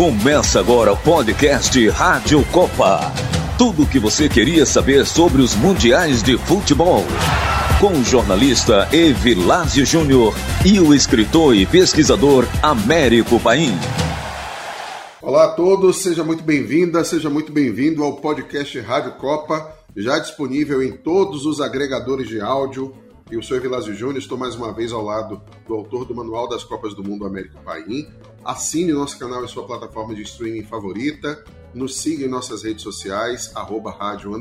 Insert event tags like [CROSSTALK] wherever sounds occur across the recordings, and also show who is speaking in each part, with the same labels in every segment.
Speaker 1: Começa agora o podcast Rádio Copa. Tudo o que você queria saber sobre os mundiais de futebol. Com o jornalista Evilásio Júnior e o escritor e pesquisador Américo Paim.
Speaker 2: Olá a todos, seja muito bem-vinda, seja muito bem-vindo ao podcast Rádio Copa, já disponível em todos os agregadores de áudio. Eu sou Evilásio Júnior, estou mais uma vez ao lado do autor do Manual das Copas do Mundo, Américo Paim. Assine nosso canal em sua plataforma de streaming favorita. Nos siga em nossas redes sociais, arroba rádio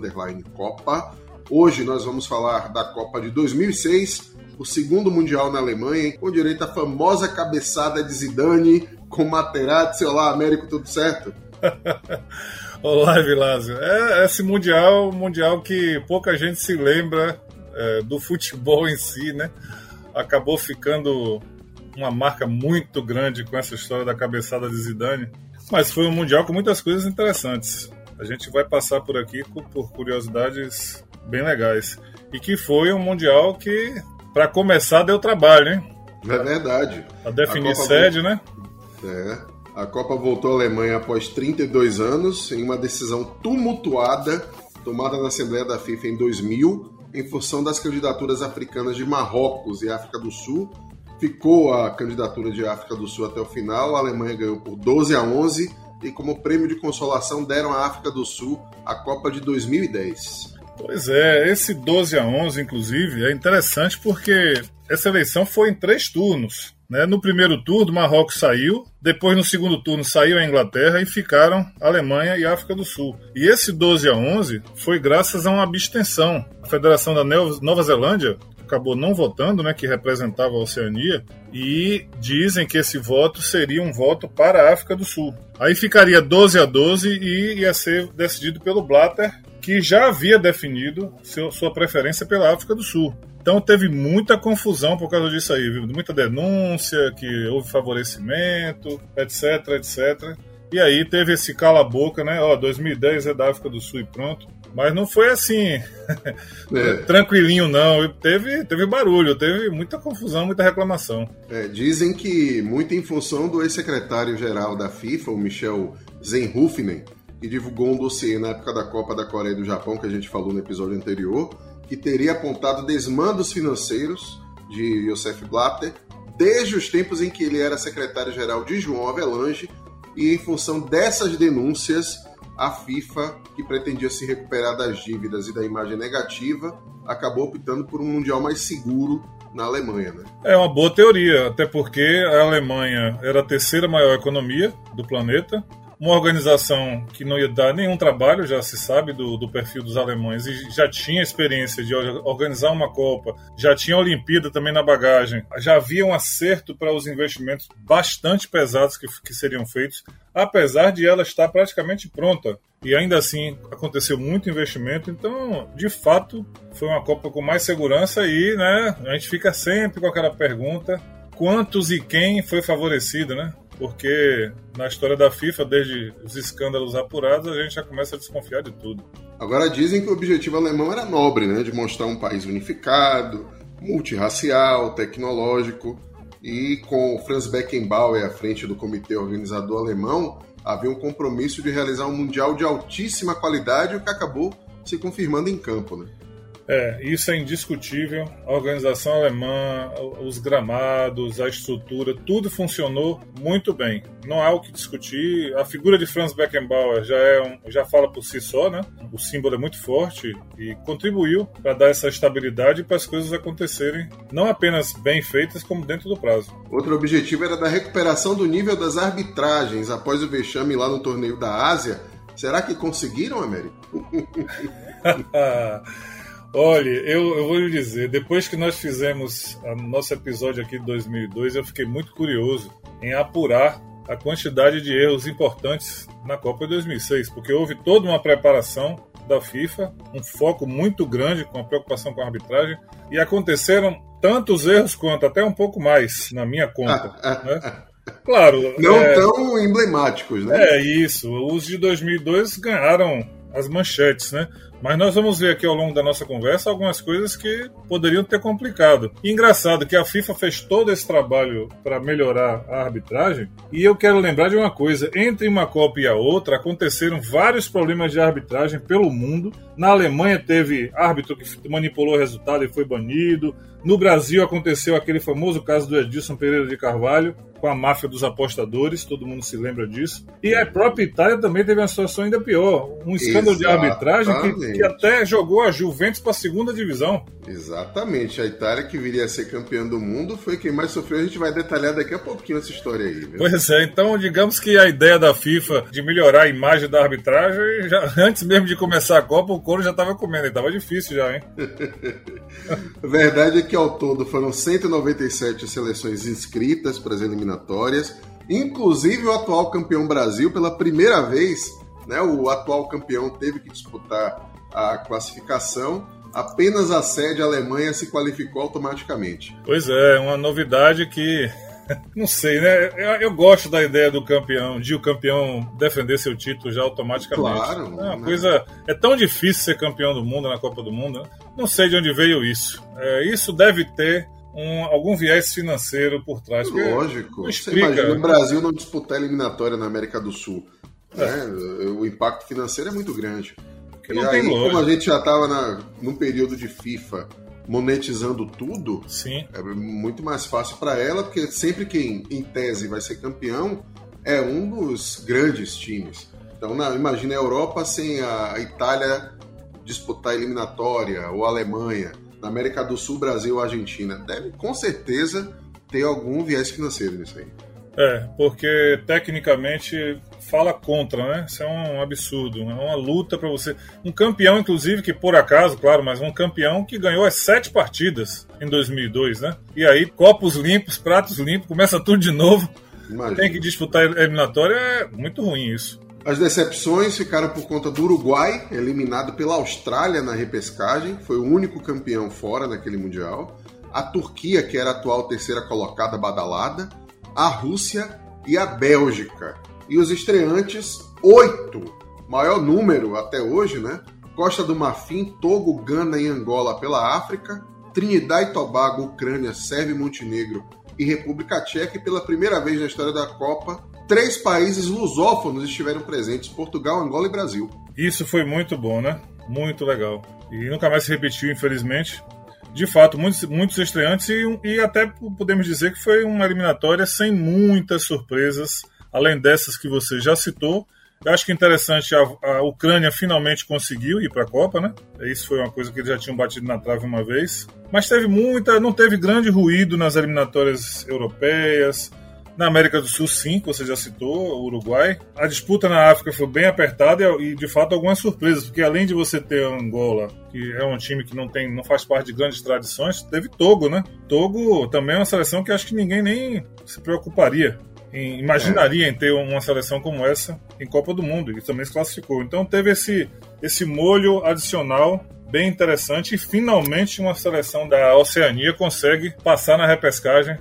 Speaker 2: Copa. Hoje nós vamos falar da Copa de 2006, o segundo Mundial na Alemanha, com direito à famosa cabeçada de Zidane com Materazzi. Olá, Américo, tudo certo? [LAUGHS]
Speaker 3: Olá, Vilásio. É esse Mundial, Mundial que pouca gente se lembra é, do futebol em si, né? Acabou ficando uma marca muito grande com essa história da cabeçada de Zidane. Mas foi um mundial com muitas coisas interessantes. A gente vai passar por aqui por curiosidades bem legais. E que foi um mundial que, para começar, deu trabalho, hein?
Speaker 2: É verdade.
Speaker 3: A definir a sede, né?
Speaker 2: É. A Copa voltou à Alemanha após 32 anos, em uma decisão tumultuada tomada na Assembleia da FIFA em 2000, em função das candidaturas africanas de Marrocos e África do Sul Ficou a candidatura de África do Sul até o final, a Alemanha ganhou por 12 a 11 e como prêmio de consolação deram à África do Sul a Copa de 2010.
Speaker 3: Pois é, esse 12 a 11 inclusive é interessante porque essa eleição foi em três turnos. Né? No primeiro turno, Marrocos saiu, depois no segundo turno saiu a Inglaterra e ficaram Alemanha e África do Sul. E esse 12 a 11 foi graças a uma abstenção. A Federação da Nova Zelândia acabou não votando, né, que representava a Oceania, e dizem que esse voto seria um voto para a África do Sul. Aí ficaria 12 a 12 e ia ser decidido pelo Blatter, que já havia definido seu, sua preferência pela África do Sul. Então teve muita confusão por causa disso aí, viu? muita denúncia, que houve favorecimento, etc, etc. E aí teve esse cala-boca, né? Ó, 2010 é da África do Sul e pronto. Mas não foi assim, é. [LAUGHS] tranquilinho, não. Teve, teve barulho, teve muita confusão, muita reclamação.
Speaker 2: É, dizem que muito em função do ex-secretário-geral da FIFA, o Michel Zenhufinen, que divulgou um dossiê na época da Copa da Coreia e do Japão, que a gente falou no episódio anterior, que teria apontado desmandos financeiros de Josef Blatter desde os tempos em que ele era secretário-geral de João Avelange, e em função dessas denúncias a FIFA, que pretendia se recuperar das dívidas e da imagem negativa, acabou optando por um mundial mais seguro na Alemanha. Né?
Speaker 3: É uma boa teoria, até porque a Alemanha era a terceira maior economia do planeta, uma organização que não ia dar nenhum trabalho, já se sabe do, do perfil dos alemães, e já tinha experiência de organizar uma Copa, já tinha a Olimpíada também na bagagem, já havia um acerto para os investimentos bastante pesados que, que seriam feitos, apesar de ela estar praticamente pronta. E ainda assim aconteceu muito investimento, então de fato foi uma Copa com mais segurança e né, a gente fica sempre com aquela pergunta: quantos e quem foi favorecido, né? Porque na história da FIFA, desde os escândalos apurados, a gente já começa a desconfiar de tudo.
Speaker 2: Agora dizem que o objetivo alemão era nobre, né, de mostrar um país unificado, multirracial, tecnológico, e com Franz Beckenbauer à frente do comitê organizador alemão, havia um compromisso de realizar um mundial de altíssima qualidade, o que acabou se confirmando em campo, né?
Speaker 3: É, isso é indiscutível. A organização alemã, os gramados, a estrutura, tudo funcionou muito bem. Não há o que discutir. A figura de Franz Beckenbauer já, é um, já fala por si só, né? O símbolo é muito forte e contribuiu para dar essa estabilidade para as coisas acontecerem não apenas bem feitas, como dentro do prazo.
Speaker 2: Outro objetivo era da recuperação do nível das arbitragens após o vexame lá no torneio da Ásia. Será que conseguiram, Américo? [LAUGHS]
Speaker 3: Olha, eu, eu vou lhe dizer, depois que nós fizemos o nosso episódio aqui de 2002, eu fiquei muito curioso em apurar a quantidade de erros importantes na Copa de 2006, porque houve toda uma preparação da FIFA, um foco muito grande com a preocupação com a arbitragem, e aconteceram tantos erros quanto, até um pouco mais, na minha conta. né? Claro.
Speaker 2: Não é, tão emblemáticos, né?
Speaker 3: É isso. Os de 2002 ganharam as manchetes, né? Mas nós vamos ver aqui ao longo da nossa conversa algumas coisas que poderiam ter complicado. Engraçado que a FIFA fez todo esse trabalho para melhorar a arbitragem. E eu quero lembrar de uma coisa: entre uma Copa e a outra aconteceram vários problemas de arbitragem pelo mundo. Na Alemanha teve árbitro que manipulou o resultado e foi banido. No Brasil aconteceu aquele famoso caso do Edilson Pereira de Carvalho, com a máfia dos apostadores, todo mundo se lembra disso. E a própria Itália também teve uma situação ainda pior, um escândalo Exatamente. de arbitragem que, que, até jogou a Juventus para a segunda divisão.
Speaker 2: Exatamente, a Itália que viria a ser campeã do mundo foi quem mais sofreu. A gente vai detalhar daqui a pouquinho essa história aí. Viu?
Speaker 3: Pois é, então digamos que a ideia da FIFA de melhorar a imagem da arbitragem, já, [LAUGHS] antes mesmo de começar a Copa, o couro já estava comendo, estava difícil já, hein? [LAUGHS]
Speaker 2: Verdade é que ao todo foram 197 seleções inscritas para as eliminatórias, inclusive o atual campeão Brasil, pela primeira vez, né, o atual campeão teve que disputar a classificação. Apenas a sede Alemanha se qualificou automaticamente.
Speaker 3: Pois é, uma novidade que [LAUGHS] não sei, né? Eu, eu, gosto da ideia do campeão, de o campeão defender seu título já automaticamente.
Speaker 2: Claro.
Speaker 3: É uma né? coisa. É tão difícil ser campeão do mundo na Copa do Mundo. Né? Não sei de onde veio isso. É, isso deve ter um, algum viés financeiro por trás.
Speaker 2: Lógico. Você imagina o Brasil não disputar a eliminatória na América do Sul. É. Né? O impacto financeiro é muito grande. E aí, como a gente já estava num período de FIFA monetizando tudo,
Speaker 3: Sim.
Speaker 2: é muito mais fácil para ela, porque sempre quem, em tese, vai ser campeão é um dos grandes times. Então, na, imagina a Europa sem a Itália disputar a eliminatória, ou a Alemanha, na América do Sul, Brasil Argentina. Deve, com certeza, ter algum viés financeiro nisso aí.
Speaker 3: É, porque tecnicamente fala contra, né? Isso é um absurdo, é uma luta para você. Um campeão, inclusive, que por acaso, claro, mas um campeão que ganhou as sete partidas em 2002, né? E aí, copos limpos, pratos limpos, começa tudo de novo. Imagina. Tem que disputar eliminatória, é muito ruim isso.
Speaker 2: As decepções ficaram por conta do Uruguai, eliminado pela Austrália na repescagem, foi o único campeão fora naquele Mundial. A Turquia, que era a atual terceira colocada badalada. A Rússia e a Bélgica. E os estreantes, oito, maior número até hoje, né? Costa do Marfim, Togo, Gana e Angola pela África, Trinidad e Tobago, Ucrânia, Sérvia e Montenegro e República Tcheca. E pela primeira vez na história da Copa, três países lusófonos estiveram presentes: Portugal, Angola e Brasil.
Speaker 3: Isso foi muito bom, né? Muito legal. E nunca mais se repetiu, infelizmente. De fato, muitos, muitos estreantes e, e até podemos dizer que foi uma eliminatória sem muitas surpresas além dessas que você já citou. Eu acho que é interessante, a, a Ucrânia finalmente conseguiu ir para a Copa, né? Isso foi uma coisa que eles já tinham batido na trave uma vez. Mas teve muita, não teve grande ruído nas eliminatórias europeias. Na América do Sul, sim, que você já citou, o Uruguai. A disputa na África foi bem apertada e, de fato, algumas surpresas, porque além de você ter Angola, que é um time que não tem, não faz parte de grandes tradições, teve Togo, né? Togo também é uma seleção que acho que ninguém nem se preocuparia imaginaria em ter uma seleção como essa em Copa do Mundo, e também se classificou. Então teve esse, esse molho adicional bem interessante e finalmente uma seleção da Oceania consegue passar na repescagem.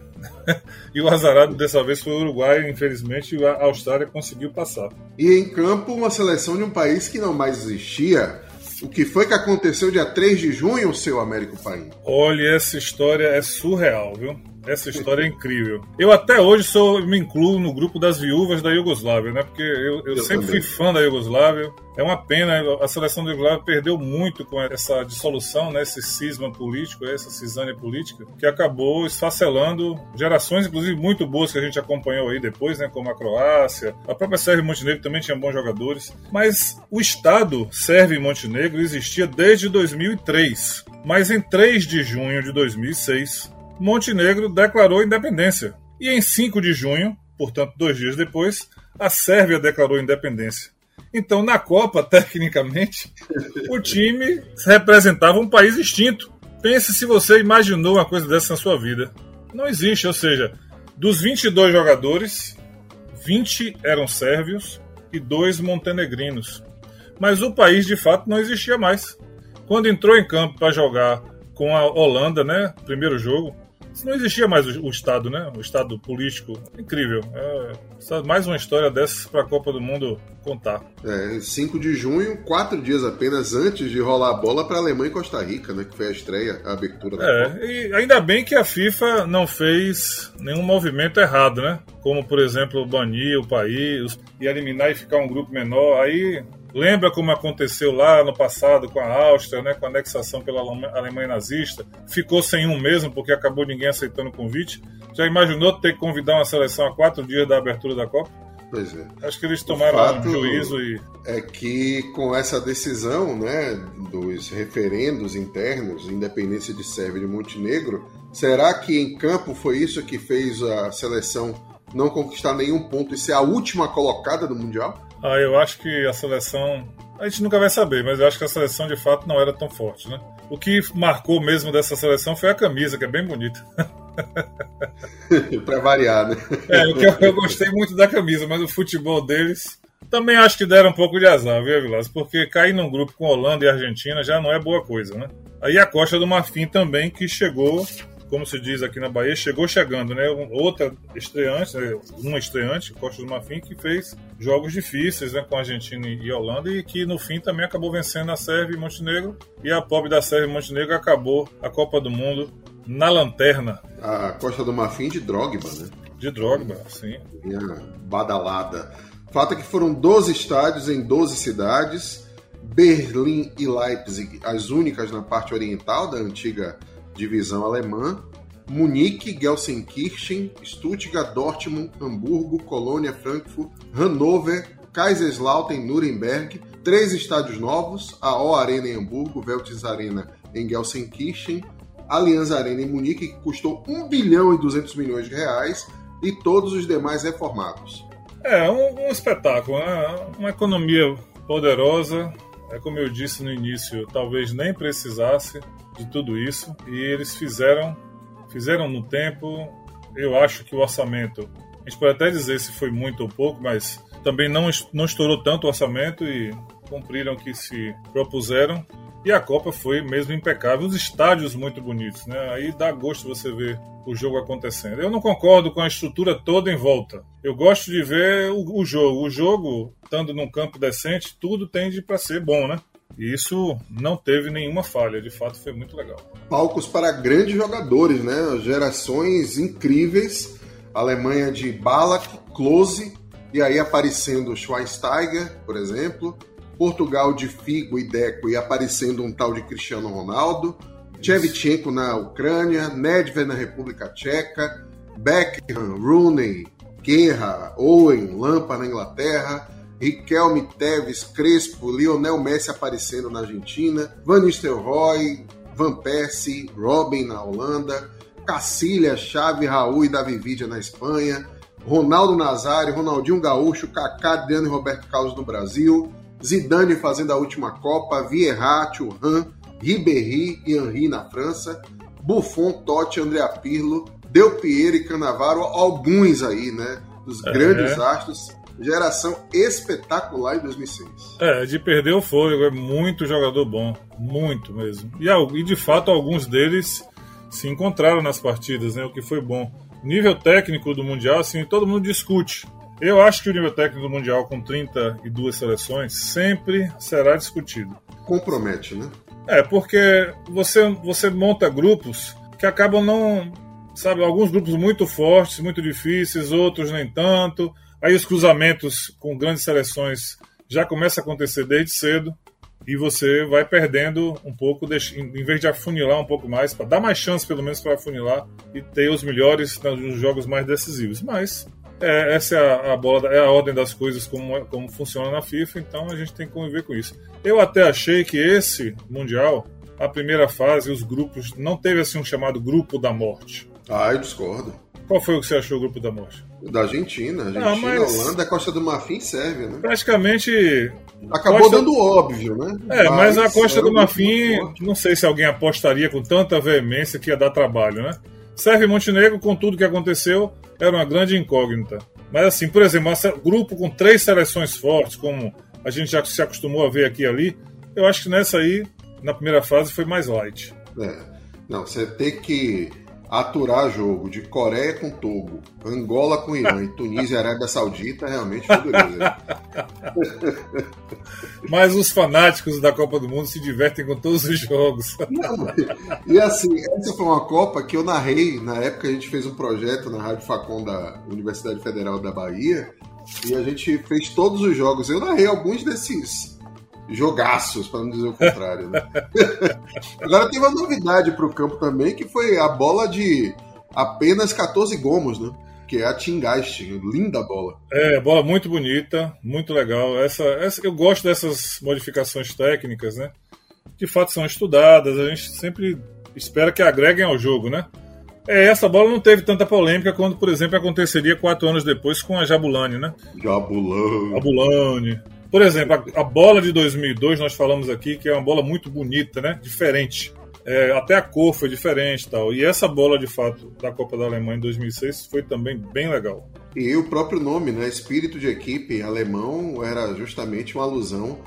Speaker 3: [LAUGHS] e o azarado dessa vez foi o Uruguai, infelizmente a Austrália conseguiu passar.
Speaker 2: E em campo, uma seleção de um país que não mais existia. O que foi que aconteceu dia 3 de junho, seu Américo Paim?
Speaker 3: Olha, essa história é surreal, viu? Essa história é incrível. Eu até hoje sou, me incluo no grupo das viúvas da Iugoslávia, né? Porque eu, eu, eu sempre também. fui fã da Iugoslávia. É uma pena, a seleção da Iugoslávia perdeu muito com essa dissolução, né? Esse cisma político, essa cisânia política, que acabou esfacelando gerações, inclusive, muito boas que a gente acompanhou aí depois, né? Como a Croácia. A própria Sérvia e Montenegro também tinha bons jogadores. Mas o Estado Sérvia e Montenegro existia desde 2003. Mas em 3 de junho de 2006, Montenegro declarou independência. E em 5 de junho, portanto, dois dias depois, a Sérvia declarou independência. Então, na Copa, [LAUGHS] tecnicamente, o time representava um país extinto. Pense se você imaginou uma coisa dessa na sua vida. Não existe, ou seja, dos 22 jogadores, 20 eram sérvios e dois montenegrinos. Mas o país de fato não existia mais. Quando entrou em campo para jogar com a Holanda, né, primeiro jogo, não existia mais o, o Estado, né? O Estado político. Incrível. É, mais uma história dessas para a Copa do Mundo contar.
Speaker 2: É, 5 de junho, quatro dias apenas antes de rolar a bola para Alemanha e Costa Rica, né? Que foi a estreia, a abertura da
Speaker 3: é, Copa. E ainda bem que a FIFA não fez nenhum movimento errado, né? Como, por exemplo, banir o país e eliminar e ficar um grupo menor. Aí Lembra como aconteceu lá no passado com a Áustria, né, com a anexação pela Alemanha nazista? Ficou sem um mesmo porque acabou ninguém aceitando o convite. Já imaginou ter que convidar uma seleção a quatro dias da abertura da Copa?
Speaker 2: Pois é.
Speaker 3: Acho que eles tomaram um juízo e.
Speaker 2: É que com essa decisão né, dos referendos internos, independência de Sérvia e de Montenegro, será que em campo foi isso que fez a seleção não conquistar nenhum ponto e ser a última colocada do Mundial?
Speaker 3: Ah, eu acho que a seleção. A gente nunca vai saber, mas eu acho que a seleção de fato não era tão forte, né? O que marcou mesmo dessa seleção foi a camisa, que é bem bonita. [LAUGHS]
Speaker 2: pra variar, né?
Speaker 3: É, o que eu, eu, gostei muito da camisa, mas o futebol deles. Também acho que deram um pouco de azar, viu, Vilas? Porque cair num grupo com Holanda e Argentina já não é boa coisa, né? Aí a Costa do Marfim também, que chegou como se diz aqui na Bahia, chegou chegando, né? Outra estreante, né? uma estreante, Costa do Marfim, que fez jogos difíceis né? com a Argentina e Holanda e que no fim também acabou vencendo a Sérvia e Montenegro. E a pobre da Sérvia e Montenegro acabou a Copa do Mundo na lanterna.
Speaker 2: A Costa do Marfim de Drogba, né?
Speaker 3: De Drogba, sim.
Speaker 2: Minha badalada. Fato é que foram 12 estádios em 12 cidades. Berlim e Leipzig, as únicas na parte oriental da antiga divisão alemã, Munique, Gelsenkirchen, Stuttgart, Dortmund, Hamburgo, Colônia, Frankfurt, Hannover, Kaiserslautern, Nuremberg, três estádios novos, a O Arena em Hamburgo, Veltins Arena em Gelsenkirchen, Allianz Arena em Munique, que custou 1 bilhão e 200 milhões de reais, e todos os demais reformados.
Speaker 3: É, um, um espetáculo, né? uma economia poderosa, é como eu disse no início, talvez nem precisasse de tudo isso e eles fizeram fizeram no tempo. Eu acho que o orçamento, a gente pode até dizer se foi muito ou pouco, mas também não, não estourou tanto o orçamento e cumpriram o que se propuseram. E a Copa foi mesmo impecável, os estádios muito bonitos, né? Aí dá gosto você ver o jogo acontecendo. Eu não concordo com a estrutura toda em volta. Eu gosto de ver o, o jogo. O jogo, estando num campo decente, tudo tende para ser bom, né? E isso não teve nenhuma falha, de fato foi muito legal.
Speaker 2: Palcos para grandes jogadores, né? Gerações incríveis. Alemanha de Ballack, Klose, e aí aparecendo Schweinsteiger, por exemplo. Portugal de Figo e Deco e aparecendo um tal de Cristiano Ronaldo. Shevchenko na Ucrânia, Nedved na República Tcheca, Beckham, Rooney, Guerra, Owen, Lampa na Inglaterra, Riquelme, Teves, Crespo, Lionel Messi aparecendo na Argentina, Van Nistelrooy, Van Persie, Robin na Holanda, Cacilha, Chave, Raul e Davi Vidia na Espanha, Ronaldo Nazário, Ronaldinho Gaúcho, Kaká, Adriano e Roberto Carlos no Brasil, Zidane fazendo a última Copa, Vieira, Thuram, Ribéry e Henry na França, Buffon, Totti, André Pirlo, Del Piero e Canavaro, alguns aí, né? Dos é. grandes astros geração espetacular em 2006.
Speaker 3: É, de perder o fôlego, é muito jogador bom, muito mesmo. E, e de fato alguns deles se encontraram nas partidas, né, o que foi bom. Nível técnico do Mundial, assim, todo mundo discute. Eu acho que o nível técnico do Mundial com 32 seleções sempre será discutido.
Speaker 2: Compromete, né?
Speaker 3: É, porque você, você monta grupos que acabam não. Sabe, alguns grupos muito fortes, muito difíceis, outros nem tanto. Aí os cruzamentos com grandes seleções já começam a acontecer desde cedo e você vai perdendo um pouco, em vez de afunilar um pouco mais, para dar mais chance pelo menos para afunilar e ter os melhores nos jogos mais decisivos. Mas é, essa é a, a, bola, é a ordem das coisas como, como funciona na FIFA, então a gente tem que conviver com isso. Eu até achei que esse Mundial, a primeira fase, os grupos, não teve assim um chamado grupo da morte.
Speaker 2: Ah, eu discordo.
Speaker 3: Qual foi o que você achou o grupo da morte?
Speaker 2: Da Argentina. Argentina, mas... Holanda, Costa do Marfim e Sérvia, né?
Speaker 3: Praticamente.
Speaker 2: Acabou Costa... dando óbvio, né?
Speaker 3: É, mas, mas a Costa do Marfim, não sei se alguém apostaria com tanta veemência que ia dar trabalho, né? Sérvia e Montenegro, com tudo que aconteceu, era uma grande incógnita. Mas assim, por exemplo, um grupo com três seleções fortes, como a gente já se acostumou a ver aqui e ali, eu acho que nessa aí, na primeira fase, foi mais light.
Speaker 2: É. Não, você tem que aturar jogo de Coreia com Togo, Angola com Irã e Tunísia e Arábia Saudita realmente foi dureza. [LAUGHS]
Speaker 3: Mas os fanáticos da Copa do Mundo se divertem com todos os jogos.
Speaker 2: Não, e assim, essa foi uma Copa que eu narrei, na época a gente fez um projeto na Rádio Facom da Universidade Federal da Bahia, e a gente fez todos os jogos. Eu narrei alguns desses jogaços, para não dizer o contrário. Né? [LAUGHS] Agora tem uma novidade para o campo também, que foi a bola de apenas 14 gomos, né? Que é a Tingaste, linda bola.
Speaker 3: É, bola muito bonita, muito legal. Essa, essa, eu gosto dessas modificações técnicas, né? De fato são estudadas, a gente sempre espera que agreguem ao jogo, né? É, essa bola não teve tanta polêmica quando, por exemplo, aconteceria quatro anos depois com a Jabulani, né?
Speaker 2: Jabulani.
Speaker 3: Jabulani. Por exemplo, a, a, bola de 2002, nós falamos aqui que é uma bola muito bonita, né? Diferente. É, até a cor foi diferente tal. E essa bola, de fato, da Copa da Alemanha em 2006 foi também bem legal.
Speaker 2: E o próprio nome, né? Espírito de equipe alemão era justamente uma alusão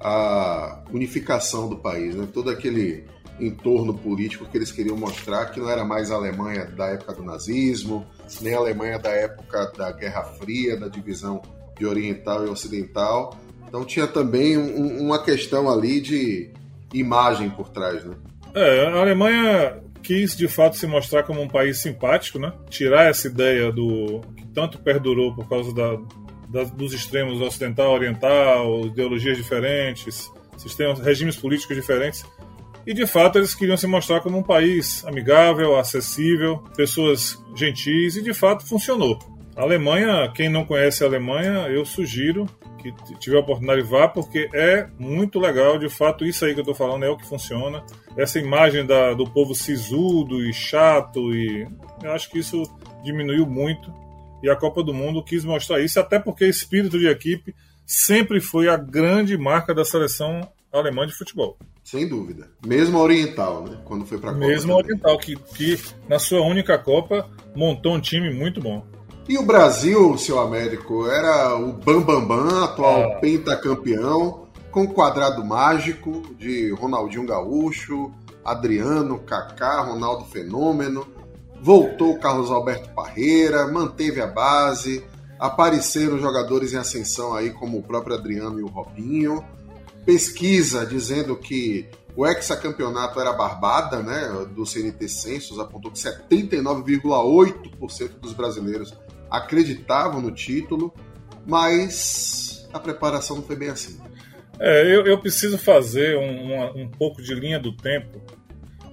Speaker 2: à unificação do país, né? Todo aquele entorno político que eles queriam mostrar que não era mais a Alemanha da época do nazismo, nem a Alemanha da época da Guerra Fria, da divisão de oriental e ocidental. Então tinha também um, uma questão ali de imagem por trás, né?
Speaker 3: É, a Alemanha quis de fato se mostrar como um país simpático, né? Tirar essa ideia do que tanto perdurou por causa da, da dos extremos ocidental, oriental, ideologias diferentes, sistemas, regimes políticos diferentes. E de fato eles queriam se mostrar como um país amigável, acessível, pessoas gentis e de fato funcionou. A Alemanha, quem não conhece a Alemanha, eu sugiro que tiver a oportunidade vá, porque é muito legal, de fato, isso aí que eu estou falando é o que funciona. Essa imagem da, do povo sisudo e chato, e eu acho que isso diminuiu muito. E a Copa do Mundo quis mostrar isso, até porque espírito de equipe sempre foi a grande marca da seleção alemã de futebol.
Speaker 2: Sem dúvida. Mesmo a Oriental, né? Quando foi para a Copa.
Speaker 3: Mesmo a Oriental, que, que na sua única Copa montou um time muito bom.
Speaker 2: E o Brasil, seu Américo, era o Bambambam, Bam Bam, atual ah. pentacampeão, com quadrado mágico de Ronaldinho Gaúcho, Adriano, Kaká, Ronaldo Fenômeno. Voltou Carlos Alberto Parreira, manteve a base, apareceram jogadores em ascensão aí, como o próprio Adriano e o Robinho. Pesquisa dizendo que o hexacampeonato era barbada, né? Do CNT Census apontou que 79,8% dos brasileiros acreditavam no título, mas a preparação não foi bem assim.
Speaker 3: É, eu, eu preciso fazer um, um pouco de linha do tempo,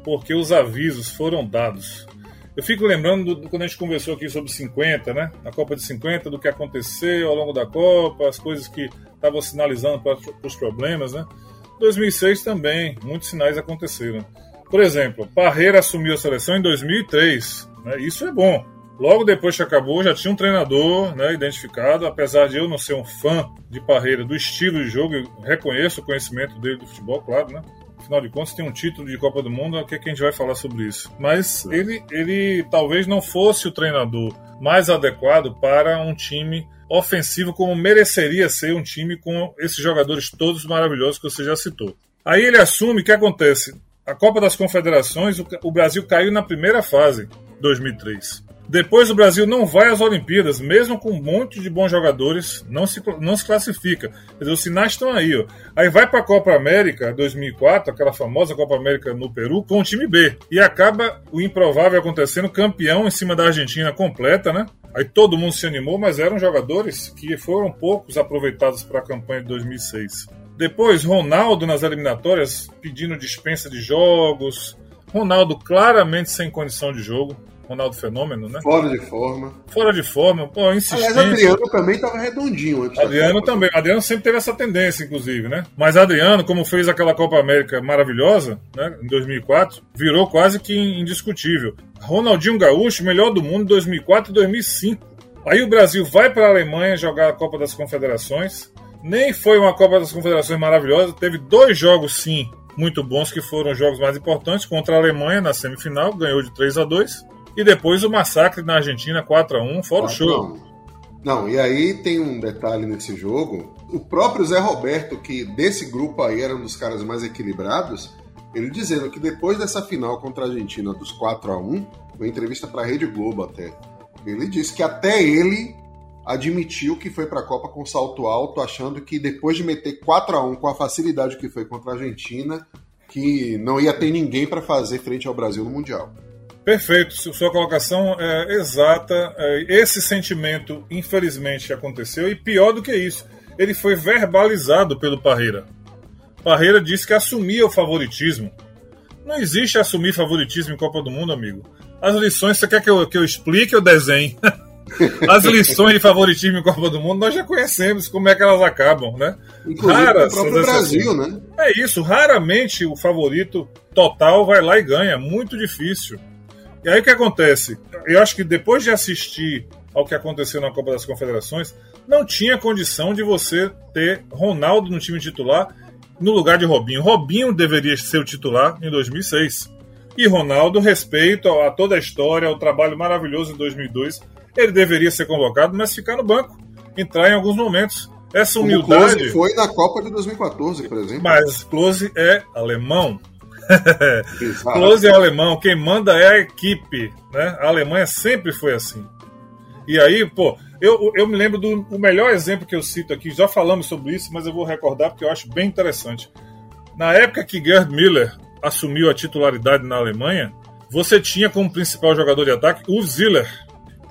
Speaker 3: porque os avisos foram dados. Eu fico lembrando do, quando a gente conversou aqui sobre 50, né? A Copa de 50, do que aconteceu ao longo da Copa, as coisas que estavam sinalizando para os problemas, né? 2006 também, muitos sinais aconteceram. Por exemplo, Parreira assumiu a seleção em 2003. Né? Isso é bom. Logo depois que acabou, já tinha um treinador né, identificado, apesar de eu não ser um fã de Parreira, do estilo de jogo, eu reconheço o conhecimento dele do futebol, claro, né? Afinal de contas, tem um título de Copa do Mundo, o que, é que a gente vai falar sobre isso? Mas ele, ele talvez não fosse o treinador mais adequado para um time ofensivo como mereceria ser um time com esses jogadores todos maravilhosos que você já citou. Aí ele assume o que acontece. A Copa das Confederações, o Brasil caiu na primeira fase, 2003. Depois o Brasil não vai às Olimpíadas, mesmo com um monte de bons jogadores, não se, não se classifica. Dizer, os sinais estão aí. Ó. Aí vai para a Copa América 2004, aquela famosa Copa América no Peru, com o time B. E acaba o improvável acontecendo, campeão em cima da Argentina completa, né? Aí todo mundo se animou, mas eram jogadores que foram poucos aproveitados para a campanha de 2006. Depois, Ronaldo nas eliminatórias pedindo dispensa de jogos. Ronaldo claramente sem condição de jogo. Ronaldo Fenômeno, né?
Speaker 2: Fora de forma.
Speaker 3: Fora de forma, pô, insistente.
Speaker 2: Aliás, Adriano também estava redondinho antes
Speaker 3: Adriano também. Adriano sempre teve essa tendência, inclusive, né? Mas Adriano, como fez aquela Copa América maravilhosa, né, em 2004, virou quase que indiscutível. Ronaldinho Gaúcho, melhor do mundo em 2004 e 2005. Aí o Brasil vai para a Alemanha jogar a Copa das Confederações. Nem foi uma Copa das Confederações maravilhosa, teve dois jogos sim muito bons que foram os jogos mais importantes contra a Alemanha na semifinal, ganhou de 3 a 2 e depois o massacre na Argentina 4 a 1 fora o show.
Speaker 2: Não, e aí tem um detalhe nesse jogo. O próprio Zé Roberto, que desse grupo aí era um dos caras mais equilibrados, ele dizendo que depois dessa final contra a Argentina dos 4 a 1 uma entrevista para a Rede Globo até. Ele disse que até ele admitiu que foi para a Copa com salto alto, achando que depois de meter 4 a 1 com a facilidade que foi contra a Argentina, que não ia ter ninguém para fazer frente ao Brasil no Mundial.
Speaker 3: Perfeito, sua colocação é exata. É, esse sentimento, infelizmente, aconteceu, e pior do que isso, ele foi verbalizado pelo Parreira. Parreira disse que assumia o favoritismo. Não existe assumir favoritismo em Copa do Mundo, amigo. As lições, você quer que eu, que eu explique ou desenhe? [LAUGHS] As lições de favoritismo em Copa do Mundo nós já conhecemos como é que elas acabam, né?
Speaker 2: Inclusive Raras, o próprio Brasil, né?
Speaker 3: É isso, raramente o favorito total vai lá e ganha, muito difícil. E aí o que acontece? Eu acho que depois de assistir ao que aconteceu na Copa das Confederações, não tinha condição de você ter Ronaldo no time titular no lugar de Robinho. Robinho deveria ser o titular em 2006. E Ronaldo, respeito a toda a história, ao trabalho maravilhoso em 2002, ele deveria ser convocado, mas ficar no banco, entrar em alguns momentos. Essa humildade. Close
Speaker 2: foi na Copa de 2014, por exemplo.
Speaker 3: Mas Close é alemão. Close é alemão, quem manda é a equipe. Né? A Alemanha sempre foi assim. E aí, pô, eu, eu me lembro do o melhor exemplo que eu cito aqui, já falamos sobre isso, mas eu vou recordar porque eu acho bem interessante. Na época que Gerd Miller assumiu a titularidade na Alemanha, você tinha como principal jogador de ataque o Ziller.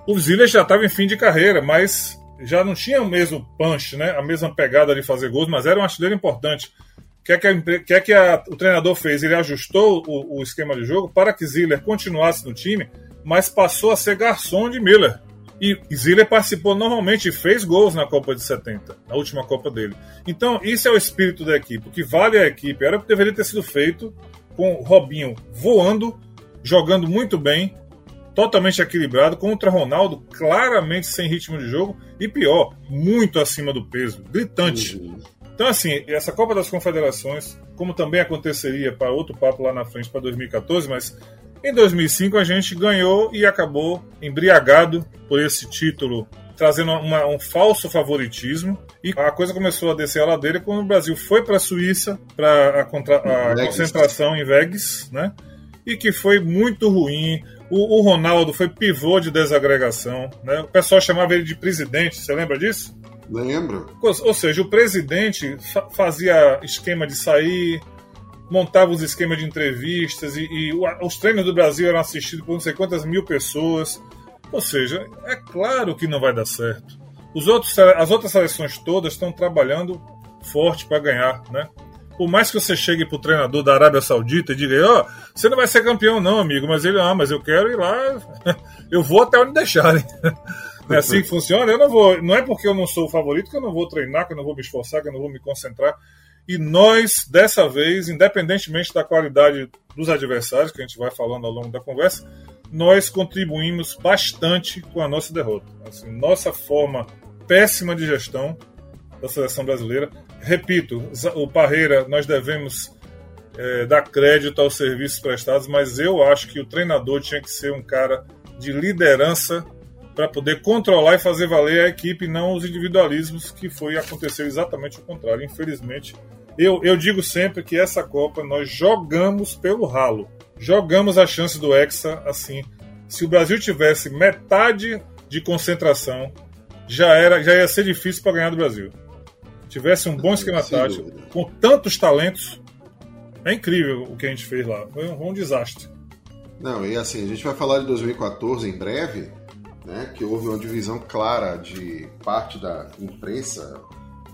Speaker 3: O Ziller já estava em fim de carreira, mas já não tinha o mesmo punch, né? a mesma pegada de fazer gols, mas era um artilheiro importante. O que é que, a, que, é que a, o treinador fez? Ele ajustou o, o esquema de jogo para que Ziller continuasse no time, mas passou a ser garçom de Miller. E Ziller participou normalmente e fez gols na Copa de 70, na última Copa dele. Então, isso é o espírito da equipe. O que vale a equipe era o que deveria ter sido feito com Robinho voando, jogando muito bem, totalmente equilibrado, contra Ronaldo claramente sem ritmo de jogo e pior, muito acima do peso, gritante. Uhum. Então, assim, essa Copa das Confederações, como também aconteceria para outro papo lá na frente para 2014, mas em 2005 a gente ganhou e acabou embriagado por esse título, trazendo uma, um falso favoritismo. E a coisa começou a descer a ladeira quando o Brasil foi para a Suíça para a, a, a concentração em Vegas, né? E que foi muito ruim. O, o, Ronaldo foi pivô de desagregação, né? O pessoal chamava ele de presidente, você lembra disso?
Speaker 2: Lembro.
Speaker 3: Ou, seja, o presidente fa fazia esquema de sair, montava os esquemas de entrevistas e, e, os treinos do Brasil eram assistidos por não sei quantas mil pessoas. Ou seja, é claro que não vai dar certo. Os outros, as outras seleções todas estão trabalhando forte para ganhar, né? Por mais que você chegue para o treinador da Arábia Saudita e diga, ó, oh, você não vai ser campeão não, amigo, mas ele, ah, mas eu quero ir lá, [LAUGHS] eu vou até onde deixarem. [LAUGHS] É assim que funciona? Eu não vou, não é porque eu não sou o favorito que eu não vou treinar, que eu não vou me esforçar, que eu não vou me concentrar. E nós, dessa vez, independentemente da qualidade dos adversários, que a gente vai falando ao longo da conversa, nós contribuímos bastante com a nossa derrota. Assim, nossa forma péssima de gestão da seleção brasileira. Repito, o Parreira, nós devemos é, dar crédito aos serviços prestados, mas eu acho que o treinador tinha que ser um cara de liderança para poder controlar e fazer valer a equipe, não os individualismos, que foi acontecer exatamente o contrário. Infelizmente, eu, eu digo sempre que essa Copa nós jogamos pelo ralo. Jogamos a chance do Hexa assim. Se o Brasil tivesse metade de concentração, já era já ia ser difícil para ganhar do Brasil. Tivesse um bom esquema tático, com tantos talentos, é incrível o que a gente fez lá. Foi um, um desastre.
Speaker 2: Não, e assim, a gente vai falar de 2014 em breve, né, que houve uma divisão clara de parte da imprensa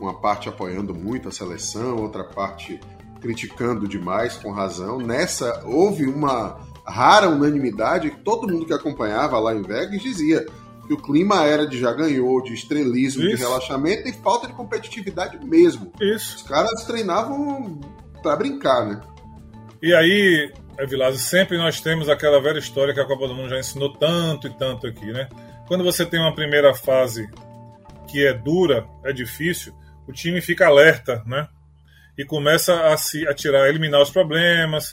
Speaker 2: uma parte apoiando muito a seleção, outra parte criticando demais, com razão. Nessa, houve uma rara unanimidade, todo mundo que acompanhava lá em Vegas dizia que o clima era de já ganhou, de estrelismo, Isso. de relaxamento e falta de competitividade mesmo.
Speaker 3: Isso.
Speaker 2: Os caras treinavam para brincar, né?
Speaker 3: E aí, Vilásio, sempre nós temos aquela velha história que a Copa do Mundo já ensinou tanto e tanto aqui, né? Quando você tem uma primeira fase que é dura, é difícil, o time fica alerta, né? E começa a se a tirar, a eliminar os problemas.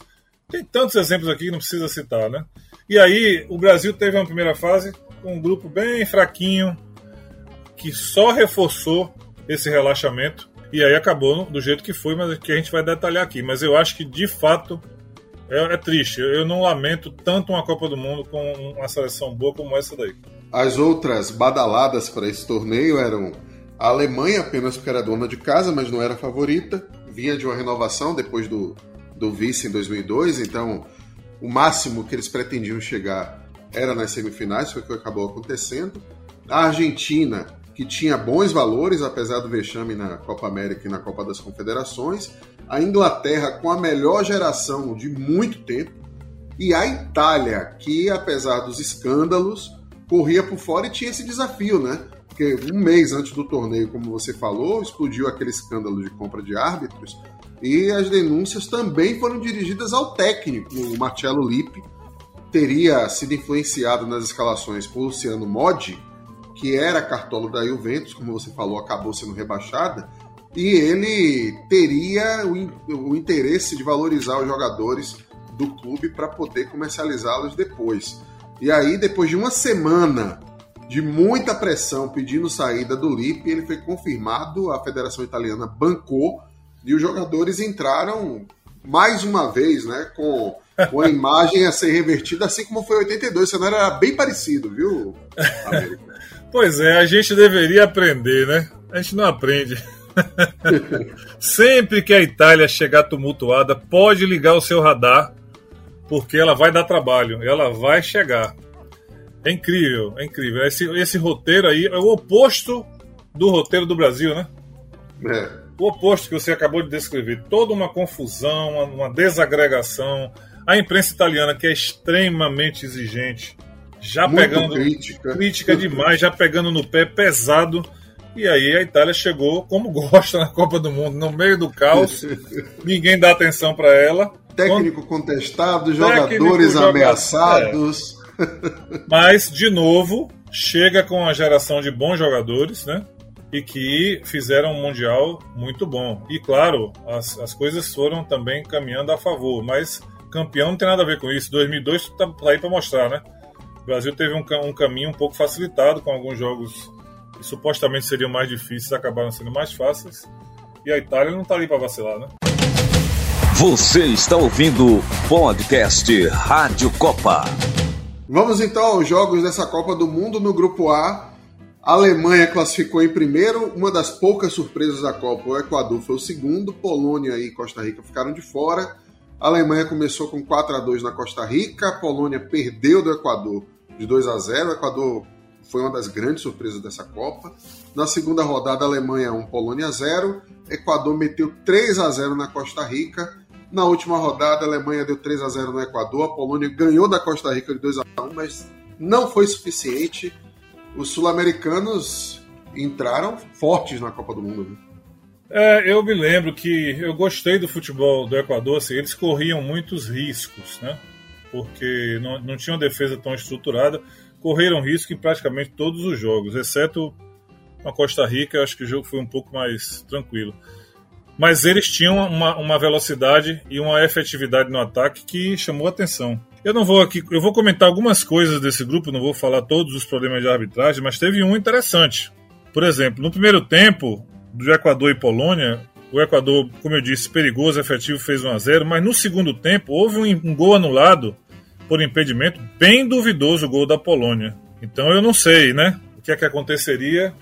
Speaker 3: Tem tantos exemplos aqui que não precisa citar, né? E aí o Brasil teve uma primeira fase com um grupo bem fraquinho que só reforçou esse relaxamento e aí acabou do jeito que foi, mas que a gente vai detalhar aqui. Mas eu acho que de fato É, é, triste. Eu não lamento tanto uma Copa do Mundo com uma seleção boa como essa daí.
Speaker 2: As outras badaladas para esse torneio eram a Alemanha, apenas porque era dona de casa, mas não era favorita. Vinha de uma renovação depois do, do vice em 2002, então o máximo que eles pretendiam chegar era nas semifinais, foi o que acabou acontecendo. A Argentina, que tinha bons valores, apesar do vexame na Copa América e na Copa das Confederações. A Inglaterra, com a melhor geração de muito tempo. E a Itália, que apesar dos escândalos, corria por fora e tinha esse desafio, né? Porque um mês antes do torneio, como você falou, explodiu aquele escândalo de compra de árbitros e as denúncias também foram dirigidas ao técnico, o Marcelo Lippi, teria sido influenciado nas escalações por Luciano Modi, que era cartolo da Juventus, como você falou, acabou sendo rebaixada, e ele teria o, o interesse de valorizar os jogadores do clube para poder comercializá-los depois. E aí, depois de uma semana de muita pressão pedindo saída do Lippi, ele foi confirmado, a Federação Italiana bancou e os jogadores entraram mais uma vez, né, com, com a [LAUGHS] imagem a ser revertida, assim como foi em 82. O cenário era bem parecido, viu, [LAUGHS]
Speaker 3: América? Pois é, a gente deveria aprender, né? A gente não aprende. [LAUGHS] Sempre que a Itália chegar tumultuada, pode ligar o seu radar, porque ela vai dar trabalho, ela vai chegar. É incrível, é incrível. Esse, esse roteiro aí é o oposto do roteiro do Brasil, né? É o oposto que você acabou de descrever. Toda uma confusão, uma, uma desagregação. A imprensa italiana, que é extremamente exigente, já Muito pegando. Crítica. crítica demais, já pegando no pé pesado. E aí a Itália chegou como [LAUGHS] gosta na Copa do Mundo, no meio do caos. [LAUGHS] ninguém dá atenção para ela.
Speaker 2: Técnico contestado, jogadores Técnico ameaçados.
Speaker 3: É. Mas, de novo, chega com uma geração de bons jogadores, né? e que fizeram um Mundial muito bom. E claro, as, as coisas foram também caminhando a favor, mas campeão não tem nada a ver com isso. 2002 está aí para mostrar, né? O Brasil teve um, um caminho um pouco facilitado com alguns jogos que supostamente seriam mais difíceis, acabaram sendo mais fáceis. E a Itália não está ali para vacilar, né?
Speaker 1: Você está ouvindo o podcast Rádio Copa.
Speaker 2: Vamos então aos jogos dessa Copa do Mundo no grupo A. A Alemanha classificou em primeiro, uma das poucas surpresas da Copa. O Equador foi o segundo, Polônia e Costa Rica ficaram de fora. A Alemanha começou com 4 a 2 na Costa Rica, a Polônia perdeu do Equador de 2 a 0. O Equador foi uma das grandes surpresas dessa Copa. Na segunda rodada, Alemanha 1, Polônia 0. Equador meteu 3 a 0 na Costa Rica. Na última rodada, a Alemanha deu 3 a 0 no Equador. A Polônia ganhou da Costa Rica de 2 a 1, mas não foi suficiente os sul-americanos entraram fortes na Copa do Mundo. Né?
Speaker 3: É, eu me lembro que eu gostei do futebol do Equador, assim, eles corriam muitos riscos, né? Porque não, não tinham defesa tão estruturada, correram risco em praticamente todos os jogos, exceto a Costa Rica, acho que o jogo foi um pouco mais tranquilo. Mas eles tinham uma, uma velocidade e uma efetividade no ataque que chamou atenção. Eu não vou aqui, eu vou comentar algumas coisas desse grupo, não vou falar todos os problemas de arbitragem, mas teve um interessante. Por exemplo, no primeiro tempo do Equador e Polônia, o Equador, como eu disse, perigoso, efetivo, fez 1 a 0, mas no segundo tempo houve um, gol anulado por impedimento, bem duvidoso o gol da Polônia. Então eu não sei, né? O que é que aconteceria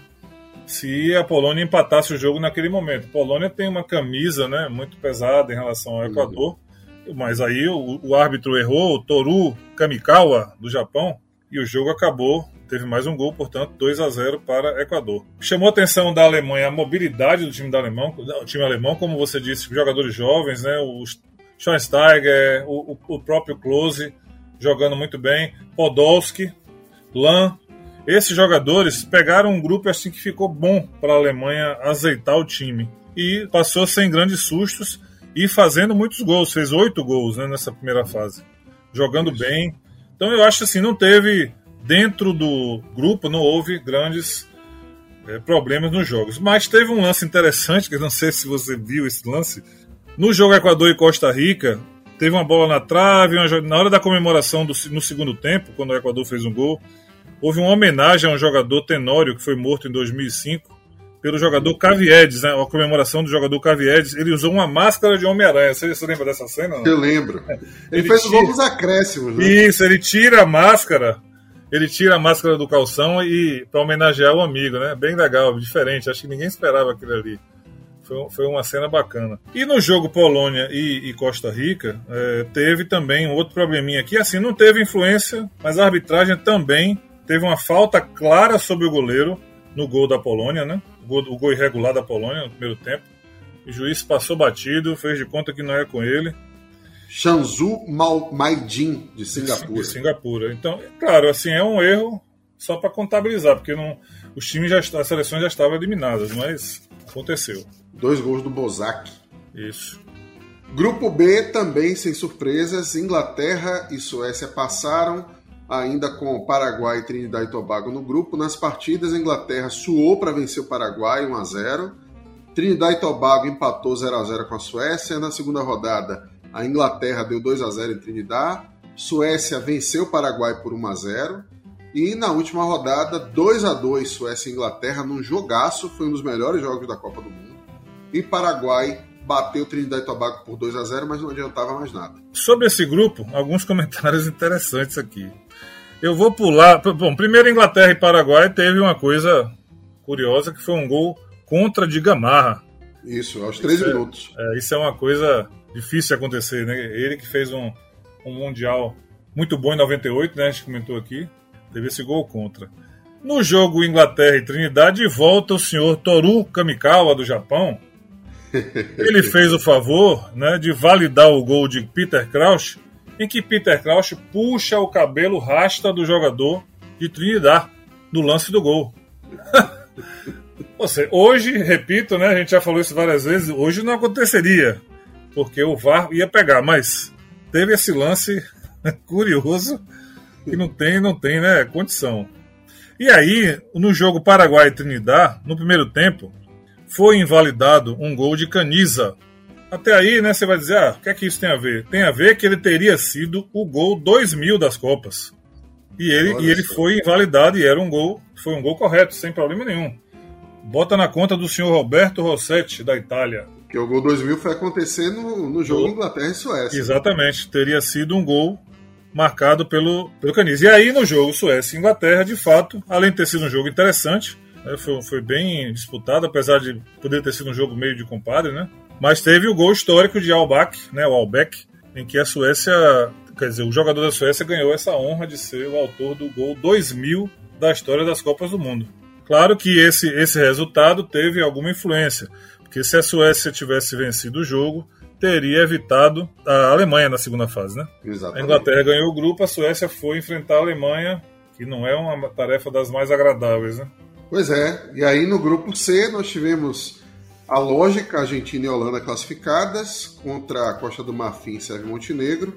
Speaker 3: se a Polônia empatasse o jogo naquele momento. A Polônia tem uma camisa, né, muito pesada em relação ao Equador. Mas aí o, o árbitro errou, o Toru Kamikawa, do Japão, e o jogo acabou. Teve mais um gol, portanto, 2 a 0 para Equador. Chamou a atenção da Alemanha a mobilidade do time, da alemão, do time alemão, como você disse, jogadores jovens, né? O Schweinsteiger, o, o próprio Klose jogando muito bem, Podolski, Lan. Esses jogadores pegaram um grupo assim que ficou bom para a Alemanha azeitar o time. E passou sem grandes sustos e fazendo muitos gols. Fez oito gols né, nessa primeira fase, jogando bem. Então eu acho assim, não teve dentro do grupo não houve grandes é, problemas nos jogos. Mas teve um lance interessante, que eu não sei se você viu esse lance. No jogo Equador e Costa Rica, teve uma bola na trave, uma, na hora da comemoração do, no segundo tempo, quando o Equador fez um gol, houve uma homenagem a um jogador Tenório que foi morto em 2005 pelo jogador Caviedes, né? A comemoração do jogador Caviedes. Ele usou uma máscara de Homem-Aranha. Você, você lembra dessa cena? Não?
Speaker 2: Eu lembro. Ele, ele fez tira... o gol dos acréscimos. Né?
Speaker 3: Isso, ele tira a máscara. Ele tira a máscara do calção e para homenagear o amigo, né? Bem legal, diferente. Acho que ninguém esperava aquilo ali. Foi, foi uma cena bacana. E no jogo Polônia e, e Costa Rica, é, teve também um outro probleminha aqui. Assim, não teve influência, mas a arbitragem também teve uma falta clara sobre o goleiro no gol da Polônia, né? O gol, o gol irregular da Polônia no primeiro tempo. O juiz passou batido, fez de conta que não é com ele.
Speaker 2: Shanzu Maidin, de Singapura.
Speaker 3: De Singapura. Então, claro, assim, é um erro só para contabilizar, porque não, os times já as seleções já estavam eliminadas, mas aconteceu.
Speaker 2: Dois gols do Bozak.
Speaker 3: Isso.
Speaker 2: Grupo B também sem surpresas. Inglaterra e Suécia passaram, ainda com Paraguai e Trinidad e Tobago no grupo. Nas partidas, a Inglaterra suou para vencer o Paraguai 1 a 0. Trinidad e Tobago empatou 0 a 0 com a Suécia. Na segunda rodada, a Inglaterra deu 2 a 0 em Trinidad. Suécia venceu o Paraguai por 1 a 0. E na última rodada, 2 a 2 Suécia e Inglaterra num jogaço, foi um dos melhores jogos da Copa do Mundo. E Paraguai bateu Trinidad e Tobago por 2 a 0 mas não adiantava mais nada.
Speaker 3: Sobre esse grupo, alguns [LAUGHS] comentários interessantes aqui. Eu vou pular. Bom, primeiro Inglaterra e Paraguai teve uma coisa curiosa que foi um gol contra de Gamarra.
Speaker 2: Isso, aos 13
Speaker 3: isso
Speaker 2: é, minutos.
Speaker 3: É, isso é uma coisa difícil de acontecer, né? Ele que fez um, um Mundial muito bom em 98, né? A gente comentou aqui. Teve esse gol contra. No jogo Inglaterra e Trinidade, volta o senhor Toru Kamikawa do Japão. [LAUGHS] Ele fez o favor né, de validar o gol de Peter Crouch, em que Peter Crouch puxa o cabelo rasta do jogador de Trinidad no lance do gol. [LAUGHS] Você, hoje, repito, né, a gente já falou isso várias vezes, hoje não aconteceria, porque o VAR ia pegar, mas teve esse lance [LAUGHS] curioso que não tem, não tem, né, condição. E aí, no jogo Paraguai e Trinidad, no primeiro tempo, foi invalidado um gol de Caniza. Até aí, né, você vai dizer, ah, o que é que isso tem a ver? Tem a ver que ele teria sido o gol 2000 das Copas. E ele, e ele foi invalidado e era um gol, foi um gol correto, sem problema nenhum. Bota na conta do senhor Roberto Rossetti, da Itália.
Speaker 2: Que o gol 2000 foi acontecer no, no jogo Inglaterra e Suécia.
Speaker 3: Exatamente, teria sido um gol marcado pelo, pelo Caniz. E aí no jogo Suécia e Inglaterra, de fato, além de ter sido um jogo interessante, né, foi, foi bem disputado, apesar de poder ter sido um jogo meio de compadre, né? Mas teve o gol histórico de Albach, né, o Albeck, em que a Suécia, quer dizer, o jogador da Suécia ganhou essa honra de ser o autor do gol 2000 da história das Copas do Mundo. Claro que esse, esse resultado teve alguma influência, porque se a Suécia tivesse vencido o jogo, teria evitado a Alemanha na segunda fase, né?
Speaker 2: Exatamente.
Speaker 3: A Inglaterra ganhou o grupo, a Suécia foi enfrentar a Alemanha, que não é uma tarefa das mais agradáveis, né?
Speaker 2: Pois é, e aí no grupo C nós tivemos a lógica Argentina e Holanda classificadas contra a Costa do Marfim e Sérvia Montenegro.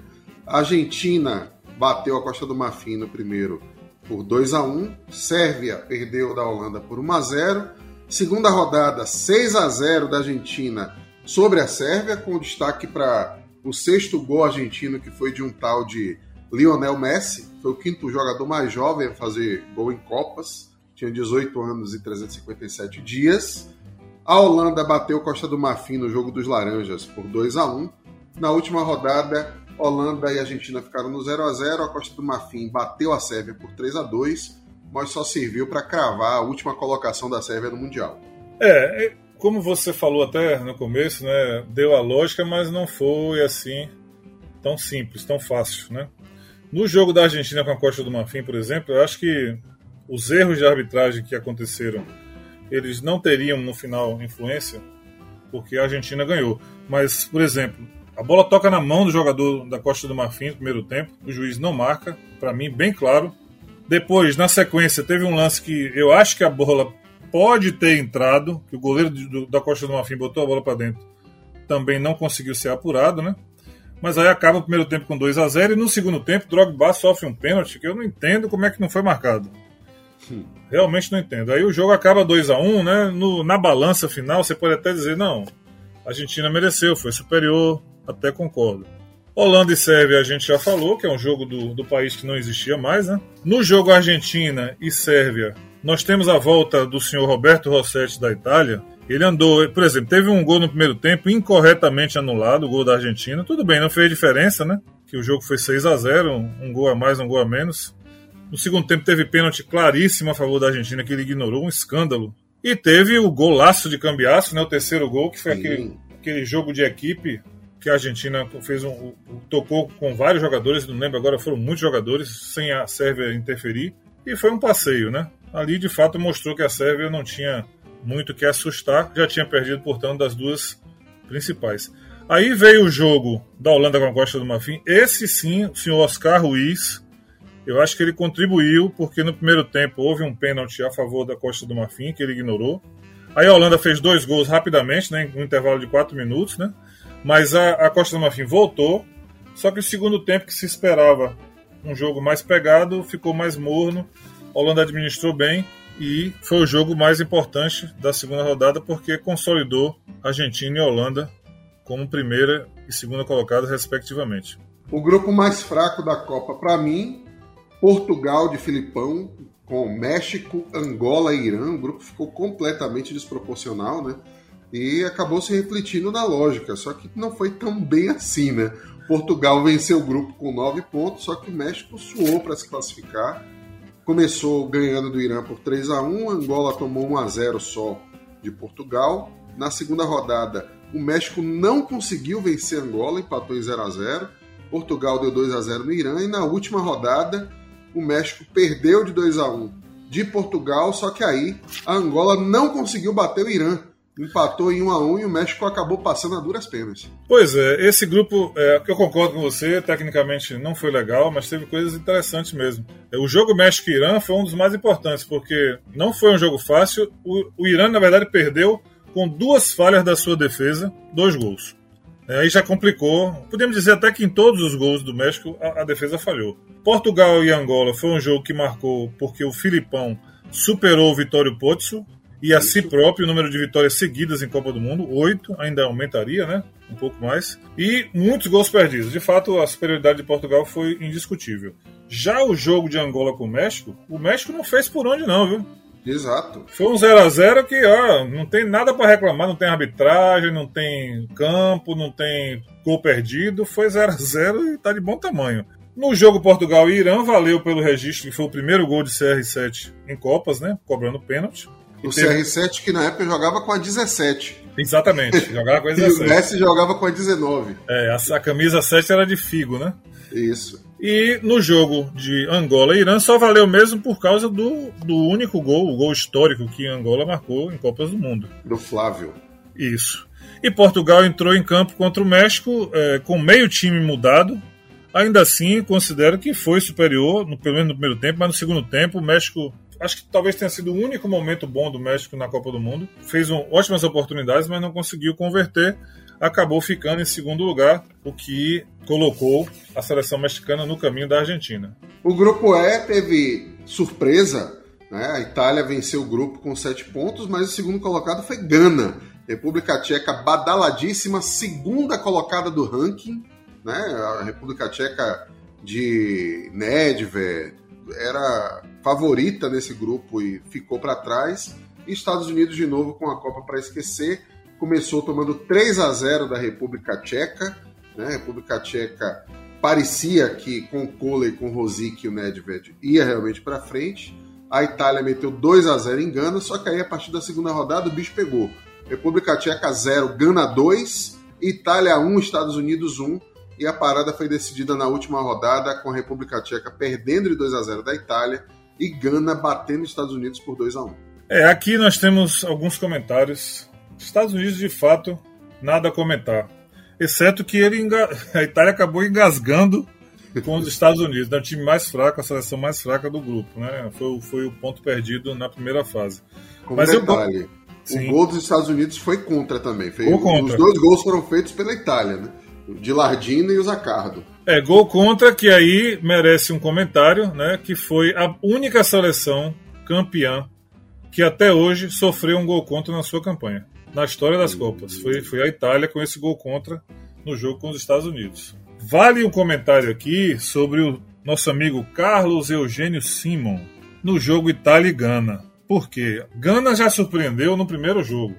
Speaker 2: A Argentina bateu a Costa do Marfim no primeiro por 2 a 1 Sérvia perdeu da Holanda por 1 a 0 Segunda rodada, 6 a 0 da Argentina sobre a Sérvia, com destaque para o sexto gol argentino, que foi de um tal de Lionel Messi. Foi o quinto jogador mais jovem a fazer gol em Copas. Tinha 18 anos e 357 dias. A Holanda bateu Costa do Marfim no jogo dos Laranjas por 2 a 1 Na última rodada, Holanda e Argentina ficaram no 0 a 0 A Costa do Marfim bateu a Sérvia por 3 a 2 mas só serviu para cravar a última colocação da Sérvia no Mundial.
Speaker 3: É, como você falou até no começo, né, deu a lógica, mas não foi assim tão simples, tão fácil, né? No jogo da Argentina com a Costa do Marfim, por exemplo, eu acho que os erros de arbitragem que aconteceram, eles não teriam no final influência, porque a Argentina ganhou. Mas, por exemplo, a bola toca na mão do jogador da Costa do Marfim no primeiro tempo, o juiz não marca, para mim bem claro. Depois, na sequência, teve um lance que eu acho que a bola pode ter entrado, que o goleiro do, da Costa do Marfim botou a bola para dentro, também não conseguiu ser apurado, né? Mas aí acaba o primeiro tempo com 2 a 0 e no segundo tempo Drogba sofre um pênalti que eu não entendo como é que não foi marcado. Realmente não entendo. Aí o jogo acaba 2 a 1 né? No, na balança final você pode até dizer, não, a Argentina mereceu, foi superior, até concordo. Holanda e Sérvia a gente já falou, que é um jogo do, do país que não existia mais, né? No jogo Argentina e Sérvia, nós temos a volta do senhor Roberto Rossetti da Itália. Ele andou, por exemplo, teve um gol no primeiro tempo incorretamente anulado, o gol da Argentina. Tudo bem, não fez diferença, né? Que o jogo foi 6 a 0 um gol a mais, um gol a menos. No segundo tempo teve pênalti claríssimo a favor da Argentina, que ele ignorou, um escândalo. E teve o golaço de cambiaço, né? O terceiro gol, que foi aquele, aquele jogo de equipe que a Argentina fez um, tocou com vários jogadores, não lembro agora, foram muitos jogadores, sem a Sérvia interferir. E foi um passeio, né? Ali de fato mostrou que a Sérvia não tinha muito que assustar, já tinha perdido, portanto, das duas principais. Aí veio o jogo da Holanda com a Costa do Marfim. Esse sim, o senhor Oscar Ruiz, eu acho que ele contribuiu, porque no primeiro tempo houve um pênalti a favor da Costa do Marfim, que ele ignorou. Aí a Holanda fez dois gols rapidamente, né, um intervalo de quatro minutos, né? Mas a, a Costa do Marfim voltou, só que o segundo tempo que se esperava um jogo mais pegado ficou mais morno. A Holanda administrou bem e foi o jogo mais importante da segunda rodada porque consolidou Argentina e Holanda como primeira e segunda colocadas, respectivamente.
Speaker 2: O grupo mais fraco da Copa, para mim, Portugal de Filipão, com México, Angola e Irã. O grupo ficou completamente desproporcional, né? e acabou se refletindo na lógica, só que não foi tão bem assim, né? Portugal venceu o grupo com 9 pontos, só que o México suou para se classificar. Começou ganhando do Irã por 3 a 1 Angola tomou 1 a 0 só de Portugal. Na segunda rodada, o México não conseguiu vencer Angola, empatou em 0 a 0 Portugal deu 2 a 0 no Irã. E na última rodada, o México perdeu de 2 a 1 de Portugal, só que aí a Angola não conseguiu bater o Irã empatou em 1 a 1 e o México acabou passando a duras penas.
Speaker 3: Pois é, esse grupo, é, eu concordo com você, tecnicamente não foi legal, mas teve coisas interessantes mesmo. É, o jogo México-Irã foi um dos mais importantes, porque não foi um jogo fácil. O, o Irã, na verdade, perdeu com duas falhas da sua defesa, dois gols. É, aí já complicou. Podemos dizer até que em todos os gols do México a, a defesa falhou. Portugal e Angola foi um jogo que marcou porque o Filipão superou o Vitório Pozzo, e a si próprio o número de vitórias seguidas em Copa do Mundo, oito, ainda aumentaria, né? Um pouco mais. E muitos gols perdidos. De fato, a superioridade de Portugal foi indiscutível. Já o jogo de Angola com o México, o México não fez por onde não, viu?
Speaker 2: Exato.
Speaker 3: Foi um 0 a 0 que, ó, não tem nada para reclamar, não tem arbitragem, não tem campo, não tem gol perdido, foi 0 a 0 e tá de bom tamanho. No jogo Portugal e Irã, valeu pelo registro, que foi o primeiro gol de CR7 em Copas, né? Cobrando pênalti.
Speaker 2: O teve... CR7 que na época jogava com a 17.
Speaker 3: Exatamente, [LAUGHS] jogava com a 17.
Speaker 2: e o Messi jogava com a 19.
Speaker 3: É, a, a camisa 7 era de Figo, né?
Speaker 2: Isso.
Speaker 3: E no jogo de Angola e Irã só valeu mesmo por causa do, do único gol, o gol histórico que Angola marcou em Copas do Mundo.
Speaker 2: Do Flávio.
Speaker 3: Isso. E Portugal entrou em campo contra o México é, com meio time mudado. Ainda assim, considero que foi superior, no, pelo menos no primeiro tempo, mas no segundo tempo o México acho que talvez tenha sido o único momento bom do México na Copa do Mundo. Fez um, ótimas oportunidades, mas não conseguiu converter. Acabou ficando em segundo lugar, o que colocou a seleção mexicana no caminho da Argentina.
Speaker 2: O grupo E teve surpresa. Né? A Itália venceu o grupo com sete pontos, mas o segundo colocado foi Gana. República Tcheca badaladíssima, segunda colocada do ranking. Né? A República Tcheca de Nedved, era favorita nesse grupo e ficou para trás. E Estados Unidos de novo com a Copa para esquecer. Começou tomando 3 a 0 da República Tcheca. Né? A República Tcheca parecia que com o Kohler com Rosic e o Nedved ia realmente para frente. A Itália meteu 2 a 0 em Gana, só que aí a partir da segunda rodada o bicho pegou. República Tcheca 0, Gana 2, Itália 1, Estados Unidos 1 e a parada foi decidida na última rodada com a República Tcheca perdendo de 2 a 0 da Itália e Gana batendo os Estados Unidos por 2 a 1.
Speaker 3: É, aqui nós temos alguns comentários. Estados Unidos, de fato, nada a comentar. Exceto que ele enga... [LAUGHS] a Itália acabou engasgando com os Estados Unidos, né? o time mais fraco, a seleção mais fraca do grupo. Né? Foi, foi o ponto perdido na primeira fase.
Speaker 2: Como Mas detalhe, eu... o gol dos Estados Unidos foi contra também. Foi... Contra. Os dois gols foram feitos pela Itália, né? de Lardino e o Zacardo.
Speaker 3: É, gol contra, que aí merece um comentário, né? Que foi a única seleção campeã que até hoje sofreu um gol contra na sua campanha. Na história das Copas. Foi, foi a Itália com esse gol contra no jogo com os Estados Unidos. Vale um comentário aqui sobre o nosso amigo Carlos Eugênio Simon no jogo Itália e Gana. Porque Gana já surpreendeu no primeiro jogo.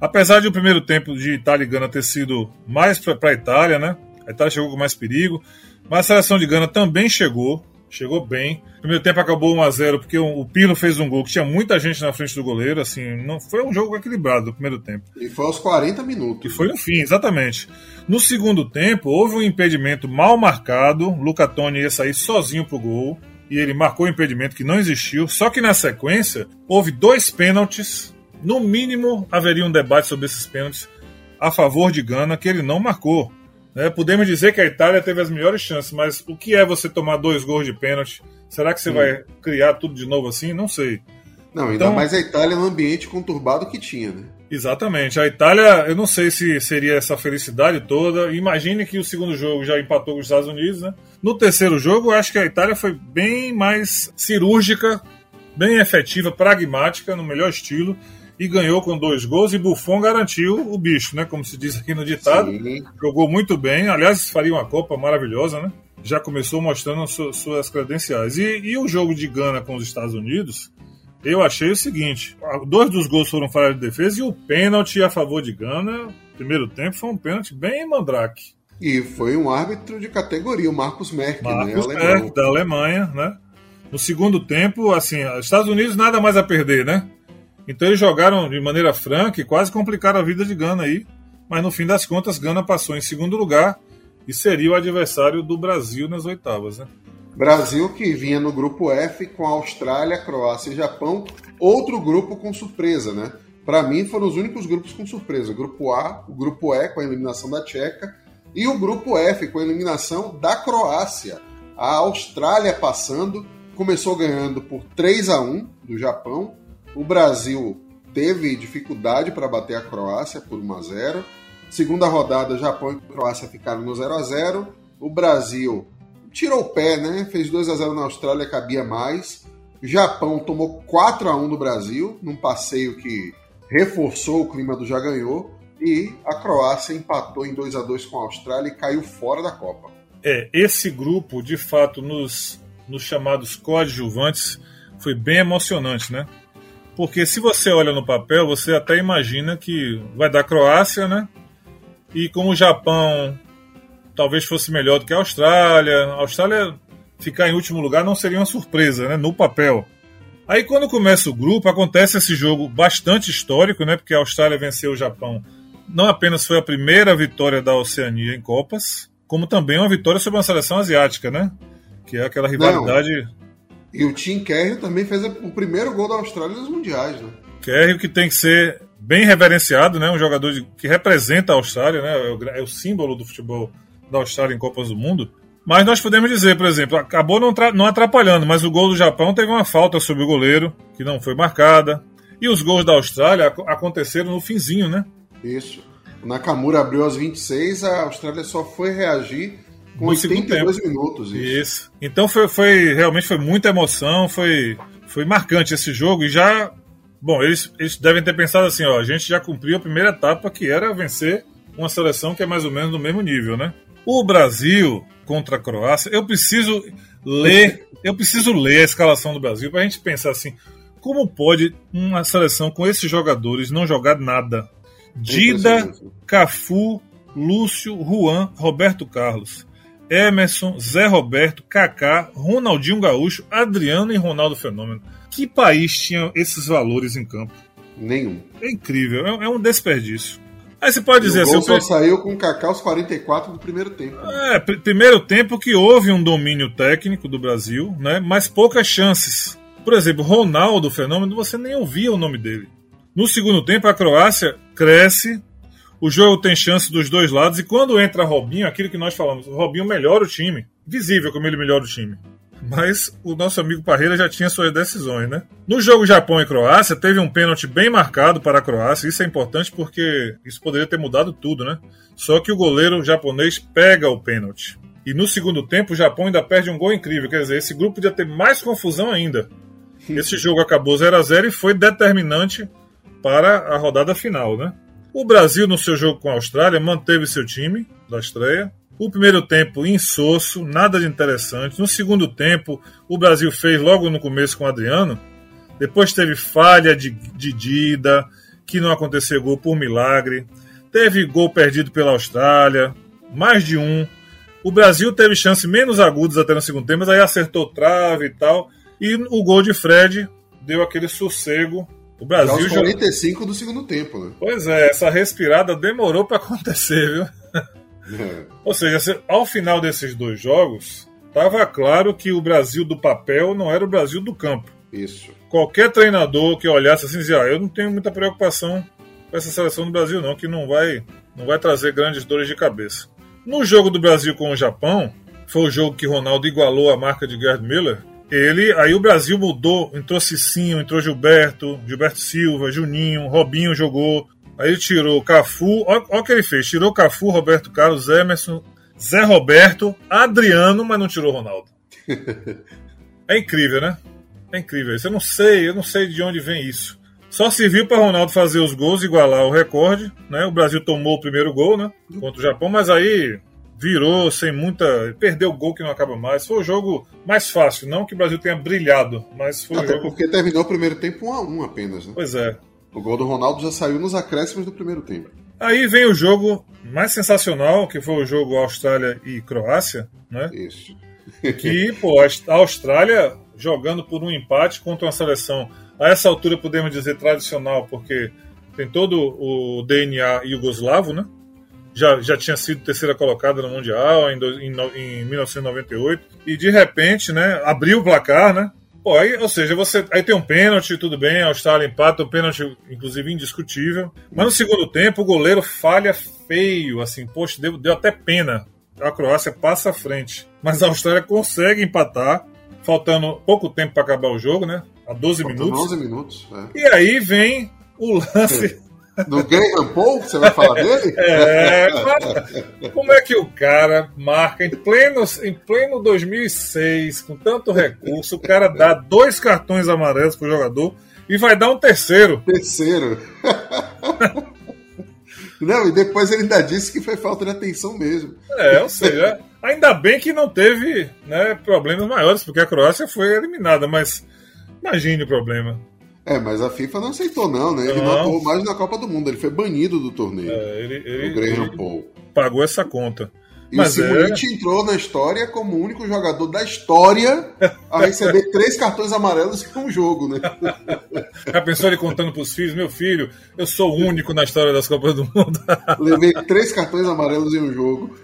Speaker 3: Apesar de o primeiro tempo de Itália e Gana ter sido mais para a Itália, né? A Itália chegou com mais perigo, mas a seleção de Gana também chegou, chegou bem. O primeiro tempo acabou 1 a 0 porque o Pirlo fez um gol que tinha muita gente na frente do goleiro, assim, não foi um jogo equilibrado no primeiro tempo.
Speaker 2: E foi aos 40 minutos.
Speaker 3: E foi no fim, exatamente. No segundo tempo, houve um impedimento mal marcado, Luca Toni ia sair sozinho pro gol e ele marcou o impedimento que não existiu. Só que na sequência houve dois pênaltis. No mínimo haveria um debate sobre esses pênaltis a favor de Gana que ele não marcou. Né? Podemos dizer que a Itália teve as melhores chances, mas o que é você tomar dois gols de pênalti? Será que você vai criar tudo de novo assim? Não sei.
Speaker 2: Não, ainda então, mais a Itália no ambiente conturbado que tinha, né?
Speaker 3: Exatamente. A Itália, eu não sei se seria essa felicidade toda. Imagine que o segundo jogo já empatou com os Estados Unidos, né? No terceiro jogo, eu acho que a Itália foi bem mais cirúrgica, bem efetiva, pragmática, no melhor estilo e ganhou com dois gols. E Buffon garantiu o bicho, né? Como se diz aqui no ditado. Sim. Jogou muito bem. Aliás, faria uma Copa maravilhosa, né? Já começou mostrando su suas credenciais. E, e, o jogo de Gana com os Estados Unidos, eu achei o seguinte: dois dos gols foram falha de defesa e o pênalti a favor de Gana, primeiro tempo, foi um pênalti bem mandrake.
Speaker 2: E foi um árbitro de categoria, o Marcos Merck,
Speaker 3: né, Marcos né? Merck, da Alemanha, né? No segundo tempo, assim, os Estados Unidos nada mais a perder, né? Então eles jogaram de maneira franca e quase complicaram a vida de Gana aí. Mas no fim das contas, Gana passou em segundo lugar e seria o adversário do Brasil nas oitavas, né?
Speaker 2: Brasil que vinha no grupo F com Austrália, Croácia e Japão, outro grupo com surpresa, né? Para mim foram os únicos grupos com surpresa. O grupo A, o grupo E com a eliminação da Tcheca e o grupo F com a eliminação da Croácia. A Austrália passando, começou ganhando por 3 a 1 do Japão, o Brasil teve dificuldade para bater a Croácia por 1 a 0. Segunda rodada, Japão e Croácia ficaram no 0 a 0. O Brasil tirou o pé, né? Fez 2 a 0 na Austrália, cabia mais. Japão tomou 4 a 1 do Brasil, num passeio que reforçou o clima do já ganhou. E a Croácia empatou em 2 a 2 com a Austrália e caiu fora da Copa.
Speaker 3: É, esse grupo, de fato, nos, nos chamados coadjuvantes, foi bem emocionante, né? Porque se você olha no papel, você até imagina que vai dar Croácia, né? E como o Japão talvez fosse melhor do que a Austrália, a Austrália ficar em último lugar não seria uma surpresa, né? No papel. Aí quando começa o grupo, acontece esse jogo bastante histórico, né? Porque a Austrália venceu o Japão. Não apenas foi a primeira vitória da Oceania em Copas, como também uma vitória sobre uma seleção asiática, né? Que é aquela rivalidade. Não
Speaker 2: e o Tim Kerry também fez o primeiro gol da Austrália nos mundiais, né?
Speaker 3: Kerry que tem que ser bem reverenciado, né? Um jogador de, que representa a Austrália, né? É o, é o, símbolo do futebol da Austrália em Copas do Mundo. Mas nós podemos dizer, por exemplo, acabou não, não atrapalhando, mas o gol do Japão teve uma falta sobre o goleiro, que não foi marcada. E os gols da Austrália aconteceram no finzinho, né?
Speaker 2: Isso. O Nakamura abriu aos 26, a Austrália só foi reagir com 82 minutos. Isso.
Speaker 3: isso. Então foi, foi realmente foi muita emoção, foi, foi marcante esse jogo e já. Bom, eles, eles devem ter pensado assim, ó, a gente já cumpriu a primeira etapa que era vencer uma seleção que é mais ou menos do mesmo nível, né? O Brasil contra a Croácia, eu preciso ler, eu preciso ler a escalação do Brasil para a gente pensar assim, como pode uma seleção com esses jogadores não jogar nada? Dida, Cafu, Lúcio, Juan, Roberto Carlos. Emerson, Zé Roberto, Kaká, Ronaldinho Gaúcho, Adriano e Ronaldo Fenômeno. Que país tinha esses valores em campo?
Speaker 2: Nenhum.
Speaker 3: É incrível, é, é um desperdício. Aí você pode dizer
Speaker 2: assim. O só saiu com o Kaká aos 44 do primeiro tempo.
Speaker 3: É, pr primeiro tempo que houve um domínio técnico do Brasil, né? Mas poucas chances. Por exemplo, Ronaldo Fenômeno, você nem ouvia o nome dele. No segundo tempo, a Croácia cresce, o jogo tem chance dos dois lados. E quando entra Robinho, aquilo que nós falamos, o Robinho melhora o time. Visível como ele melhora o time. Mas o nosso amigo Parreira já tinha suas decisões, né? No jogo Japão e Croácia, teve um pênalti bem marcado para a Croácia. Isso é importante porque isso poderia ter mudado tudo, né? Só que o goleiro japonês pega o pênalti. E no segundo tempo, o Japão ainda perde um gol incrível. Quer dizer, esse grupo podia ter mais confusão ainda. [LAUGHS] Esse jogo acabou 0 a 0 e foi determinante para a rodada final, né? O Brasil, no seu jogo com a Austrália, manteve seu time da estreia. O primeiro tempo insosso, nada de interessante. No segundo tempo, o Brasil fez logo no começo com o Adriano Depois teve falha de, de Dida, que não aconteceu gol por milagre. Teve gol perdido pela Austrália, mais de um. O Brasil teve chances menos agudas até no segundo tempo, mas aí acertou trave e tal. E o gol de Fred deu aquele sossego. O Brasil.
Speaker 2: Já 45 do segundo tempo, né?
Speaker 3: Pois é, essa respirada demorou para acontecer, viu? É. Ou seja, ao final desses dois jogos, estava claro que o Brasil do papel não era o Brasil do campo.
Speaker 2: Isso.
Speaker 3: Qualquer treinador que olhasse assim dizia: ah, eu não tenho muita preocupação com essa seleção do Brasil, não, que não vai, não vai trazer grandes dores de cabeça. No jogo do Brasil com o Japão, foi o jogo que Ronaldo igualou a marca de Gerd Miller. Ele, aí o Brasil mudou, entrou Cicinho, entrou Gilberto, Gilberto Silva, Juninho, Robinho jogou. Aí ele tirou Cafu, olha o que ele fez: tirou Cafu, Roberto Carlos, Emerson, Zé Roberto, Adriano, mas não tirou Ronaldo. [LAUGHS] É incrível, né? É incrível isso. Eu não sei, eu não sei de onde vem isso. Só serviu para Ronaldo fazer os gols, igualar o recorde, né? O Brasil tomou o primeiro gol, né? Contra o Japão, mas aí virou sem muita. Perdeu o gol que não acaba mais. Foi o jogo mais fácil. Não que o Brasil tenha brilhado, mas foi
Speaker 2: Até
Speaker 3: o jogo.
Speaker 2: porque terminou o primeiro tempo 1 a 1 apenas, né?
Speaker 3: Pois é.
Speaker 2: O gol do Ronaldo já saiu nos acréscimos do primeiro tempo.
Speaker 3: Aí vem o jogo mais sensacional, que foi o jogo Austrália e Croácia, né?
Speaker 2: Isso.
Speaker 3: Que, pô, a Austrália jogando por um empate contra uma seleção, a essa altura podemos dizer tradicional, porque tem todo o DNA iugoslavo, né? Já, já tinha sido terceira colocada no Mundial em, em, em 1998, e de repente, né, abriu o placar, né? Pô, aí, ou seja, você aí tem um pênalti, tudo bem, a Austrália empata, o pênalti, inclusive, indiscutível. Mas no segundo tempo, o goleiro falha feio, assim, poxa, deu, deu até pena. A Croácia passa à frente. Mas a Austrália consegue empatar, faltando pouco tempo para acabar o jogo, né? A 12 faltando minutos.
Speaker 2: 11 minutos.
Speaker 3: É. E aí vem o lance.
Speaker 2: Do Graham Paul, você vai falar dele? [LAUGHS]
Speaker 3: É, como é que o cara marca em pleno, em pleno 2006, com tanto recurso, o cara dá dois cartões amarelos pro jogador e vai dar um terceiro.
Speaker 2: Terceiro. [LAUGHS] Não, e depois ele ainda disse que foi falta de atenção mesmo.
Speaker 3: É, ou seja, ainda bem que não teve né, problemas maiores, porque a Croácia foi eliminada, mas imagine o problema.
Speaker 2: É, mas a FIFA não aceitou, não, né? Ele não, não atuou mais na Copa do Mundo, ele foi banido do torneio.
Speaker 3: É, ele, ele,
Speaker 2: o Graham Paul.
Speaker 3: Pagou essa conta.
Speaker 2: E Mas o Simonite é... entrou na história como o único jogador da história a receber [LAUGHS] três cartões amarelos em um jogo, né?
Speaker 3: Já pensou ele contando pros filhos? Meu filho, eu sou o único na história das Copas do Mundo. [LAUGHS]
Speaker 2: Levei três cartões amarelos em um jogo.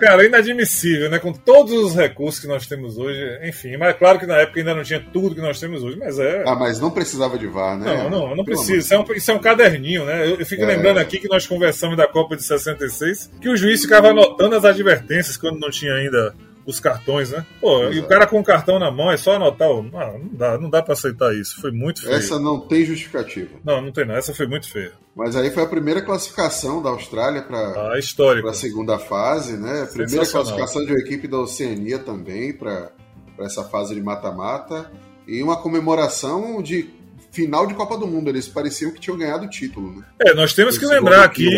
Speaker 3: Cara, inadmissível, né? Com todos os recursos que nós temos hoje. Enfim, mas é claro que na época ainda não tinha tudo que nós temos hoje, mas é.
Speaker 2: Ah, mas não precisava de VAR, né?
Speaker 3: Não, não, não precisa. Isso é, um, isso é um caderninho, né? Eu, eu fico é... lembrando aqui que nós conversamos da Copa de 66, que o juiz ficava anotando as advertências quando não tinha ainda os cartões, né? Pô, Exato. e o cara com o cartão na mão é só anotar. O... Ah, não dá, não dá para aceitar isso. Foi muito feio.
Speaker 2: Essa não tem justificativa.
Speaker 3: Não, não tem não. Essa foi muito feia.
Speaker 2: Mas aí foi a primeira classificação da Austrália para
Speaker 3: a histórica.
Speaker 2: a segunda fase, né? A primeira classificação de uma equipe da Oceania também para essa fase de mata-mata e uma comemoração de final de Copa do Mundo. Eles pareciam que tinham ganhado o título, né?
Speaker 3: É, nós temos que lembrar aqui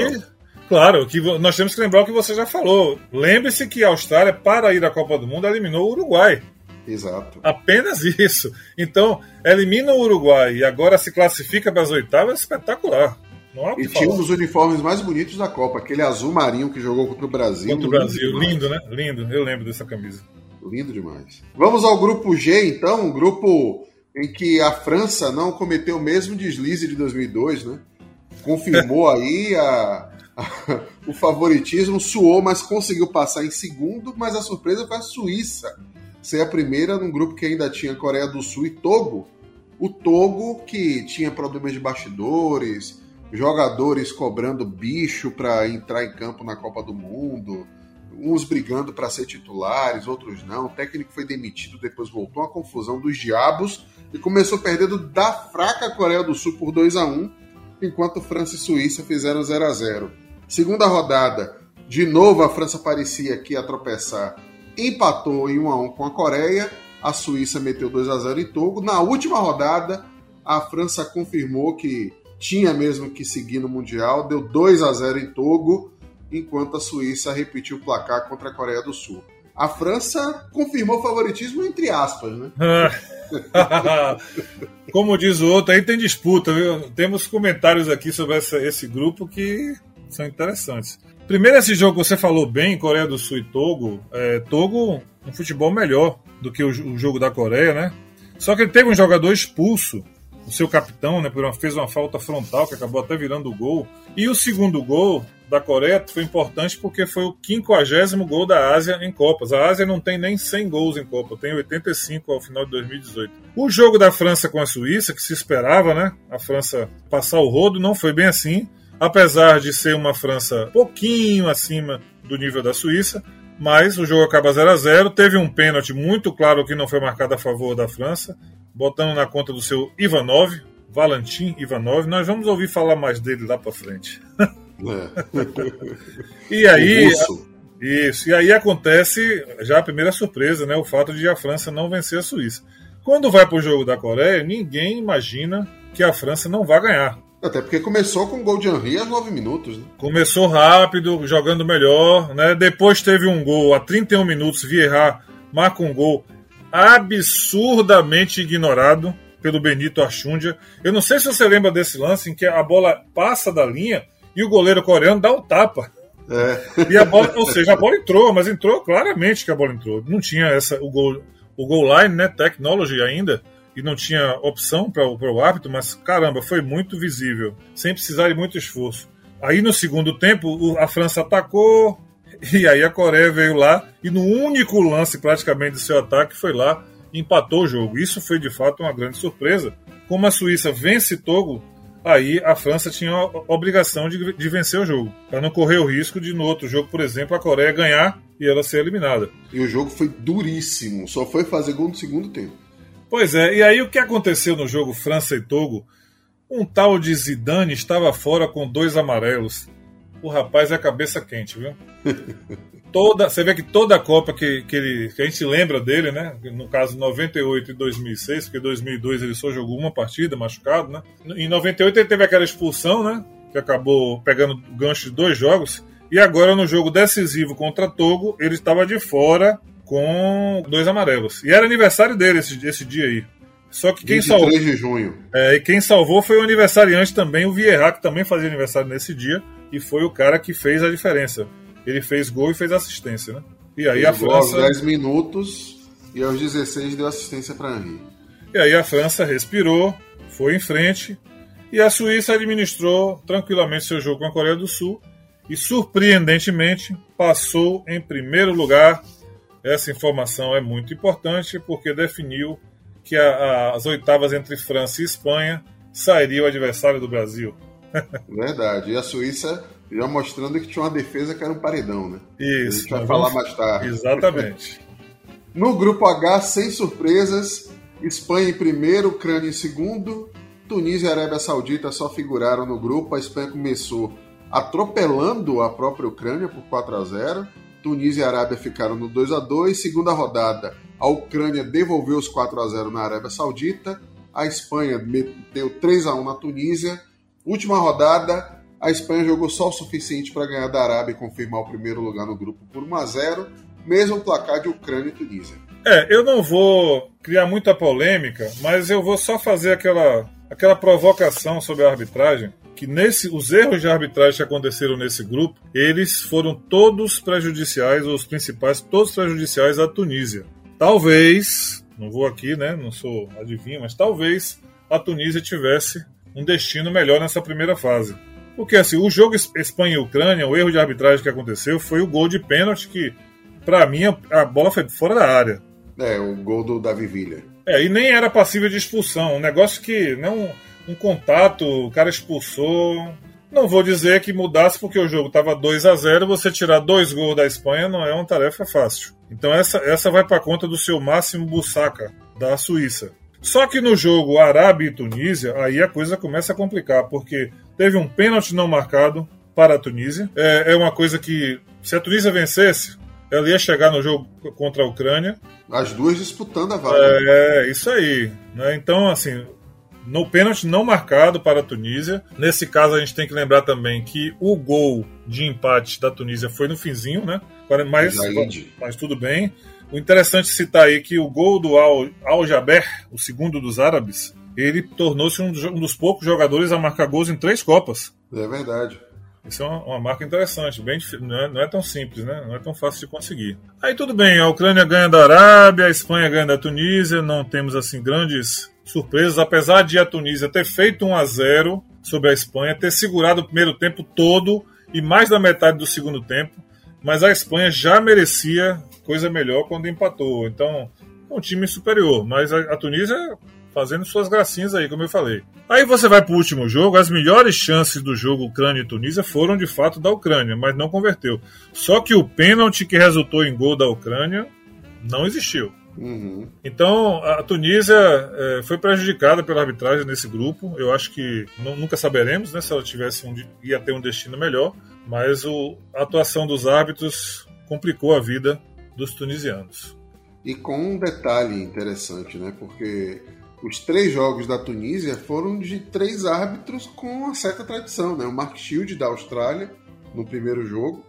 Speaker 3: Claro, que nós temos que lembrar o que você já falou. Lembre-se que a Austrália, para ir à Copa do Mundo, eliminou o Uruguai.
Speaker 2: Exato.
Speaker 3: Apenas [LAUGHS] isso. Então, elimina o Uruguai e agora se classifica para as oitavas, espetacular.
Speaker 2: e tinha um dos uniformes mais bonitos da Copa, aquele azul marinho que jogou contra o Brasil.
Speaker 3: Contra o Brasil, lindo, né? Lindo, eu lembro dessa camisa.
Speaker 2: Lindo demais. Vamos ao grupo G, então, um grupo em que a França não cometeu o mesmo deslize de 2002, né? Confirmou [LAUGHS] aí a, [LAUGHS] o favoritismo suou, mas conseguiu passar em segundo, mas a surpresa foi a Suíça ser a primeira num grupo que ainda tinha Coreia do Sul e Togo. O Togo, que tinha problemas de bastidores, jogadores cobrando bicho para entrar em campo na Copa do Mundo, uns brigando para ser titulares, outros não. O técnico foi demitido, depois voltou a confusão dos diabos e começou perdendo da fraca Coreia do Sul por 2 a 1 enquanto França e Suíça fizeram 0 a 0 Segunda rodada, de novo a França parecia que ia tropeçar. Empatou em 1 a 1 com a Coreia, a Suíça meteu 2 a 0 em Togo. Na última rodada, a França confirmou que tinha mesmo que seguir no Mundial, deu 2 a 0 em Togo, enquanto a Suíça repetiu o placar contra a Coreia do Sul. A França confirmou favoritismo entre aspas, né? [LAUGHS]
Speaker 3: Como diz o outro, aí tem disputa, viu? Temos comentários aqui sobre essa, esse grupo que são interessantes. Primeiro, esse jogo você falou bem, Coreia do Sul e Togo. É, Togo, um futebol melhor do que o, o jogo da Coreia, né? Só que ele teve um jogador expulso o seu capitão, né, fez uma falta frontal que acabou até virando o gol. E o segundo gol da Coreia foi importante porque foi o 50 gol da Ásia em Copas. A Ásia não tem nem 100 gols em Copa, tem 85 ao final de 2018. O jogo da França com a Suíça, que se esperava, né, a França passar o rodo, não foi bem assim. Apesar de ser uma França pouquinho acima do nível da Suíça, mas o jogo acaba 0 a 0 Teve um pênalti muito claro que não foi marcado a favor da França botando na conta do seu Ivanov, Valentim Ivanov. Nós vamos ouvir falar mais dele lá para frente. É. [LAUGHS] e aí. Isso, e aí acontece já a primeira surpresa, né? O fato de a França não vencer a Suíça. Quando vai para o jogo da Coreia, ninguém imagina que a França não vai ganhar.
Speaker 2: Até porque começou com o gol de Henry aos 9 minutos. Né?
Speaker 3: Começou rápido, jogando melhor. Né? Depois teve um gol a 31 minutos. Vieira marca um gol absurdamente ignorado pelo Benito Archundia. Eu não sei se você lembra desse lance em que a bola passa da linha e o goleiro coreano dá um tapa. É. E a bola, ou seja, a bola entrou, mas entrou claramente que a bola entrou. Não tinha essa o gol, o goal line, né, technology ainda, e não tinha opção para o árbitro, mas caramba, foi muito visível, sem precisar de muito esforço. Aí no segundo tempo, a França atacou, [LAUGHS] e aí a Coreia veio lá e no único lance praticamente do seu ataque foi lá empatou o jogo. Isso foi de fato uma grande surpresa. Como a Suíça vence Togo, aí a França tinha a obrigação de, de vencer o jogo, para não correr o risco de no outro jogo, por exemplo, a Coreia ganhar e ela ser eliminada.
Speaker 2: E o jogo foi duríssimo, só foi fazer gol no segundo tempo.
Speaker 3: Pois é, e aí o que aconteceu no jogo França e Togo? Um tal de Zidane estava fora com dois amarelos o rapaz é cabeça quente, viu? [LAUGHS] toda, você vê que toda a Copa que, que, ele, que a gente lembra dele, né? No caso 98 e 2006, porque 2002 ele só jogou uma partida machucado, né? Em 98 ele teve aquela expulsão, né? Que acabou pegando o gancho de dois jogos. E agora no jogo decisivo contra Togo, ele estava de fora com dois amarelos. E era aniversário dele esse, esse dia aí. Só que quem salvou.
Speaker 2: de junho.
Speaker 3: É, e quem salvou foi o aniversariante também, o Vieira, que também fazia aniversário nesse dia e foi o cara que fez a diferença. Ele fez gol e fez assistência, né? E aí a França.
Speaker 2: Aos 10 minutos e aos 16 deu assistência para Henry.
Speaker 3: E aí a França respirou, foi em frente e a Suíça administrou tranquilamente seu jogo com a Coreia do Sul e surpreendentemente passou em primeiro lugar. Essa informação é muito importante porque definiu que a, a, as oitavas entre França e Espanha sairia o adversário do Brasil. [LAUGHS]
Speaker 2: Verdade. E a Suíça já mostrando que tinha uma defesa que era um paredão, né?
Speaker 3: Isso. A gente
Speaker 2: vai falar mais tarde.
Speaker 3: Exatamente. [LAUGHS]
Speaker 2: no grupo H, sem surpresas, Espanha em primeiro, Ucrânia em segundo, Tunísia e Arábia Saudita só figuraram no grupo. A Espanha começou atropelando a própria Ucrânia por 4 a 0. Tunísia e Arábia ficaram no 2 a 2. Segunda rodada, a Ucrânia devolveu os 4 a 0 na Arábia Saudita. A Espanha meteu 3 a 1 na Tunísia Última rodada, a Espanha jogou só o suficiente para ganhar da Arábia e confirmar o primeiro lugar no grupo por 1 a 0, mesmo placar de Ucrânia e Tunísia.
Speaker 3: É, eu não vou criar muita polêmica, mas eu vou só fazer aquela, aquela provocação sobre a arbitragem, que nesse os erros de arbitragem que aconteceram nesse grupo, eles foram todos prejudiciais, os principais, todos prejudiciais à Tunísia. Talvez, não vou aqui, né, não sou adivinho, mas talvez a Tunísia tivesse um destino melhor nessa primeira fase. Porque assim, o jogo Espanha e Ucrânia, o erro de arbitragem que aconteceu foi o gol de pênalti que, para mim, a bola foi fora da área.
Speaker 2: É, o gol do Davi Villa.
Speaker 3: É, e nem era passível de expulsão. Um negócio que, não um contato, o cara expulsou. Não vou dizer que mudasse porque o jogo estava 2 a 0 você tirar dois gols da Espanha não é uma tarefa fácil. Então essa, essa vai para conta do seu Máximo Bussaca, da Suíça. Só que no jogo Arábia e Tunísia, aí a coisa começa a complicar, porque teve um pênalti não marcado para a Tunísia. É, é uma coisa que, se a Tunísia vencesse, ela ia chegar no jogo contra a Ucrânia.
Speaker 2: As duas disputando a vaga.
Speaker 3: É, isso aí. Né? Então, assim, no pênalti não marcado para a Tunísia. Nesse caso, a gente tem que lembrar também que o gol de empate da Tunísia foi no finzinho, né? Mas, mas tudo bem. O interessante citar aí que o gol do Al, Al Jaber, o segundo dos árabes, ele tornou-se um, um, dos poucos jogadores a marcar gols em três Copas.
Speaker 2: É verdade.
Speaker 3: Isso é uma, uma marca interessante, bem não é, não é, tão simples, né? Não é tão fácil de conseguir. Aí tudo bem, a Ucrânia ganha da Arábia, a Espanha ganha da Tunísia, não temos assim grandes surpresas, apesar de a Tunísia ter feito 1 a 0 sobre a Espanha, ter segurado o primeiro tempo todo e mais da metade do segundo tempo, mas a Espanha já merecia coisa melhor quando empatou. Então, é um time superior, mas a, a Tunísia fazendo suas gracinhas aí, como eu falei. Aí você vai para o último jogo, as melhores chances do jogo Ucrânia e Tunísia foram de fato da Ucrânia, mas não converteu. Só que o pênalti que resultou em gol da Ucrânia não existiu. Uhum. Então a Tunísia é, foi prejudicada pela arbitragem nesse grupo. Eu acho que não, nunca saberemos né, se ela tivesse um, ia ter um destino melhor, mas o, a atuação dos árbitros complicou a vida dos tunisianos.
Speaker 2: E com um detalhe interessante, né? Porque os três jogos da Tunísia foram de três árbitros com uma certa tradição, né? O Mark Shield da Austrália no primeiro jogo,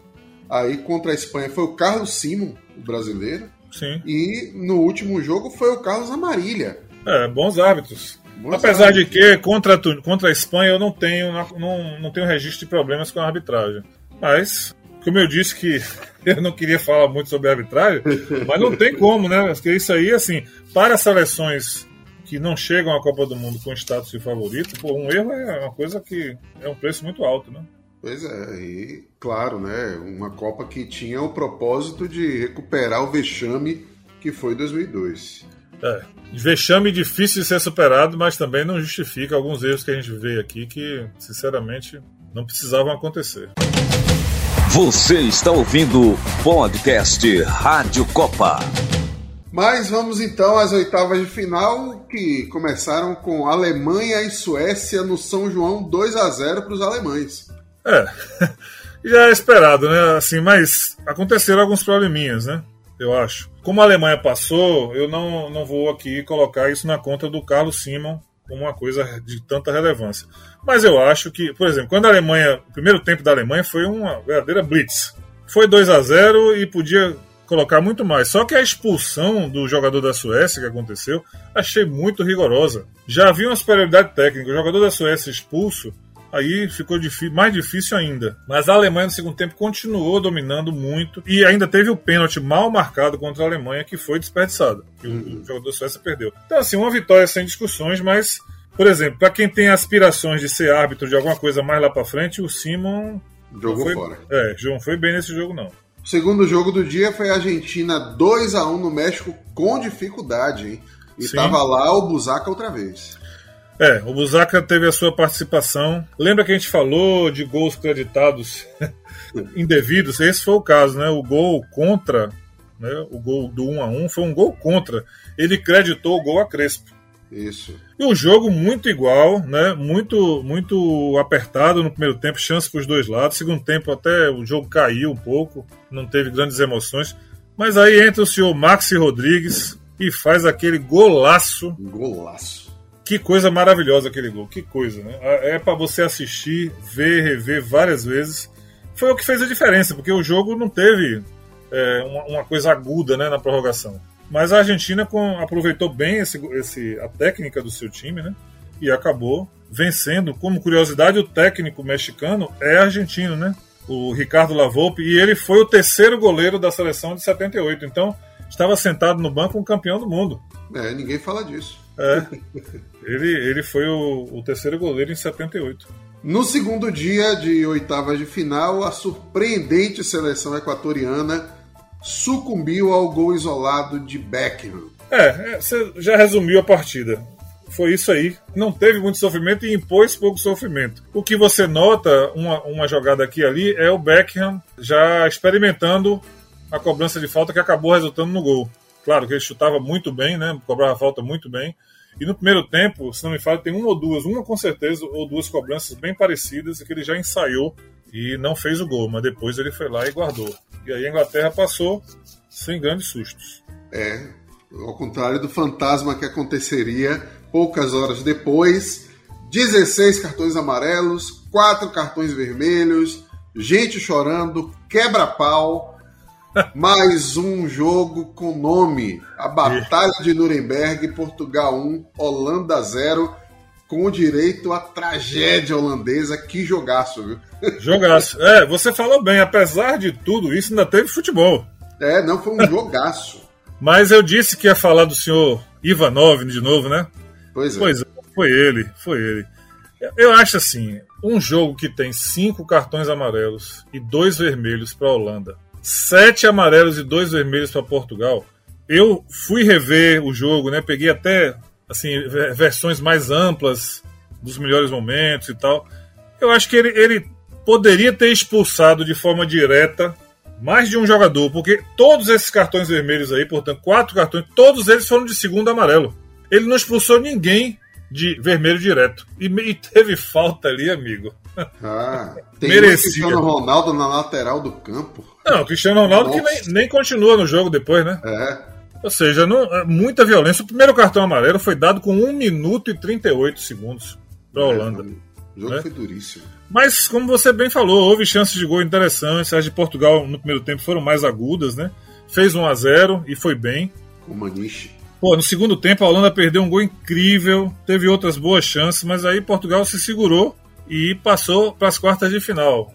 Speaker 2: aí contra a Espanha foi o Carlos Simon, o brasileiro,
Speaker 3: Sim.
Speaker 2: e no último jogo foi o Carlos Amarilha.
Speaker 3: É, bons árbitros. Bons Apesar árbitros. de que contra a, contra a Espanha eu não tenho, não, não tenho registro de problemas com a arbitragem. Mas, como eu disse que [LAUGHS] eu não queria falar muito sobre a arbitragem, [LAUGHS] mas não tem como, né? Porque isso aí, assim, para seleções que não chegam à Copa do Mundo com status de favorito, pô, um erro é uma coisa que é um preço muito alto, né?
Speaker 2: Pois é, e claro, né? Uma Copa que tinha o propósito de recuperar o vexame que foi 2002.
Speaker 3: É, vexame difícil de ser superado, mas também não justifica alguns erros que a gente vê aqui que, sinceramente, não precisavam acontecer.
Speaker 1: Você está ouvindo o podcast Rádio Copa.
Speaker 2: Mas vamos então às oitavas de final, que começaram com Alemanha e Suécia no São João 2 a 0 para os alemães.
Speaker 3: É, [LAUGHS] já é esperado, né? Assim, mas aconteceram alguns probleminhas, né? Eu acho. Como a Alemanha passou, eu não, não vou aqui colocar isso na conta do Carlos Simon como uma coisa de tanta relevância. Mas eu acho que, por exemplo, quando a Alemanha, o primeiro tempo da Alemanha foi uma verdadeira blitz. Foi 2 a 0 e podia colocar muito mais. Só que a expulsão do jogador da Suécia que aconteceu, achei muito rigorosa. Já havia uma superioridade técnica. O jogador da Suécia expulso, aí ficou mais difícil ainda. Mas a Alemanha no segundo tempo continuou dominando muito e ainda teve o pênalti mal marcado contra a Alemanha que foi desperdiçado. E o, o jogador Suécia perdeu. Então, assim, uma vitória sem discussões, mas, por exemplo, para quem tem aspirações de ser árbitro de alguma coisa mais lá para frente, o Simon.
Speaker 2: Jogou
Speaker 3: foi,
Speaker 2: fora.
Speaker 3: É, não foi bem nesse jogo, não.
Speaker 2: O segundo jogo do dia foi a Argentina 2 a 1 no México com dificuldade, hein? E Sim. tava lá o Busaca outra vez.
Speaker 3: É, o Busaca teve a sua participação. Lembra que a gente falou de gols creditados [LAUGHS] indevidos? Esse foi o caso, né? O gol contra, né? o gol do 1 a 1 foi um gol contra. Ele creditou o gol a Crespo.
Speaker 2: Isso.
Speaker 3: E o jogo muito igual, né? Muito, muito apertado no primeiro tempo, chance para os dois lados. Segundo tempo até o jogo caiu um pouco, não teve grandes emoções. Mas aí entra o senhor Maxi Rodrigues e faz aquele golaço.
Speaker 2: Golaço.
Speaker 3: Que coisa maravilhosa aquele gol, que coisa, né? É para você assistir, ver, rever várias vezes. Foi o que fez a diferença, porque o jogo não teve é, uma, uma coisa aguda né, na prorrogação. Mas a Argentina com, aproveitou bem esse, esse, a técnica do seu time, né? E acabou vencendo. Como curiosidade, o técnico mexicano é argentino, né? O Ricardo Lavolpe, e ele foi o terceiro goleiro da seleção de 78. Então, estava sentado no banco um campeão do mundo.
Speaker 2: É, ninguém fala disso.
Speaker 3: É. [LAUGHS] ele, ele foi o, o terceiro goleiro em 78.
Speaker 2: No segundo dia de oitavas de final, a surpreendente seleção equatoriana sucumbiu ao gol isolado de Beckham.
Speaker 3: É, é, você já resumiu a partida. Foi isso aí. Não teve muito sofrimento e impôs pouco sofrimento. O que você nota, uma, uma jogada aqui e ali, é o Beckham já experimentando a cobrança de falta que acabou resultando no gol. Claro que ele chutava muito bem, né? Cobrava falta muito bem. E no primeiro tempo, se não me falha, tem uma ou duas, uma com certeza, ou duas cobranças bem parecidas que ele já ensaiou e não fez o gol, mas depois ele foi lá e guardou. E aí a Inglaterra passou sem grandes sustos.
Speaker 2: É, ao contrário do fantasma que aconteceria poucas horas depois, 16 cartões amarelos, 4 cartões vermelhos, gente chorando, quebra-pau. Mais um jogo com nome: A Batalha de Nuremberg, Portugal 1, Holanda 0, com direito à tragédia holandesa. Que jogaço, viu?
Speaker 3: Jogaço. É, você falou bem, apesar de tudo isso, ainda teve futebol.
Speaker 2: É, não foi um jogaço.
Speaker 3: Mas eu disse que ia falar do senhor Ivanov de novo, né?
Speaker 2: Pois é.
Speaker 3: Pois é, foi ele, foi ele. Eu acho assim, um jogo que tem cinco cartões amarelos e dois vermelhos para a Holanda, sete amarelos e dois vermelhos para Portugal. Eu fui rever o jogo, né? Peguei até assim versões mais amplas dos melhores momentos e tal. Eu acho que ele, ele poderia ter expulsado de forma direta mais de um jogador, porque todos esses cartões vermelhos aí, portanto, quatro cartões, todos eles foram de segundo amarelo. Ele não expulsou ninguém de vermelho direto. E, e teve falta ali, amigo.
Speaker 2: Ah, [LAUGHS] tem Merecia. Cristiano Ronaldo na lateral do campo.
Speaker 3: Não, o Cristiano Ronaldo Nossa. que nem, nem continua no jogo depois, né?
Speaker 2: É.
Speaker 3: Ou seja, não, é muita violência. O primeiro cartão amarelo foi dado com 1 minuto e 38 segundos para a é, Holanda.
Speaker 2: O jogo né? foi duríssimo.
Speaker 3: Mas, como você bem falou, houve chances de gol interessantes. As de Portugal no primeiro tempo foram mais agudas, né? Fez 1 a 0 e foi bem.
Speaker 2: Com o Maniche.
Speaker 3: Pô, no segundo tempo a Holanda perdeu um gol incrível, teve outras boas chances, mas aí Portugal se segurou e passou para as quartas de final.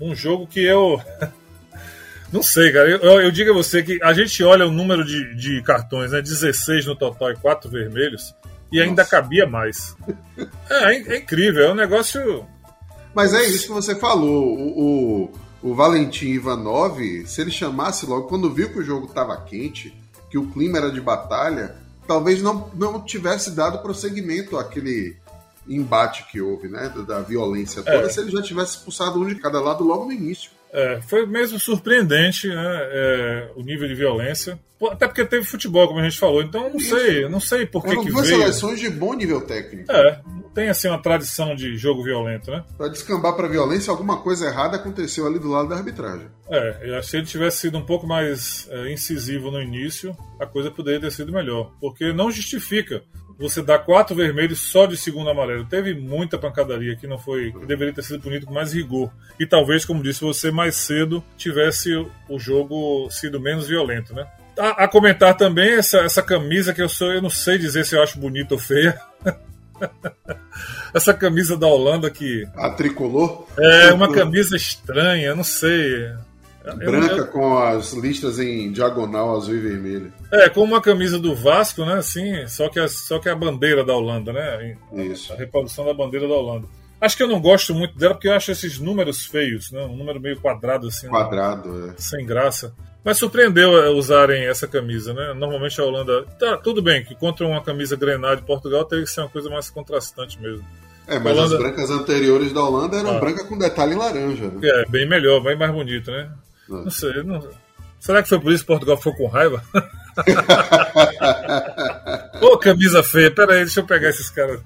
Speaker 3: Um jogo que eu. [LAUGHS] Não sei, cara. Eu, eu, digo a você que a gente olha o número de, de cartões, né? 16 no total e 4 vermelhos, e ainda Nossa. cabia mais. [LAUGHS] É, é, é, incrível, é um negócio.
Speaker 2: Mas é isso que você falou. O, o, o Valentim Ivanov, se ele chamasse logo, quando viu que o jogo estava quente, que o clima era de batalha, talvez não, não tivesse dado prosseguimento àquele embate que houve, né? Da, violência toda, é. se ele já tivesse expulsado um de cada lado logo no início.
Speaker 3: É, foi mesmo surpreendente né, é, o nível de violência. Até porque teve futebol, como a gente falou. Então não Isso. sei, não sei por que, que
Speaker 2: veio.
Speaker 3: seleções
Speaker 2: de bom nível técnico.
Speaker 3: É, tem assim uma tradição de jogo violento, né?
Speaker 2: Para descambar para violência, alguma coisa errada aconteceu ali do lado da arbitragem.
Speaker 3: É, se ele tivesse sido um pouco mais é, incisivo no início, a coisa poderia ter sido melhor, porque não justifica você dar quatro vermelhos só de segundo amarelo. Teve muita pancadaria que não foi, que deveria ter sido punido com mais rigor. E talvez, como disse você mais cedo, tivesse o jogo sido menos violento, né? A, a comentar também essa, essa camisa que eu sou, eu não sei dizer se eu acho bonita ou feia. [LAUGHS] [LAUGHS] Essa camisa da Holanda que.
Speaker 2: A tricolor?
Speaker 3: É, uma camisa estranha, não sei.
Speaker 2: Branca eu... com as listas em diagonal azul e vermelho.
Speaker 3: É, como uma camisa do Vasco, né? Assim, só que, a, só que a bandeira da Holanda, né?
Speaker 2: Isso.
Speaker 3: A, a reprodução da bandeira da Holanda. Acho que eu não gosto muito dela porque eu acho esses números feios, né? Um número meio quadrado assim.
Speaker 2: Quadrado,
Speaker 3: né? é. Sem graça. Mas surpreendeu é, usarem essa camisa, né? Normalmente a Holanda. Tá, tudo bem que contra uma camisa Grenade de Portugal teve que ser uma coisa mais contrastante mesmo.
Speaker 2: É, mas Holanda... as brancas anteriores da Holanda eram ah. branca com detalhe laranja. Né?
Speaker 3: É, bem melhor, bem mais bonito, né? Não, é. não sei, não... Será que foi por isso que Portugal ficou com raiva? [LAUGHS] Ô, camisa feia, pera aí, deixa eu pegar esses caras.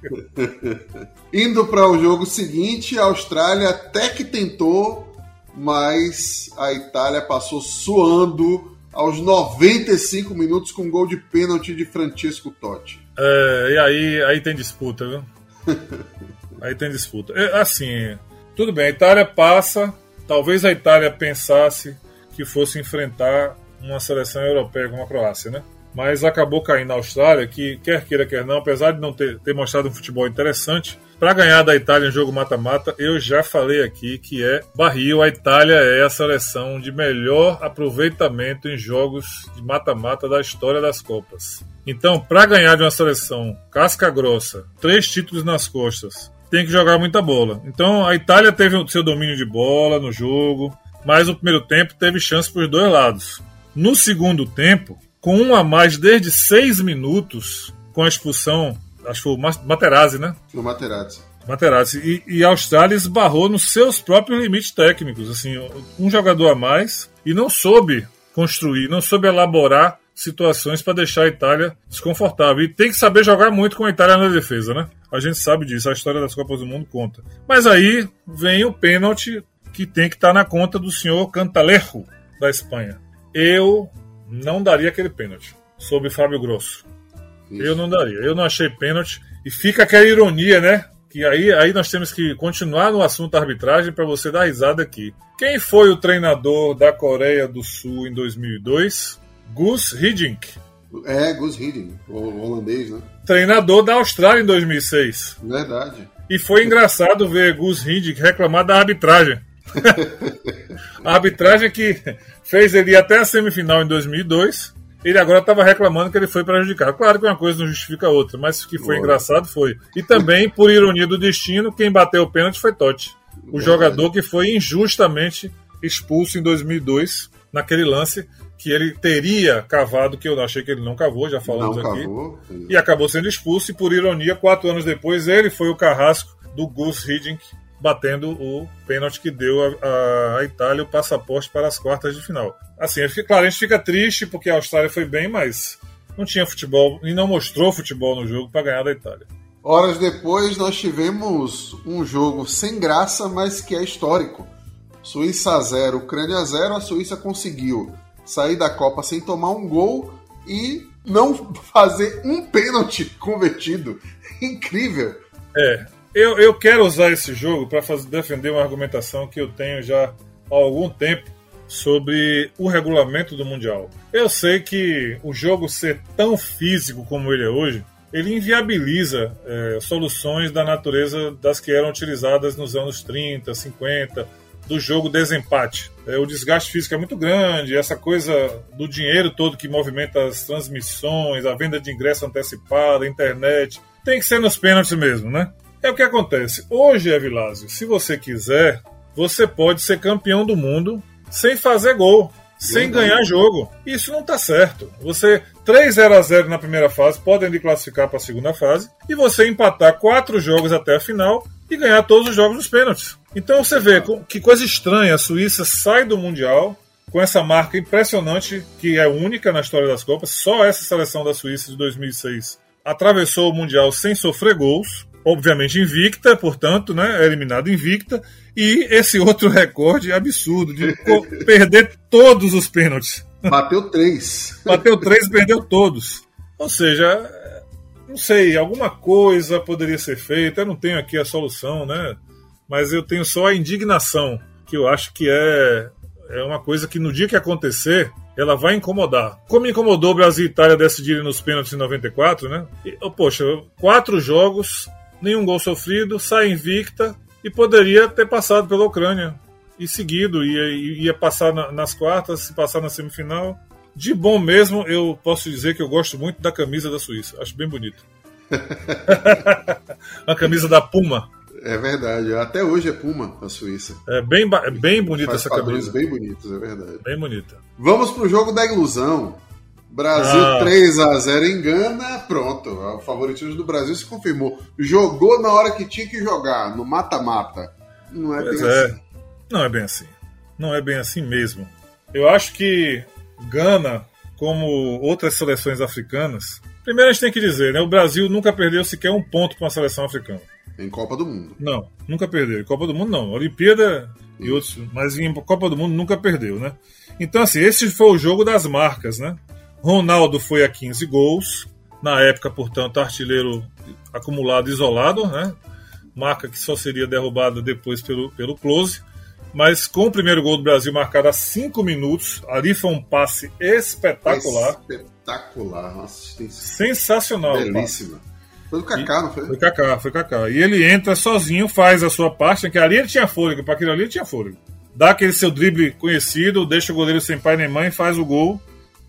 Speaker 3: [LAUGHS]
Speaker 2: Indo para o jogo seguinte, a Austrália até que tentou mas a Itália passou suando aos 95 minutos com um gol de pênalti de Francesco Totti.
Speaker 3: É, e aí, aí tem disputa, viu? [LAUGHS] aí tem disputa. É, assim, tudo bem, a Itália passa. Talvez a Itália pensasse que fosse enfrentar uma seleção europeia como a Croácia, né? Mas acabou caindo na Austrália, que quer queira, quer não, apesar de não ter, ter mostrado um futebol interessante, para ganhar da Itália em jogo mata-mata, eu já falei aqui que é barril. A Itália é a seleção de melhor aproveitamento em jogos de mata-mata da história das Copas. Então, para ganhar de uma seleção casca grossa, três títulos nas costas, tem que jogar muita bola. Então, a Itália teve o seu domínio de bola no jogo, mas no primeiro tempo teve chance para os dois lados. No segundo tempo, com um a mais desde seis minutos, com a expulsão acho que foi o Materazzi, né?
Speaker 2: O Materazzi.
Speaker 3: Materazzi. E, e a Austrália esbarrou nos seus próprios limites técnicos. Assim, um jogador a mais e não soube construir, não soube elaborar situações para deixar a Itália desconfortável. E tem que saber jogar muito com a Itália na defesa, né? A gente sabe disso, a história das Copas do Mundo conta. Mas aí vem o pênalti que tem que estar tá na conta do senhor Cantalejo, da Espanha. Eu não daria aquele pênalti sobre Fábio Grosso. Isso. Eu não daria. Eu não achei pênalti. E fica aquela ironia, né? que aí, aí nós temos que continuar no assunto da arbitragem para você dar risada aqui. Quem foi o treinador da Coreia do Sul em 2002? Gus Hiddink.
Speaker 2: É, Gus Hiddink, o holandês, né?
Speaker 3: Treinador da Austrália em 2006.
Speaker 2: Verdade.
Speaker 3: E foi engraçado ver Gus Hiddink reclamar da arbitragem. [LAUGHS] a arbitragem que fez ele ir até a semifinal em 2002 ele agora estava reclamando que ele foi prejudicado. Claro que uma coisa não justifica a outra, mas que foi engraçado foi. E também, por ironia do destino, quem bateu o pênalti foi Totti, o jogador que foi injustamente expulso em 2002, naquele lance que ele teria cavado, que eu achei que ele não cavou, já falamos não aqui. Cavou. E acabou sendo expulso, e por ironia, quatro anos depois, ele foi o carrasco do Gus Hiddink, batendo o pênalti que deu a, a, Itália o passaporte para as quartas de final. Assim, claro, a gente fica triste porque a Austrália foi bem, mas não tinha futebol e não mostrou futebol no jogo para ganhar da Itália.
Speaker 2: Horas depois, nós tivemos um jogo sem graça, mas que é histórico. Suíça 0, Ucrânia 0. A Suíça conseguiu sair da Copa sem tomar um gol e não [LAUGHS] fazer um pênalti convertido. Incrível.
Speaker 3: É, eu, eu quero usar esse jogo para defender uma argumentação que eu tenho já há algum tempo sobre o regulamento do Mundial. Eu sei que o jogo ser tão físico como ele é hoje, ele inviabiliza é, soluções da natureza das que eram utilizadas nos anos 30, 50, do jogo desempate. É, o desgaste físico é muito grande, essa coisa do dinheiro todo que movimenta as transmissões, a venda de ingresso antecipada, a internet, tem que ser nos pênaltis mesmo, né? É o que acontece. Hoje, Evilásio, se você quiser, você pode ser campeão do mundo sem fazer gol, sem ganhar jogo. Isso não está certo. Você 3 0 a 0 na primeira fase, podem lhe classificar para a segunda fase, e você empatar quatro jogos até a final e ganhar todos os jogos nos pênaltis. Então você vê que coisa estranha, a Suíça sai do Mundial com essa marca impressionante que é única na história das Copas. Só essa seleção da Suíça de 2006 atravessou o Mundial sem sofrer gols obviamente invicta, portanto, né, eliminado invicta, e esse [LAUGHS] outro recorde absurdo de perder todos os pênaltis.
Speaker 2: Bateu três. [LAUGHS]
Speaker 3: Bateu três e perdeu todos. Ou seja, não sei, alguma coisa poderia ser feita. Eu não tenho aqui a solução, né? Mas eu tenho só a indignação, que eu acho que é, é uma coisa que no dia que acontecer, ela vai incomodar. Como incomodou o Brasil e Itália decidirem nos pênaltis em 94, né? E, oh, poxa, quatro jogos, nenhum gol sofrido, sai invicta e poderia ter passado pela Ucrânia e seguido, ia, ia passar na, nas quartas, se passar na semifinal. De bom mesmo, eu posso dizer que eu gosto muito da camisa da Suíça, acho bem bonito. [LAUGHS] a camisa da Puma.
Speaker 2: É verdade, até hoje é Puma a Suíça.
Speaker 3: É bem, bem bonita essa camisa.
Speaker 2: bem bonitos, é verdade.
Speaker 3: Bem bonita.
Speaker 2: Vamos pro jogo da ilusão. Brasil ah. 3 a 0 em Gana, pronto. O favoritismo do Brasil se confirmou. Jogou na hora que tinha que jogar, no mata-mata. Não é pois bem é. assim.
Speaker 3: Não é bem assim. Não é bem assim mesmo. Eu acho que Gana, como outras seleções africanas, primeiro a gente tem que dizer, né? O Brasil nunca perdeu sequer um ponto para uma seleção africana.
Speaker 2: Em Copa do Mundo.
Speaker 3: Não, nunca perdeu. Em Copa do Mundo não. Olimpíada e outros, mas em Copa do Mundo nunca perdeu, né? Então, assim, esse foi o jogo das marcas, né? Ronaldo foi a 15 gols, na época, portanto, artilheiro acumulado isolado, né? Marca que só seria derrubada depois pelo, pelo Close. Mas com o primeiro gol do Brasil marcado a 5 minutos, ali foi um passe espetacular.
Speaker 2: Espetacular, nossa,
Speaker 3: sensacional.
Speaker 2: Belíssima. Foi do Kaká, não foi?
Speaker 3: Foi Kaká, foi Kaká. E ele entra sozinho, faz a sua parte, que ali ele tinha fôlego, para aquilo ali ele tinha fôlego. Dá aquele seu drible conhecido, deixa o goleiro sem pai nem mãe, faz o gol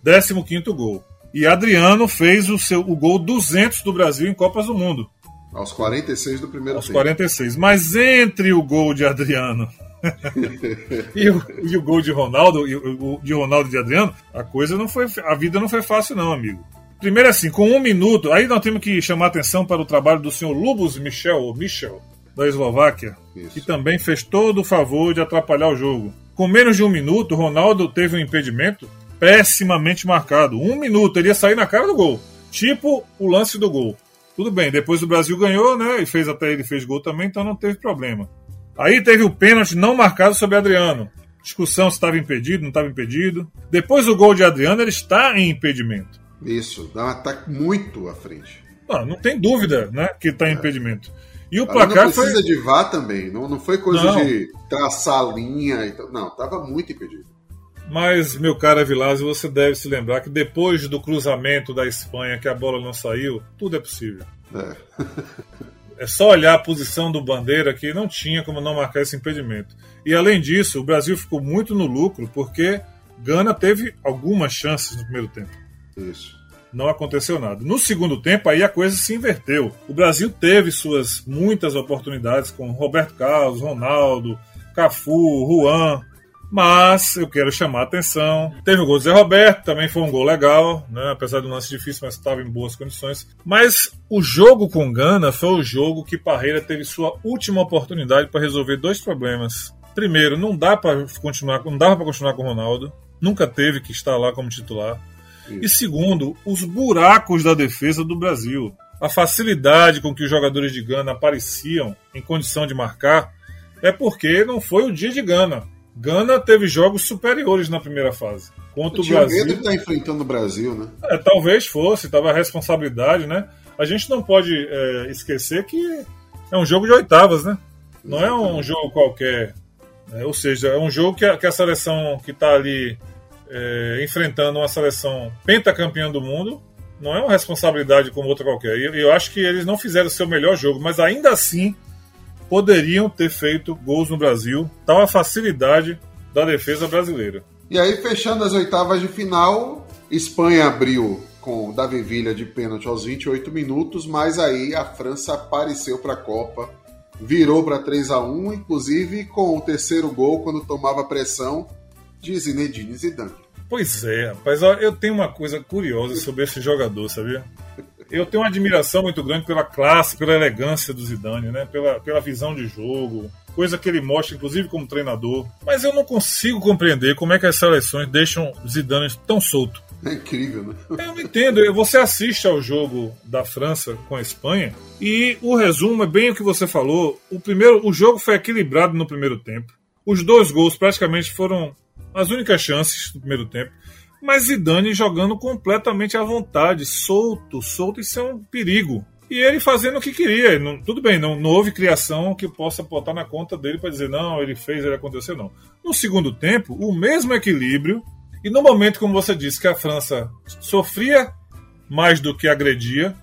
Speaker 3: 15 gol. E Adriano fez o, seu, o gol 200 do Brasil em Copas do Mundo.
Speaker 2: Aos 46 do primeiro
Speaker 3: Aos tempo. 46. Mas entre o gol de Adriano [LAUGHS] e, o, e, o, gol de Ronaldo, e o, de Ronaldo e de Adriano, a coisa não foi. A vida não foi fácil, não, amigo. Primeiro assim, com um minuto, aí nós temos que chamar atenção para o trabalho do senhor Lubos Michel, ou Michel, da Eslováquia, Isso. que também fez todo o favor de atrapalhar o jogo. Com menos de um minuto, Ronaldo teve um impedimento pessimamente marcado. Um minuto, ele ia sair na cara do gol. Tipo o lance do gol. Tudo bem, depois o Brasil ganhou, né? E fez até ele fez gol também, então não teve problema. Aí teve o pênalti não marcado sobre Adriano. Discussão se estava impedido, não estava impedido. Depois o gol de Adriano, ele está em impedimento.
Speaker 2: Isso, dá um ataque muito à frente.
Speaker 3: Não, não tem dúvida, né, que está em é. impedimento. E o placar
Speaker 2: não precisa
Speaker 3: foi.
Speaker 2: de vá também, não, não foi coisa
Speaker 3: Não.
Speaker 2: de traçar linha e tal. Não, tava muito impedido.
Speaker 3: Mas, meu caro Evilásio, você deve se lembrar que depois do cruzamento da Espanha, que a bola não saiu, tudo é possível.
Speaker 2: É.
Speaker 3: É só olhar a posição do Bandeira que não tinha como não marcar esse impedimento. E além disso, o Brasil ficou muito no lucro porque Gana teve algumas chances no primeiro tempo.
Speaker 2: Isso.
Speaker 3: Não aconteceu nada. No segundo tempo, aí a coisa se inverteu. O Brasil teve suas muitas oportunidades com Roberto Carlos, Ronaldo, Cafu, Juan. Mas eu quero chamar a atenção. Teve o gol do Zé Roberto, também foi um gol legal, né? apesar um lance difícil, mas estava em boas condições. Mas o jogo com Gana foi o jogo que Parreira teve sua última oportunidade para resolver dois problemas. Primeiro, não dá para continuar, não dava para continuar com o Ronaldo. Nunca teve que estar lá como titular. E segundo, os buracos da defesa do Brasil. A facilidade com que os jogadores de Gana apareciam em condição de marcar é porque não foi o dia de Gana. Gana teve jogos superiores na primeira fase. Contra o
Speaker 2: tinha medo de
Speaker 3: Brasil.
Speaker 2: estar enfrentando o Brasil, né?
Speaker 3: É, talvez fosse, tava a responsabilidade, né? A gente não pode é, esquecer que é um jogo de oitavas, né? Não é um jogo qualquer. né? ou seja, é um jogo que a, que a seleção que está ali é, enfrentando uma seleção pentacampeã do mundo não é uma responsabilidade como outra qualquer. E eu, eu acho que eles não fizeram o seu melhor jogo, mas ainda assim poderiam ter feito gols no Brasil. Tal a facilidade da defesa brasileira.
Speaker 2: E aí, fechando as oitavas de final, Espanha abriu com Davi Villa de pênalti aos 28 minutos, mas aí a França apareceu para a Copa, virou para 3 a 1 inclusive com o terceiro gol, quando tomava pressão, de Zinedine Zidane.
Speaker 3: Pois é, rapaz, eu tenho uma coisa curiosa sobre esse jogador, sabia? Eu tenho uma admiração muito grande pela classe, pela elegância do Zidane, né? Pela, pela visão de jogo, coisa que ele mostra, inclusive como treinador. Mas eu não consigo compreender como é que as seleções deixam Zidane tão solto.
Speaker 2: É incrível, né?
Speaker 3: Eu não entendo. Você assiste ao jogo da França com a Espanha e o resumo é bem o que você falou. O primeiro, o jogo foi equilibrado no primeiro tempo. Os dois gols praticamente foram as únicas chances do primeiro tempo. Mas Zidane jogando completamente à vontade, solto, solto, isso é um perigo. E ele fazendo o que queria. Não- tudo bem, não, não houve criação que possa botar na conta dele para dizer, não, ele fez, ele aconteceu, não. No segundo tempo, o mesmo equilíbrio. E no momento, como você disse, que a França sofria mais do que agredia,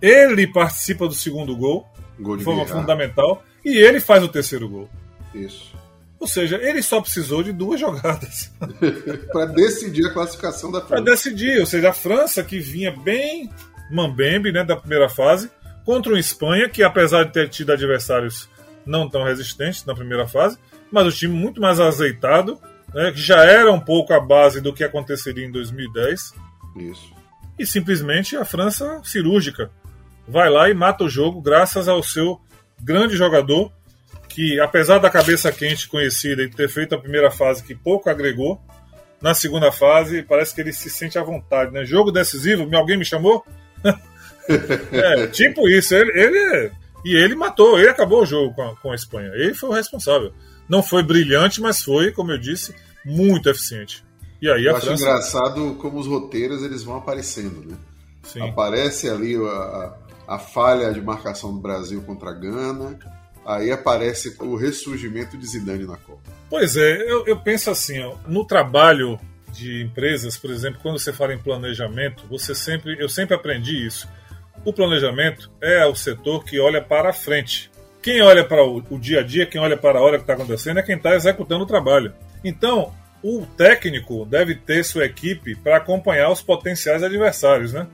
Speaker 3: ele participa do segundo gol,
Speaker 2: Gol
Speaker 3: de forma fundamental, e ele faz o terceiro gol.
Speaker 2: Isso.
Speaker 3: Ou seja, ele só precisou de duas jogadas. [LAUGHS]
Speaker 2: Para decidir a classificação da
Speaker 3: para
Speaker 2: França.
Speaker 3: decidir. Ou seja, a França que vinha bem mambembe né, da primeira fase, contra uma Espanha que, apesar de ter tido adversários não tão resistentes na primeira fase, mas o time muito mais azeitado, né, que já era um pouco a base do que aconteceria em 2010,
Speaker 2: Isso.
Speaker 3: e simplesmente a França cirúrgica vai lá e mata o jogo graças ao seu grande jogador que apesar da cabeça quente conhecida e ter feito a primeira fase que pouco agregou na segunda fase parece que ele se sente à vontade né? Jogo decisivo alguém me chamou? [LAUGHS] É tipo isso ele, ele é- e ele matou ele acabou o jogo com a, com a Espanha. Ele foi o responsável. Não foi brilhante mas foi como eu disse muito eficiente. E aí
Speaker 2: Eu
Speaker 3: a
Speaker 2: acho
Speaker 3: França
Speaker 2: engraçado como os roteiros eles vão aparecendo, né?
Speaker 3: sim.
Speaker 2: Aparece ali a, a- a falha de marcação do Brasil contra a Gana, aí aparece o ressurgimento de Zidane na Copa.
Speaker 3: Pois é, eu, eu penso assim, ó, no trabalho de empresas, por exemplo, quando você fala em planejamento, você sempre, eu sempre aprendi isso. O planejamento é o setor que olha para a frente. Quem olha para o, o dia a dia, quem olha para a hora que está acontecendo, é quem está executando o trabalho. Então, o técnico deve ter sua equipe para acompanhar os potenciais adversários, né?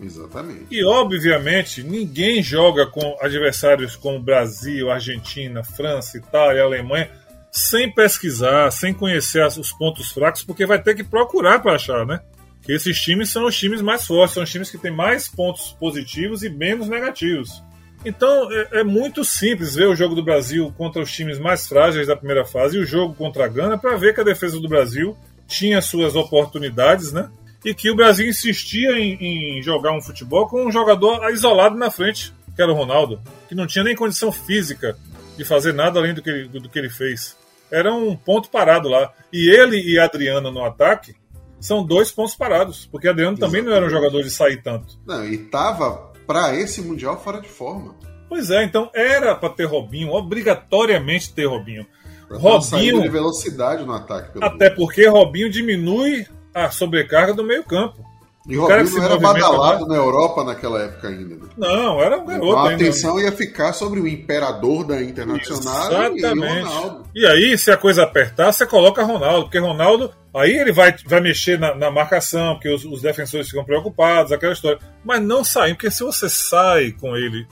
Speaker 2: Exatamente.
Speaker 3: E, obviamente, ninguém joga com adversários como Brasil, Argentina, França, Itália, Alemanha, sem pesquisar, sem conhecer os pontos fracos, porque vai ter que procurar para achar, né? Que esses times são os times mais fortes, são os times que têm mais pontos positivos e menos negativos. Então é, é muito simples ver o jogo do Brasil contra os times mais frágeis da primeira fase e o jogo contra a Gana para ver que a defesa do Brasil tinha suas oportunidades, né? E que o Brasil insistia em, em jogar um futebol com um jogador isolado na frente, que era o Ronaldo, que não tinha nem condição física de fazer nada além do que ele, do que ele fez. Era um ponto parado lá. E ele e Adriano no ataque são dois pontos parados, porque Adriano também não era um jogador de sair tanto.
Speaker 2: Não, e tava para esse Mundial fora de forma.
Speaker 3: Pois é, então era para ter Robinho, obrigatoriamente ter Robinho.
Speaker 2: Robinho de velocidade no ataque.
Speaker 3: Até mundo. porque Robinho diminui a sobrecarga do meio-campo.
Speaker 2: E o Robinho não era badalado na Europa naquela época ainda. Né?
Speaker 3: Não, era um garoto.
Speaker 2: Então a atenção ainda. ia ficar sobre o imperador da Internacional Exatamente. e Ronaldo.
Speaker 3: E aí, se a coisa apertar, você coloca Ronaldo, porque Ronaldo. Aí ele vai, vai mexer na, na marcação, porque os, os, defensores ficam preocupados, aquela história. Mas não sair, porque se você sai com ele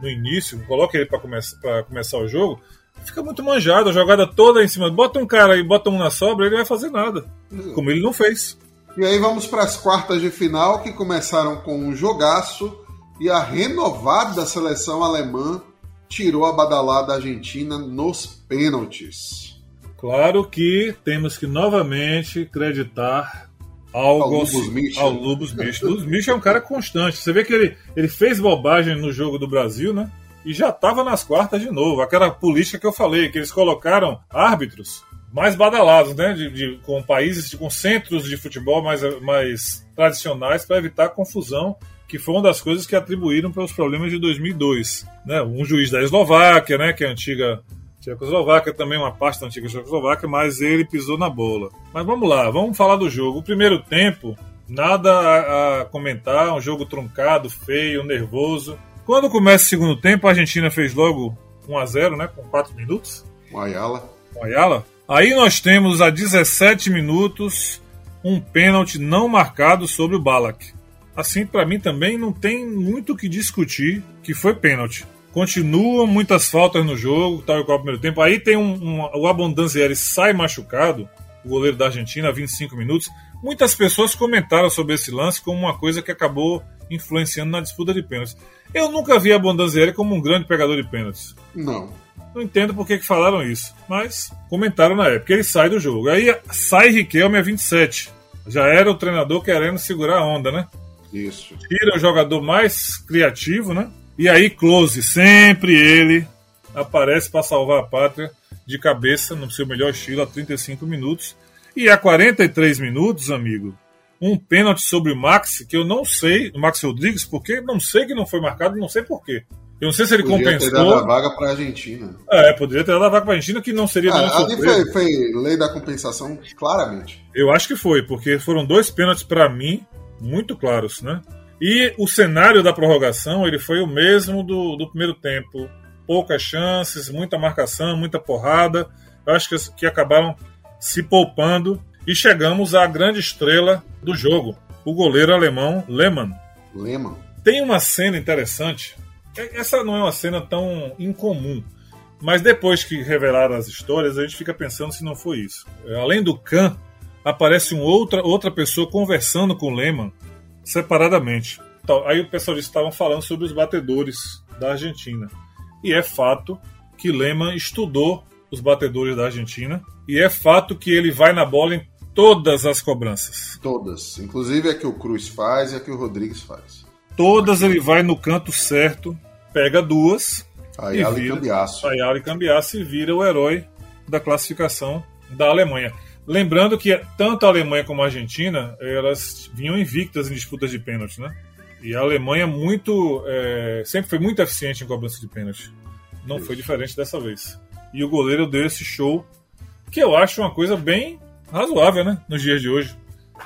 Speaker 3: no início, coloca ele para começar, começar o jogo, fica muito manjado, a jogada toda em cima. Bota um cara e bota um na sobra, ele vai fazer nada. Como ele não fez.
Speaker 2: E aí vamos para as quartas de final que começaram com um jogaço e a renovada seleção alemã tirou a badalada argentina nos pênaltis.
Speaker 3: Claro que temos que novamente acreditar algo ao Lubos Michel. Ao Lubos Michel. Lubos Michel é um cara constante. Você vê que ele, ele fez bobagem no jogo do Brasil, né? E já estava nas quartas de novo. Aquela política que eu falei, que eles colocaram árbitros mais badalados, né? De, de, com países, com centros de futebol mais, mais tradicionais para evitar confusão, que foi uma das coisas que atribuíram para os problemas de 2002. Né? Um juiz da Eslováquia, né? Que é a antiga Tchecoslováquia, também uma parte da antiga Tchecoslováquia, mas ele pisou na bola. Mas vamos lá, vamos falar do jogo. O primeiro tempo, nada a comentar, um jogo truncado, feio, nervoso. Quando começa o segundo tempo, a Argentina fez logo 1 a 0 né? Com 4 minutos.
Speaker 2: O Ayala.
Speaker 3: O Ayala. Aí nós temos a 17 minutos um pênalti não marcado sobre o Balak. Assim, para mim também não tem muito o que discutir que foi pênalti. Continuam muitas faltas no jogo, tal e qual o primeiro tempo. Aí tem um, um o Abondanzieri sai machucado, o goleiro da Argentina, 25 minutos. Muitas pessoas comentaram sobre esse lance como uma coisa que acabou influenciando na disputa de pênaltis. Eu nunca vi a Abondanzieri como um grande pegador de pênaltis.
Speaker 2: Não.
Speaker 3: Não entendo por que, que falaram isso, mas comentaram na época. Ele sai do jogo. Aí sai Riquelme a 27. Já era o treinador querendo segurar a onda, né?
Speaker 2: Isso.
Speaker 3: Tira o jogador mais criativo, né? E aí Close, sempre ele aparece para salvar a pátria de cabeça no seu melhor estilo a 35 minutos. E a 43 minutos, amigo, um pênalti sobre o Max, que eu não sei, o Max Rodrigues, porque não sei que não foi marcado, não sei porquê. Eu não sei se ele
Speaker 2: poderia
Speaker 3: compensou.
Speaker 2: Ter dado a vaga para a Argentina.
Speaker 3: É, poderia ter dado a vaga para a Argentina, que não seria.
Speaker 2: Ah, ali foi, foi lei da compensação, claramente.
Speaker 3: Eu acho que foi, porque foram dois pênaltis para mim muito claros, né? E o cenário da prorrogação ele foi o mesmo do, do primeiro tempo. Poucas chances, muita marcação, muita porrada. Eu acho que, que acabaram se poupando e chegamos à grande estrela do jogo, o goleiro alemão Lehmann.
Speaker 2: Lehmann.
Speaker 3: Tem uma cena interessante é, essa não é uma cena tão incomum. Mas depois que revelaram as histórias, a gente fica pensando se não foi isso. É, além do Khan, aparece um outra, outra pessoa conversando com o Lehmann separadamente. Aí o pessoal disse que estavam falando sobre os batedores da Argentina. E é fato que Lehmann estudou os batedores da Argentina. E é fato que ele vai na bola em todas as cobranças.
Speaker 2: Todas. Inclusive a que o Cruz faz e a que o Rodrigues faz.
Speaker 3: Todas ele vai no canto certo, pega duas.
Speaker 2: Ayala e, e Cambiaço.
Speaker 3: Ayala e Cambiaço e vira o herói da classificação da Alemanha. Lembrando que tanto a Alemanha como a Argentina, elas vinham invictas em disputas de pênalti, né? E a Alemanha muito é, sempre foi muito eficiente em cobrança de pênalti. Não Isso. foi diferente dessa vez. E o goleiro deu esse show, que eu acho uma coisa bem razoável, né? Nos dias de hoje.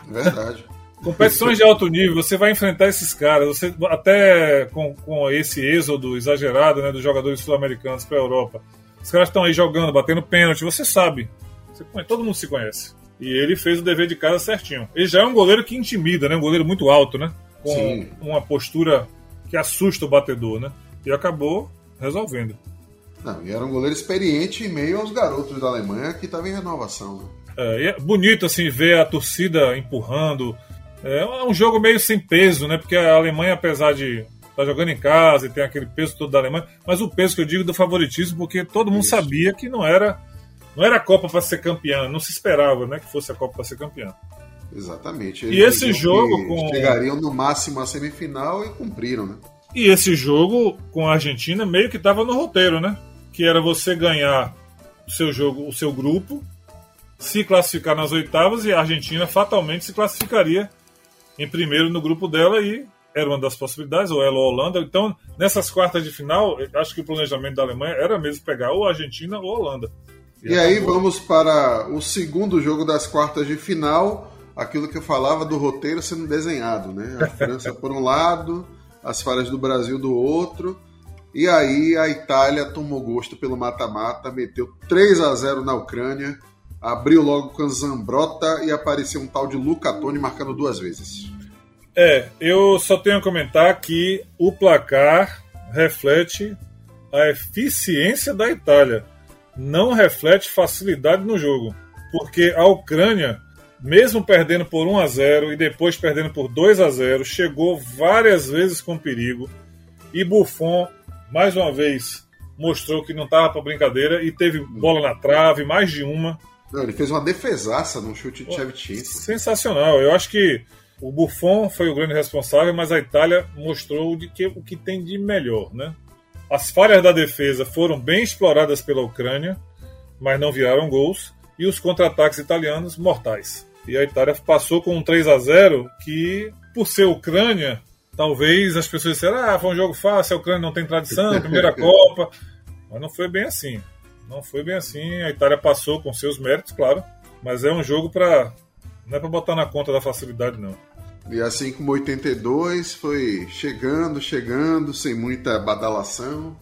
Speaker 2: Verdade. [LAUGHS]
Speaker 3: Competições de alto nível, você vai enfrentar esses caras, você até com, com esse êxodo exagerado né, dos jogadores sul-americanos para a Europa. Os caras estão aí jogando, batendo pênalti, você sabe. Você, todo mundo se conhece. E ele fez o dever de casa certinho. Ele já é um goleiro que intimida, né? Um goleiro muito alto, né? Com Sim. uma postura que assusta o batedor, né? E acabou resolvendo.
Speaker 2: Não, e era um goleiro experiente em meio aos garotos da Alemanha que estavam em renovação. Né?
Speaker 3: É, é bonito assim ver a torcida empurrando, é um jogo meio sem peso, né? Porque a Alemanha, apesar de estar tá jogando em casa e tem aquele peso todo da Alemanha, mas o peso que eu digo do favoritismo, porque todo mundo Isso. sabia que não era não era a Copa para ser campeã, não se esperava, né, que fosse a Copa para ser campeã.
Speaker 2: Exatamente.
Speaker 3: Eles e esse jogo com
Speaker 2: chegariam no máximo à semifinal e cumpriram, né?
Speaker 3: E esse jogo com a Argentina meio que estava no roteiro, né? Que era você ganhar o seu jogo, o seu grupo, se classificar nas oitavas e a Argentina fatalmente se classificaria em primeiro no grupo dela e era uma das possibilidades, ou ela ou a Holanda. Então, nessas quartas de final, acho que o planejamento da Alemanha era mesmo pegar ou a Argentina ou a Holanda.
Speaker 2: E, e aí vamos para o segundo jogo das quartas de final, aquilo que eu falava do roteiro sendo desenhado, né? A França por um lado, as falhas do Brasil do outro. E aí a Itália tomou gosto pelo mata-mata, meteu 3 a 0 na Ucrânia, abriu logo com Zambrota e apareceu um tal de Luca Toni marcando duas vezes.
Speaker 3: É, eu só tenho a comentar que o placar reflete a eficiência da Itália, não reflete facilidade no jogo, porque a Ucrânia, mesmo perdendo por 1 a 0 e depois perdendo por 2 a 0, chegou várias vezes com perigo e Buffon mais uma vez mostrou que não estava para brincadeira e teve bola na trave, mais de uma.
Speaker 2: Não, ele fez uma defesaça no chute de Chevchenko.
Speaker 3: Sensacional. Eu acho que o Buffon foi o grande responsável, mas a Itália mostrou de que, o que tem de melhor, né? As falhas da defesa foram bem exploradas pela Ucrânia, mas não viraram gols, e os contra-ataques italianos mortais. E a Itália passou com um 3 a 0 que, por ser Ucrânia, talvez as pessoas disseram: ah, foi um jogo fácil, a Ucrânia não tem tradição, [LAUGHS] primeira Copa. Mas não foi bem assim. Não foi bem assim. A Itália passou com seus méritos, claro, mas é um jogo para. Não é para botar na conta da facilidade, não.
Speaker 2: E assim como 82 foi chegando, chegando, sem muita badalação.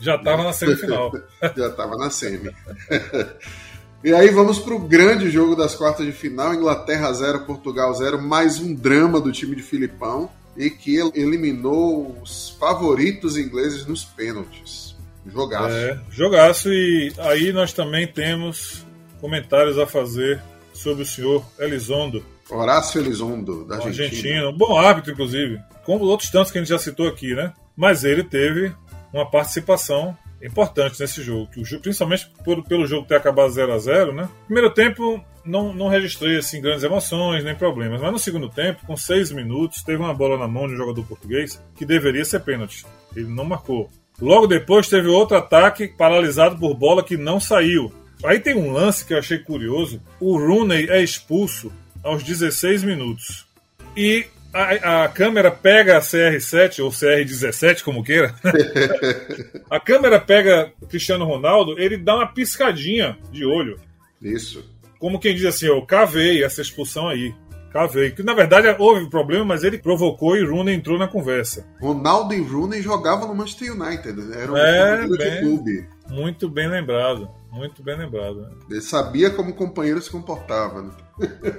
Speaker 3: Já estava na semifinal. [LAUGHS]
Speaker 2: Já estava na semi. [LAUGHS] e aí vamos para o grande jogo das quartas de final: Inglaterra 0, Portugal 0. Mais um drama do time de Filipão e que eliminou os favoritos ingleses nos pênaltis. Jogaço. É,
Speaker 3: jogaço. E aí nós também temos comentários a fazer sobre o senhor Elizondo.
Speaker 2: Horácio Elizondo, da Argentina. Argentina.
Speaker 3: Bom árbitro, inclusive. Como outros tantos que a gente já citou aqui, né? Mas ele teve uma participação importante nesse jogo. Que o jogo principalmente por, pelo jogo ter acabado 0 a 0 né? Primeiro tempo, não, não registrei assim, grandes emoções nem problemas. Mas no segundo tempo, com seis minutos, teve uma bola na mão de um jogador português que deveria ser pênalti. Ele não marcou. Logo depois teve outro ataque paralisado por bola que não saiu. Aí tem um lance que eu achei curioso. O Rooney é expulso aos 16 minutos. E a, a, câmera pega a CR7 ou CR17, como queira. [LAUGHS] a câmera pega Cristiano Ronaldo, ele dá uma piscadinha de olho.
Speaker 2: Isso.
Speaker 3: Como quem diz assim, eu cavei essa expulsão aí. Cavei. Que na verdade houve problema, mas ele provocou e Rooney entrou na conversa.
Speaker 2: Ronaldo e Rooney jogavam no Manchester United. Né? Era um
Speaker 3: é, bem, de clube. Muito bem lembrado. Muito bem lembrado. Né?
Speaker 2: Ele sabia como o companheiro se comportava. Né?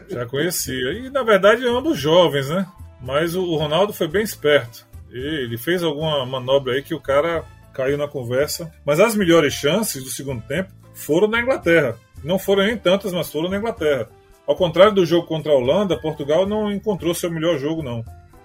Speaker 3: Já conhecia. E na verdade ambos jovens, né? Mas o Ronaldo foi bem esperto. Ele fez alguma manobra aí que o cara caiu na conversa. Mas as melhores chances do segundo tempo foram na Inglaterra. Não foram nem tantas, mas foram na Inglaterra. Ao contrário do jogo contra a Holanda, Portugal não encontrou seu melhor jogo, não.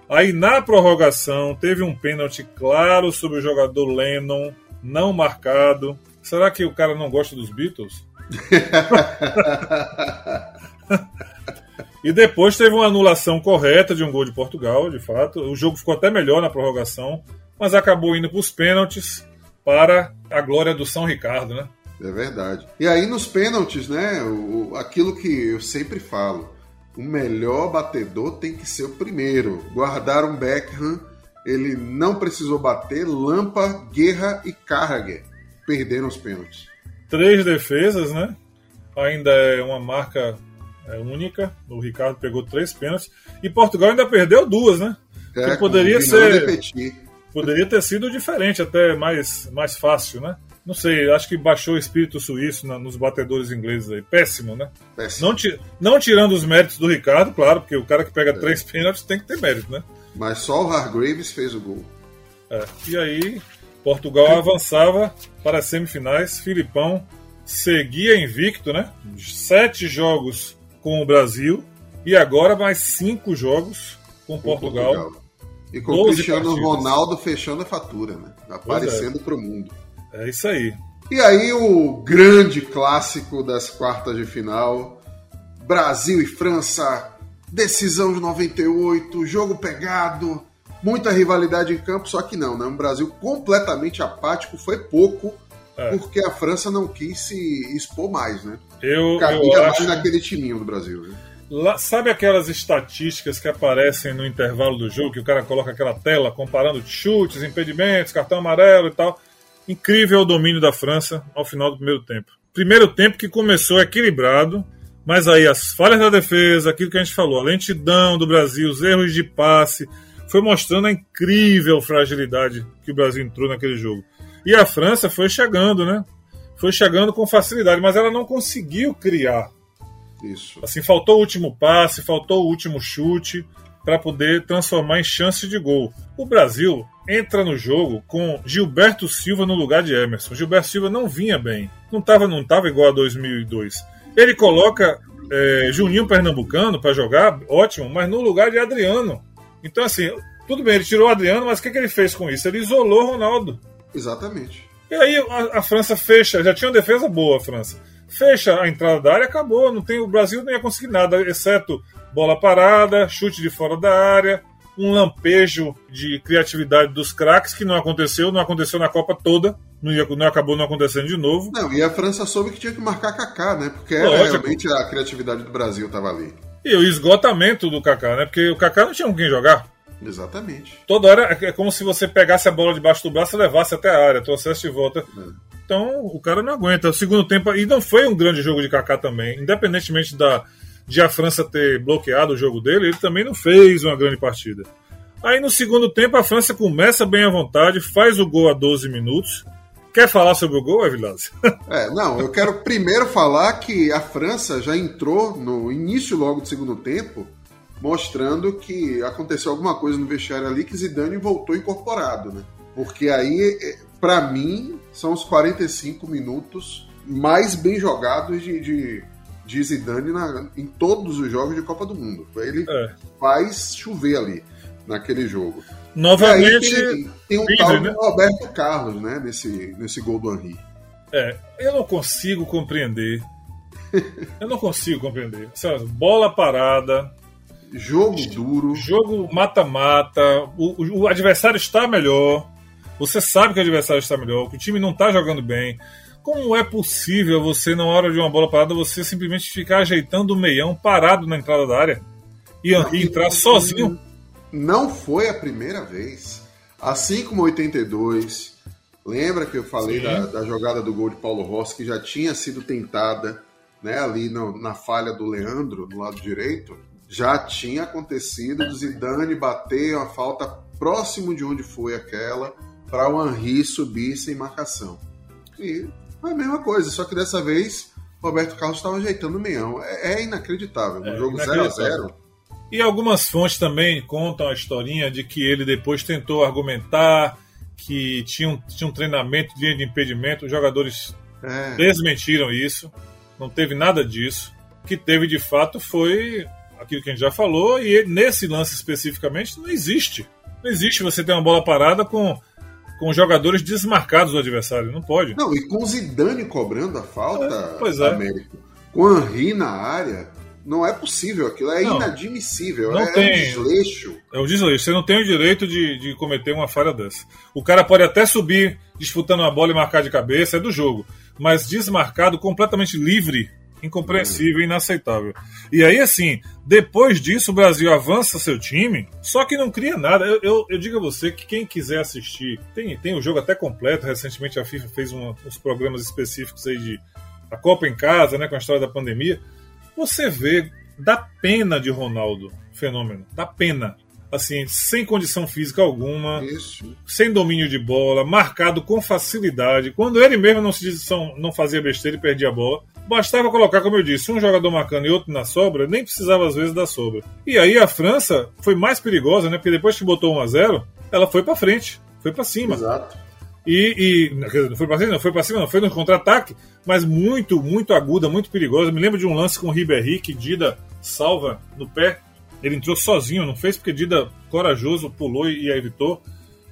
Speaker 3: Aí na prorrogação teve um pênalti claro sobre o jogador Lennon, não marcado. Será que o cara não gosta dos Beatles? [LAUGHS] e depois teve uma anulação correta de um gol de Portugal, de fato. O jogo ficou até melhor na prorrogação, mas acabou indo para os pênaltis para a glória do São Ricardo, né?
Speaker 2: É verdade. E aí nos pênaltis, né? O, aquilo que eu sempre falo: o melhor batedor tem que ser o primeiro. Guardaram Beckham, ele não precisou bater, Lampa, Guerra e Carragher perderam os pênaltis.
Speaker 3: Três defesas, né? Ainda é uma marca é, única. O Ricardo pegou três pênaltis. E Portugal ainda perdeu duas, né? É, que poderia ser. Poderia ter sido diferente, até mais, mais fácil, né? Não sei, acho que baixou o espírito suíço na, nos batedores ingleses aí. Péssimo, né? Péssimo. Não, ti, não, tirando os méritos do Ricardo, claro, porque o cara que pega é. três pênaltis tem que ter mérito, né?
Speaker 2: Mas só o Hargraves fez o gol.
Speaker 3: É. E aí, Portugal avançava para as semifinais. Filipão seguia invicto, né? Sete jogos com o Brasil e agora mais cinco jogos com, com Portugal. Portugal.
Speaker 2: E com o Cristiano partidas. Ronaldo fechando a fatura, né? Aparecendo é. para o mundo.
Speaker 3: É isso aí.
Speaker 2: E aí o grande clássico das quartas de final, Brasil e França, decisão de 98, jogo pegado, muita rivalidade em campo, só que não, né? Um Brasil completamente apático, foi pouco, é. porque a França não quis se expor mais, né?
Speaker 3: Eu,
Speaker 2: eu mais acho... naquele timinho do Brasil. Né?
Speaker 3: Lá, sabe aquelas estatísticas que aparecem no intervalo do jogo, que o cara coloca aquela tela comparando chutes, impedimentos, cartão amarelo e tal? Incrível o domínio da França ao final do primeiro tempo. Primeiro tempo que começou equilibrado, mas aí as falhas da defesa, aquilo que a gente falou, a lentidão do Brasil, os erros de passe, foi mostrando a incrível fragilidade que o Brasil entrou naquele jogo. E a França foi chegando, né? Foi chegando com facilidade, mas ela não conseguiu criar
Speaker 2: isso.
Speaker 3: Assim, faltou o último passe, faltou o último chute para poder transformar em chance de gol. O Brasil entra no jogo com Gilberto Silva no lugar de Emerson. Gilberto Silva não vinha bem, não estava não tava igual a 2002. Ele coloca é, Juninho Pernambucano para jogar, ótimo, mas no lugar de Adriano. Então, assim, tudo bem, ele tirou o Adriano, mas o que, que ele fez com isso? Ele isolou o Ronaldo.
Speaker 2: Exatamente.
Speaker 3: E aí a, a França fecha, já tinha uma defesa boa a França fecha a entrada da área, acabou. Não tem, o Brasil não ia conseguir nada, exceto bola parada, chute de fora da área, um lampejo de criatividade dos craques que não aconteceu, não aconteceu na Copa toda, não, ia, não acabou não acontecendo de novo.
Speaker 2: Não, e a França soube que tinha que marcar Kaká, né? Porque era realmente a criatividade do Brasil estava ali.
Speaker 3: E o esgotamento do Kaká, né? Porque o Kaká não tinha com quem jogar.
Speaker 2: Exatamente.
Speaker 3: Toda hora é como se você pegasse a bola debaixo do braço e levasse até a área, trouxesse de volta. É. Então o cara não aguenta. O segundo tempo. E não foi um grande jogo de Kaká também. Independentemente da, de a França ter bloqueado o jogo dele, ele também não fez uma grande partida. Aí no segundo tempo a França começa bem à vontade, faz o gol a 12 minutos. Quer falar sobre o gol, Evilásio? [LAUGHS]
Speaker 2: É, não, eu quero primeiro falar que a França já entrou no início logo do segundo tempo, mostrando que aconteceu alguma coisa no vestiário ali que Zidane voltou incorporado, né? Porque aí, é, para mim, são os 45 minutos mais bem jogados de, de, de Zidane na, em todos os jogos de Copa do Mundo. Ele é. faz chover ali naquele jogo.
Speaker 3: Novamente.
Speaker 2: Tem, tem, um livre, tal né? Roberto Carlos, né? Nesse, nesse gol do Henri.
Speaker 3: É, eu não consigo compreender. eu não consigo compreender. Bola parada.
Speaker 2: Jogo duro.
Speaker 3: Jogo mata-mata. O, o, adversário está melhor. Você sabe que o adversário está melhor, que o time não está jogando bem. Como é possível você, na hora de uma bola parada, você simplesmente ficar ajeitando o meião parado na entrada da área e, não, e entrar sozinho?
Speaker 2: Não foi a primeira vez. Assim como 82, lembra que eu falei da, da, jogada do gol de Paulo Rossi, que já tinha sido tentada né, ali no, na falha do Leandro, do lado direito? Já tinha acontecido do Zidane bater uma falta próximo de onde foi aquela para o Henry subir sem marcação. E foi a mesma coisa, só que dessa vez Roberto Carlos estava ajeitando o meião. É, é inacreditável. É, um jogo 0 a 0
Speaker 3: E algumas fontes também contam a historinha de que ele depois tentou argumentar que tinha um, tinha um treinamento de impedimento. Os jogadores é. desmentiram isso. Não teve nada disso. O que teve de fato foi aquilo que a gente já falou, e nesse lance especificamente não existe. Não existe você ter uma bola parada com com jogadores desmarcados do adversário. Não pode.
Speaker 2: Não, e com Zidane cobrando a falta é, pois é. América, com Henri na área, não é possível aquilo, é não, inadmissível, não é, tem, um desleixo.
Speaker 3: É um desleixo, você não tem o direito de, de cometer uma falha dessa. O cara pode até subir disputando a bola e marcar de cabeça, é do jogo, mas desmarcado, completamente livre Incompreensível, inaceitável. E aí, assim, depois disso, o Brasil avança seu time, só que não cria nada. Eu, eu, eu digo a você que quem quiser assistir, tem, tem o jogo até completo. Recentemente a FIFA fez uma, uns programas específicos aí de a Copa em casa, né, com a história da pandemia. Você vê, dá pena de Ronaldo, fenômeno, dá pena assim, sem condição física alguma,
Speaker 2: Isso.
Speaker 3: sem domínio de bola, marcado com facilidade. Quando ele mesmo não, se, não fazia besteira e perdia a bola, bastava colocar, como eu disse, um jogador marcando e outro na sobra, nem precisava às vezes da sobra. E aí a França foi mais perigosa, né? Porque depois que botou 1 a 0 ela foi para frente, foi para cima.
Speaker 2: Exato.
Speaker 3: E, e não foi para cima, não foi para cima, não foi no contra-ataque, mas muito, muito aguda, muito perigosa. Me lembro de um lance com o Ribéry que Dida salva no pé ele entrou sozinho, não fez porque Dida, corajoso, pulou e, evitou.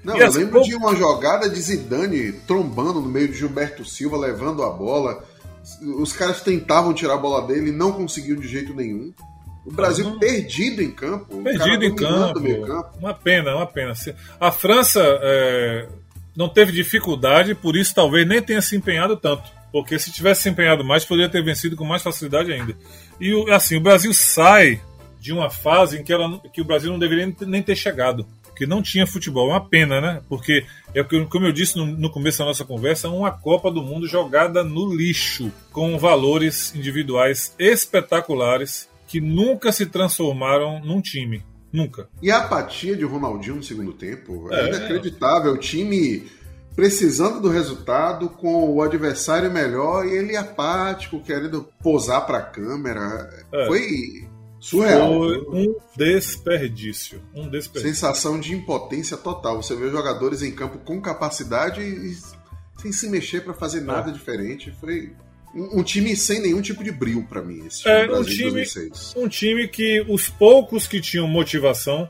Speaker 2: Não, e eu assim, lembro de uma jogada de Zidane trombando no meio de Gilberto Silva, levando a bola. Os caras tentavam tirar a bola dele e não conseguiu de jeito nenhum. O Brasil uhum. perdido em campo.
Speaker 3: Perdido em campo. campo. Uma pena, uma pena. A França é, não teve dificuldade, por isso talvez nem tenha se empenhado tanto. Porque se tivesse se empenhado mais, poderia ter vencido com mais facilidade ainda. E assim, o Brasil sai de uma fase em que, ela, que o Brasil não deveria nem ter chegado. Que não tinha futebol. É uma pena, né? Porque, é como eu disse no, no começo da nossa conversa, uma Copa do Mundo jogada no lixo, com valores individuais espetaculares que nunca se transformaram num time. Nunca.
Speaker 2: E a apatia de Ronaldinho no segundo tempo é, é inacreditável. O time precisando do resultado, com o adversário melhor e ele apático, querendo posar para a câmera. É. Foi surreal.
Speaker 3: Foi um desperdício. Um desperdício.
Speaker 2: Sensação de impotência total. Você vê jogadores em campo com capacidade e sem se mexer para fazer nada é. diferente. Foi um, time sem nenhum tipo de brilho para mim. Esse
Speaker 3: time é, um time, um time que os poucos que tinham motivação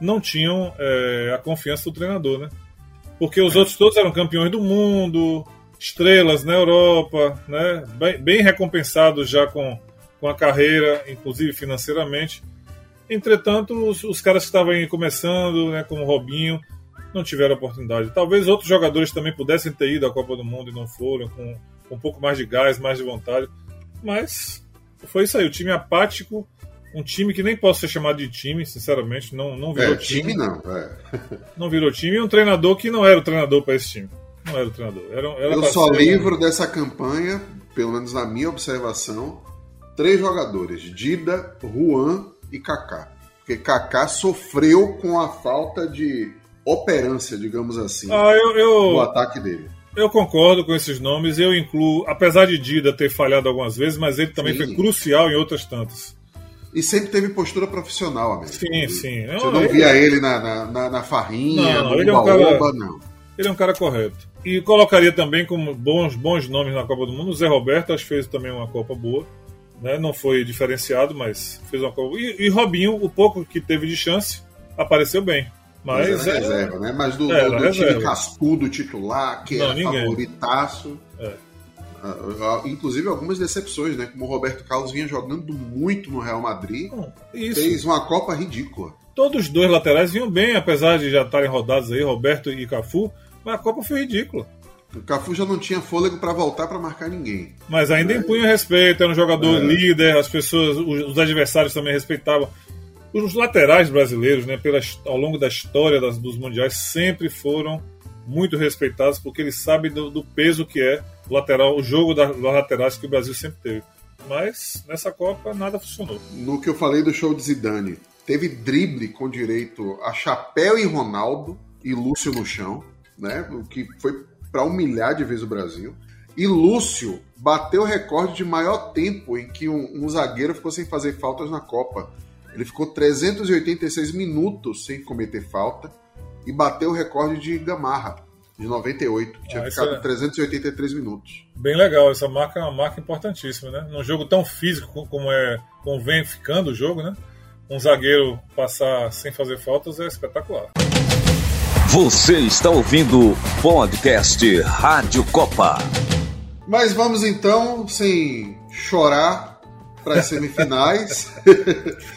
Speaker 3: não tinham é, a confiança do treinador, né? Porque os outros todos eram campeões do mundo, estrelas na Europa, né? Bem, bem recompensados já com, com a carreira, inclusive financeiramente. Entretanto, os, os caras que estavam aí começando, né, como o Robinho, não tiveram oportunidade. Talvez outros jogadores também pudessem ter ido à Copa do Mundo e não foram, com com um pouco mais de gás, mais de vontade. Mas foi isso aí, o time apático, um time que nem posso ser chamado de time, sinceramente, não, não virou
Speaker 2: é, time. time não, é. [LAUGHS]
Speaker 3: Não virou time e um treinador que não era o treinador para esse time. Não era o treinador. Era, era
Speaker 2: Eu só livro dessa campanha, pelo menos na minha observação, três jogadores: Dida, Juan e Kaká. Porque Kaká sofreu com a falta de operância, digamos assim,
Speaker 3: ah, eu, eu...
Speaker 2: do ataque dele.
Speaker 3: Eu concordo com esses nomes, eu incluo, apesar de Dida ter falhado algumas vezes, mas ele também sim. foi crucial em outras tantas.
Speaker 2: E sempre teve postura profissional, amigo.
Speaker 3: Sim, sim.
Speaker 2: Você não, ele... via ele na, na, na, na farrinha, não,
Speaker 3: no ele é um cara, não. Ele é um cara correto. E colocaria também como bons, bons nomes na Copa do Mundo. O Zé Roberto acho que fez também uma Copa boa. Né? Não foi diferenciado, mas fez uma Copa. E, e Robinho, o pouco que teve de chance, apareceu bem. Mas,
Speaker 2: é, reserva, né? Mas do, do, do time cascudo titular, que não, era ninguém. favoritaço. É. Uh, inclusive algumas decepções, né? Como o Roberto Carlos vinha jogando muito no Real Madrid, Isso. fez uma Copa ridícula.
Speaker 3: Todos os dois laterais vinham bem, apesar de já estarem rodados aí, Roberto e Cafu, mas a Copa foi ridícula.
Speaker 2: O Cafu já não tinha fôlego para voltar para marcar ninguém.
Speaker 3: Mas ainda né? impunha respeito, era um jogador é. líder, as pessoas, os adversários também respeitavam. Os laterais brasileiros, né, pela, ao longo da história das, dos mundiais, sempre foram muito respeitados porque eles sabem do, do peso que é o lateral, o jogo das laterais que o Brasil sempre teve. Mas nessa Copa nada funcionou.
Speaker 2: No que eu falei do show de Zidane, teve drible com direito a Chapéu e Ronaldo e Lúcio no chão, né? O que foi para humilhar de vez o Brasil. E Lúcio bateu o recorde de maior tempo em que um, um zagueiro ficou sem fazer faltas na Copa. Ele ficou 386 minutos sem cometer falta e bateu o recorde de Gamarra, de 98, que tinha ah, ficado é... 383 minutos.
Speaker 3: Bem legal, essa marca é uma marca importantíssima, né? Num jogo tão físico como é como vem ficando o jogo, né? Um zagueiro passar sem fazer faltas é espetacular.
Speaker 1: Você está ouvindo o podcast Rádio Copa.
Speaker 2: Mas vamos então, sem chorar, para as [LAUGHS] semifinais.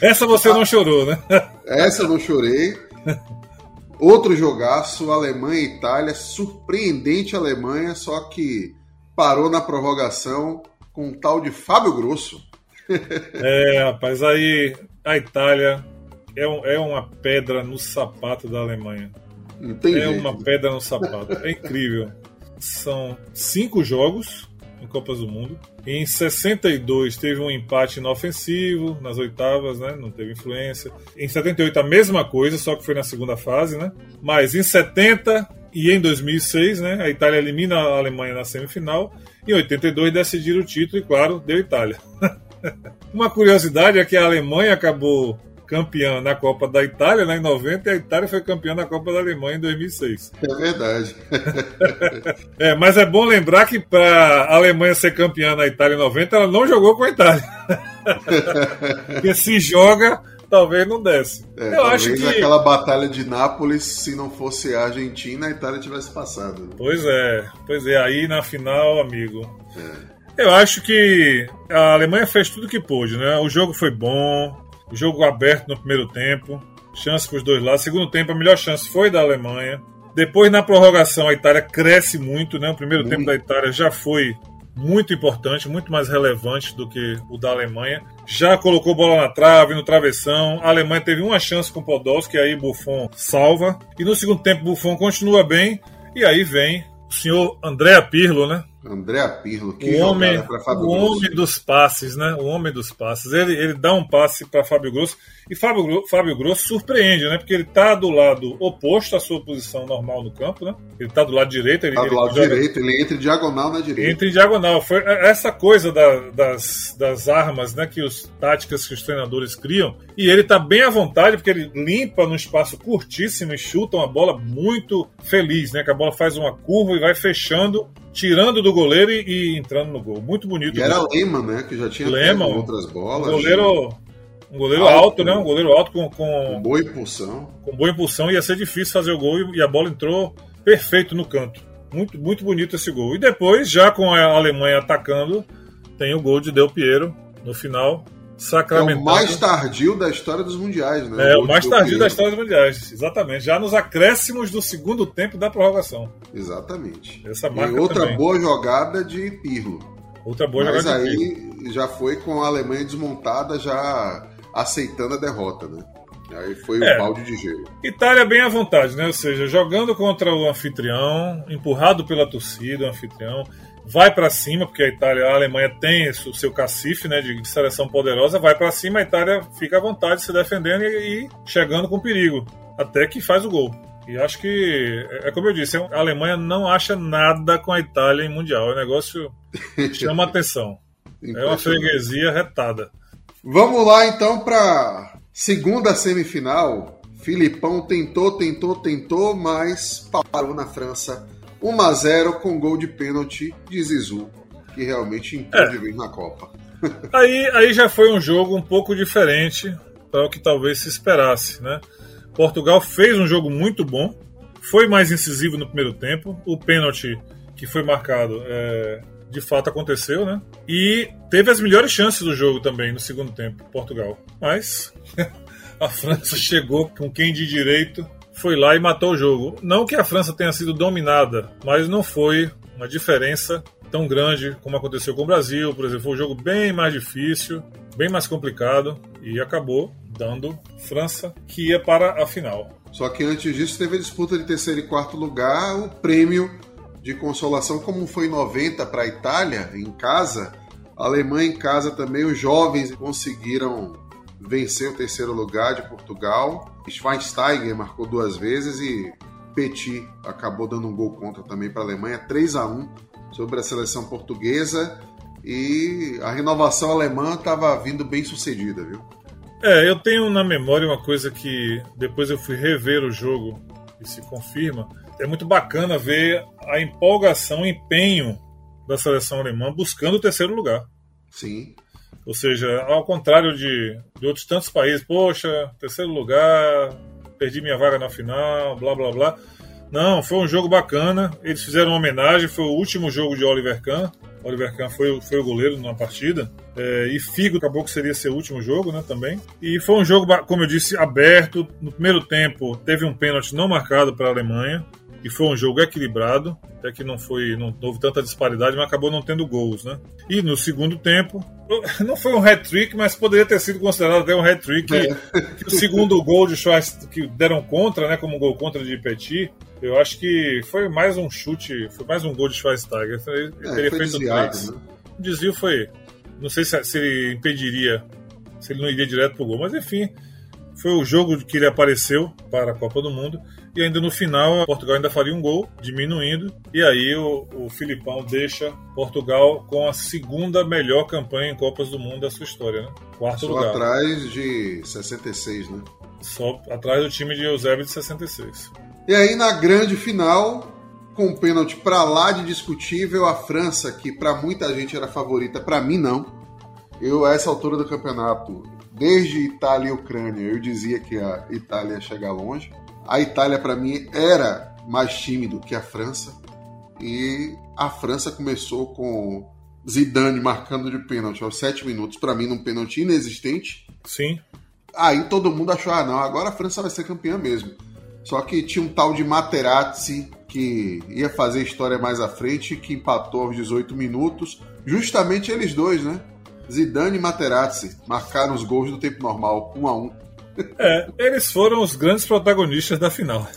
Speaker 3: Essa você não chorou, né? [LAUGHS]
Speaker 2: Essa eu não chorei. Outro jogaço, Alemanha e Itália, surpreendente Alemanha, só que parou na prorrogação com um tal de Fábio Grosso. [LAUGHS]
Speaker 3: É, rapaz, aí a Itália é, um, é uma pedra no sapato da Alemanha. É jeito. uma pedra no sapato. É incrível. São cinco jogos em Copas do Mundo. Em 62 teve um empate inofensivo nas oitavas, né? Não teve influência. Em 78 a mesma coisa, só que foi na segunda fase, né? Mas em 70 e em 2006, né? A Itália elimina a Alemanha na semifinal. Em 82 decidiram o título e, claro, deu Itália. [LAUGHS] Uma curiosidade é que a Alemanha acabou campeã na Copa da Itália né, em 90 e a Itália foi campeã na Copa da Alemanha em 2006.
Speaker 2: É verdade. [LAUGHS]
Speaker 3: é, mas é bom lembrar que para a Alemanha ser campeã na Itália em 90, ela não jogou com a Itália. [LAUGHS] Porque se joga, talvez não desce.
Speaker 2: É, Eu acho que aquela batalha de Nápoles, se não fosse a Argentina, a Itália tivesse passado. Né?
Speaker 3: Pois é, pois é. Aí na final, amigo. É. Eu acho que a Alemanha fez tudo que pôde, né? O jogo foi bom, Jogo aberto no primeiro tempo, chance para os dois lados. Segundo tempo, a melhor chance foi da Alemanha. Depois, na prorrogação, a Itália cresce muito, né? O primeiro muito. tempo da Itália já foi muito importante, muito mais relevante do que o da Alemanha. Já colocou bola na trave, no travessão. A Alemanha teve uma chance com Podolski, aí Buffon salva. E no segundo tempo, Buffon continua bem. E aí vem o senhor André Pirlo, né?
Speaker 2: André Pirlo, que
Speaker 3: o homem, o homem dos passes, né? O homem dos passes. Ele, ele dá um passe para Fábio Grosso e Fábio, Fábio Grosso surpreende, né? Porque ele tá do lado oposto à sua posição normal no campo, né? Ele tá do lado direito. Ele,
Speaker 2: tá do lado direito, ele entra em diagonal na direita.
Speaker 3: Entra em diagonal. Foi essa coisa da, das, das armas, né? Que os táticas que os treinadores criam. E ele tá bem à vontade, porque ele limpa num espaço curtíssimo e chuta uma bola muito feliz, né? Que a bola faz uma curva e vai fechando tirando do goleiro e, e, entrando no gol. Muito bonito.
Speaker 2: E era Lehmann, né? Que já tinha
Speaker 3: Lehmann,
Speaker 2: outras bolas.
Speaker 3: Um goleiro, um goleiro alto, alto, né? Um goleiro alto com, com,
Speaker 2: com boa impulsão.
Speaker 3: Com boa impulsão. Ia ser difícil fazer o gol e a bola entrou perfeito no canto. Muito, muito bonito esse gol. E depois, já com a Alemanha atacando, tem o gol de Del Piero no final
Speaker 2: sacramentado. É o mais tardio da história dos mundiais, né?
Speaker 3: É, o, o mais tardio da história dos mundiais, exatamente. Já nos acréscimos do segundo tempo da prorrogação.
Speaker 2: Exatamente.
Speaker 3: Essa marca e
Speaker 2: outra
Speaker 3: também.
Speaker 2: boa jogada de Pirlo.
Speaker 3: Outra boa
Speaker 2: Mas
Speaker 3: jogada
Speaker 2: aí
Speaker 3: de Pirlo.
Speaker 2: já foi com a Alemanha desmontada, já aceitando a derrota, né? Aí foi
Speaker 3: É.
Speaker 2: o balde de gelo.
Speaker 3: Itália bem à vontade, né? Ou seja, jogando contra o anfitrião, empurrado pela torcida, o anfitrião, vai para cima, porque a Itália, a Alemanha tem o seu cacife, né, de seleção poderosa, vai para cima, a Itália fica à vontade se defendendo e, e chegando com perigo, até que faz o gol. E acho que, é como eu disse, a Alemanha não acha nada com a Itália em Mundial. O negócio chama [LAUGHS] atenção. É uma freguesia retada.
Speaker 2: Vamos lá então para segunda semifinal. Filipão tentou, tentou, tentou, mas parou na França 1 a 0 com gol de pênalti de Zizou, que realmente impôs
Speaker 3: É.
Speaker 2: de vez na Copa. [LAUGHS]
Speaker 3: Aí, aí já foi um jogo um pouco diferente para o que talvez se esperasse, né? Portugal fez um jogo muito bom, foi mais incisivo no primeiro tempo, o pênalti que foi marcado é, de fato aconteceu, né? E teve as melhores chances do jogo também no segundo tempo, Portugal. Mas [LAUGHS] a França chegou com quem de direito, foi lá e matou o jogo. Não que a França tenha sido dominada, mas não foi uma diferença tão grande como aconteceu com o Brasil, por exemplo. Foi um jogo bem mais difícil, bem mais complicado e acabou dando França que ia para a final.
Speaker 2: Só que antes disso teve a disputa de terceiro e quarto lugar, o prêmio de consolação, como foi em 90 para a Itália, em casa, a Alemanha em casa também, os jovens conseguiram vencer o terceiro lugar de Portugal. Schweinsteiger marcou duas vezes e Petit acabou dando um gol contra também para a Alemanha, 3 a 1 sobre a seleção portuguesa. E a renovação alemã estava vindo bem sucedida, viu?
Speaker 3: É, eu tenho na memória uma coisa que depois eu fui rever o jogo e se confirma. É muito bacana ver a empolgação, o empenho da seleção alemã buscando o terceiro lugar.
Speaker 2: Sim.
Speaker 3: Ou seja, ao contrário de, de outros tantos países, poxa, terceiro lugar, perdi minha vaga na final, blá blá blá. Não, foi um jogo bacana. Eles fizeram uma homenagem, foi o último jogo de Oliver Kahn. Oliver Kahn foi, o- foi o goleiro na partida. É, e Figo acabou que seria seu último jogo, né, também. E foi um jogo, como eu disse, aberto. No primeiro tempo, teve um pênalti não marcado para a Alemanha. E foi um jogo equilibrado, até que não foi, não houve tanta disparidade, mas acabou não tendo gols, né? E no segundo tempo, não foi um hat-trick, mas poderia ter sido considerado até um hat-trick. Que o segundo gol de Schwarz que deram contra, né, como gol contra de Petit, eu acho que foi mais um chute, foi mais um gol de Schweinsteiger. Ele
Speaker 2: É,
Speaker 3: teria feito
Speaker 2: desviado,
Speaker 3: três.
Speaker 2: né?
Speaker 3: O desvio foi, não sei se, se ele impediria, se ele não iria direto pro gol, mas enfim, foi o jogo que ele apareceu para a Copa do Mundo. E ainda no final, Portugal ainda faria um gol, diminuindo. E aí o, o Filipão deixa Portugal com a segunda melhor campanha em Copas do Mundo da sua história, né? Quarto
Speaker 2: Só
Speaker 3: lugar.
Speaker 2: atrás de 66, né?
Speaker 3: Só atrás do time de Eusébio de 66.
Speaker 2: E aí na grande final, com um pênalti pra lá de discutível, a França, que pra muita gente era favorita, pra mim não. Eu, a essa altura do campeonato, desde Itália e Ucrânia, eu dizia que a Itália ia chegar longe. A Itália, pra mim, era mais tímido que a França. E a França começou com Zidane marcando de pênalti aos 7 minutos, pra mim, num pênalti inexistente.
Speaker 3: Sim,
Speaker 2: Aí todo mundo achou, ah, não, agora a França vai ser campeã mesmo. Só que tinha um tal de Materazzi que ia fazer história mais à frente, que empatou aos 18 minutos. Justamente eles dois, né? Zidane e Materazzi marcaram os gols do tempo normal, um a um.
Speaker 3: É, eles foram os grandes protagonistas da final. [LAUGHS]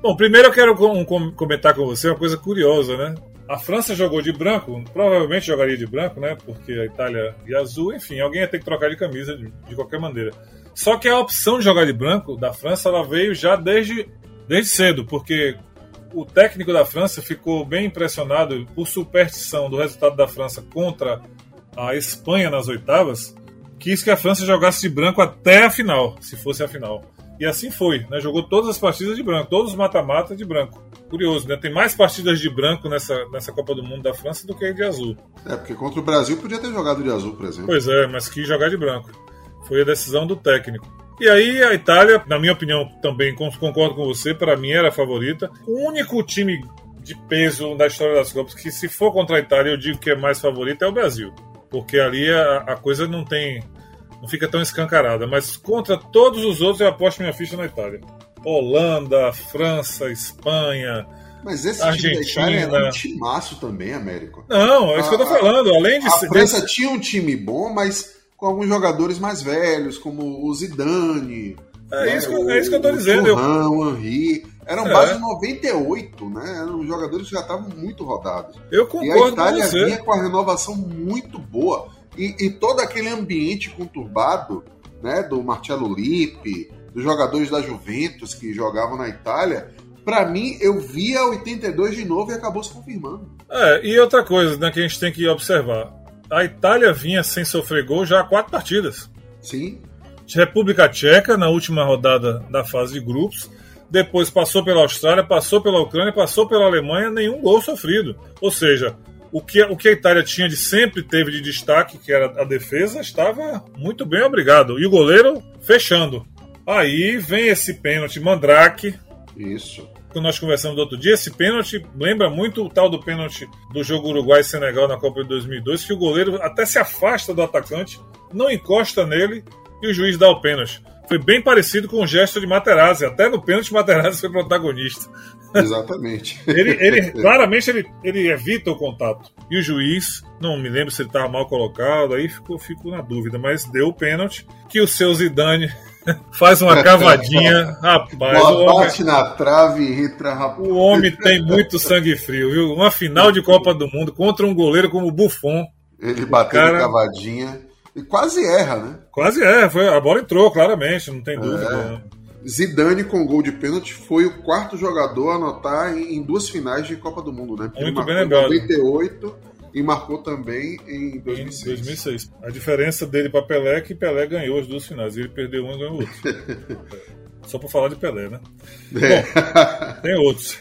Speaker 3: Bom, primeiro eu quero um, comentar com você uma coisa curiosa, né? A França jogou de branco, provavelmente jogaria de branco, né? Porque a Itália de azul, enfim, alguém ia ter que trocar de camisa de, de qualquer maneira. Só que a opção de jogar de branco da França ela veio já desde, desde cedo, porque o técnico da França ficou bem impressionado por superstição do resultado da França contra a Espanha nas oitavas, quis que a França jogasse de branco até a final, se fosse a final. E assim foi, né? Jogou todas as partidas de branco, todos os mata-mata de branco. Curioso, né? Tem mais partidas de branco nessa, nessa Copa do Mundo da França do que de azul.
Speaker 2: É, porque contra o Brasil podia ter jogado de azul, por exemplo.
Speaker 3: Pois é, mas quis jogar de branco. Foi a decisão do técnico. E aí a Itália, na minha opinião, também concordo com você, para mim era a favorita. O único time de peso da história das Copas que se for contra a Itália eu digo que é mais favorito é o Brasil. Porque ali a, a coisa não tem não fica tão escancarada. Mas contra todos os outros, eu aposto minha ficha na Itália. Holanda, França, Espanha.
Speaker 2: Mas esse Argentina. time da Itália era um timaço também, Américo.
Speaker 3: Não, é isso a, que eu tô falando. Além de
Speaker 2: A França desse... tinha um time bom, mas com alguns jogadores mais velhos, como o Zidane.
Speaker 3: É, né, isso, que, é isso que eu tô dizendo.
Speaker 2: Turran, o Henry. Eram é. base de 98, né? Eram jogadores que já estavam muito rodados.
Speaker 3: Eu concordo
Speaker 2: e a Itália vinha com a renovação muito boa. E, e, todo aquele ambiente conturbado, né, do Marcello Lippi, dos jogadores da Juventus que jogavam na Itália, para mim eu via 82 de novo e acabou se confirmando.
Speaker 3: É, e outra coisa né, que a gente tem que observar: a Itália vinha sem sofrer gol já há quatro partidas.
Speaker 2: Sim.
Speaker 3: República Tcheca na última rodada da fase de grupos. Depois passou pela Austrália, passou pela Ucrânia, passou pela Alemanha, nenhum gol sofrido. Ou seja, o que, o que a Itália tinha de sempre teve de destaque, que era a defesa, estava muito bem obrigado. E o goleiro fechando. Aí vem esse pênalti Mandrake.
Speaker 2: Isso.
Speaker 3: Que nós conversamos do outro dia, esse pênalti lembra muito o tal do pênalti do jogo Uruguai-Senegal na Copa de 2002, que o goleiro até se afasta do atacante, não encosta nele e o juiz dá o pênalti. Foi bem parecido com o gesto de Materazzi. Até no pênalti, Materazzi foi protagonista.
Speaker 2: Exatamente.
Speaker 3: ele, ele, [LAUGHS] claramente ele, ele evita o contato. E o juiz, não me lembro se ele estava mal colocado, aí ficou, fico na dúvida, mas deu o pênalti que o seu Zidane [LAUGHS] faz uma cavadinha. [LAUGHS] Rapaz,
Speaker 2: o homem, bate na trave e ritra, rapaz.
Speaker 3: O homem tem muito sangue frio, viu? Uma final de Copa do Mundo contra um goleiro como o Buffon.
Speaker 2: Ele bateu cara... cavadinha. E quase erra, né?
Speaker 3: Quase erra. Foi, a bola entrou, claramente, não tem dúvida. É. Né?
Speaker 2: Zidane com gol de pênalti foi o quarto jogador a anotar em, duas finais de Copa do Mundo, né?
Speaker 3: Porque Muito bem lembrado.
Speaker 2: Em 98 e marcou também em 2006.
Speaker 3: Em 2006. A diferença dele para Pelé é que Pelé ganhou as duas finais. Ele perdeu uma e ganhou outra. [LAUGHS] Só para falar de Pelé, né? É. Bom, tem outros.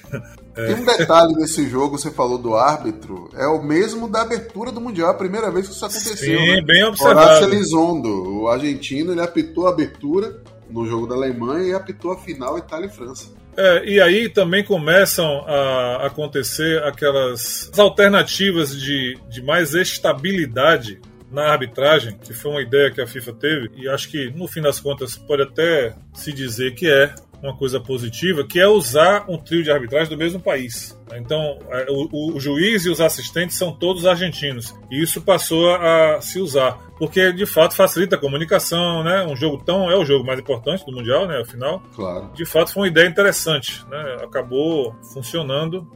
Speaker 2: É. Tem um detalhe nesse jogo, você falou do árbitro, é o mesmo da abertura do Mundial, a primeira vez que isso aconteceu. Sim,
Speaker 3: né? bem observado.
Speaker 2: Horácio Elizondo, o argentino, ele apitou a abertura no jogo da Alemanha e apitou a final Itália e França.
Speaker 3: É, e aí também começam a acontecer aquelas alternativas de, de mais estabilidade na arbitragem, que foi uma ideia que a FIFA teve, e acho que no fim das contas pode até se dizer que é uma coisa positiva, que é usar um trio de arbitragem do mesmo país. Então, é, o, o, juiz e os assistentes são todos argentinos. E isso passou a se usar, porque de fato facilita a comunicação, né? Um jogo tão é o jogo mais importante do mundial, né? Afinal,
Speaker 2: claro.
Speaker 3: De fato, foi uma ideia interessante, né? Acabou funcionando,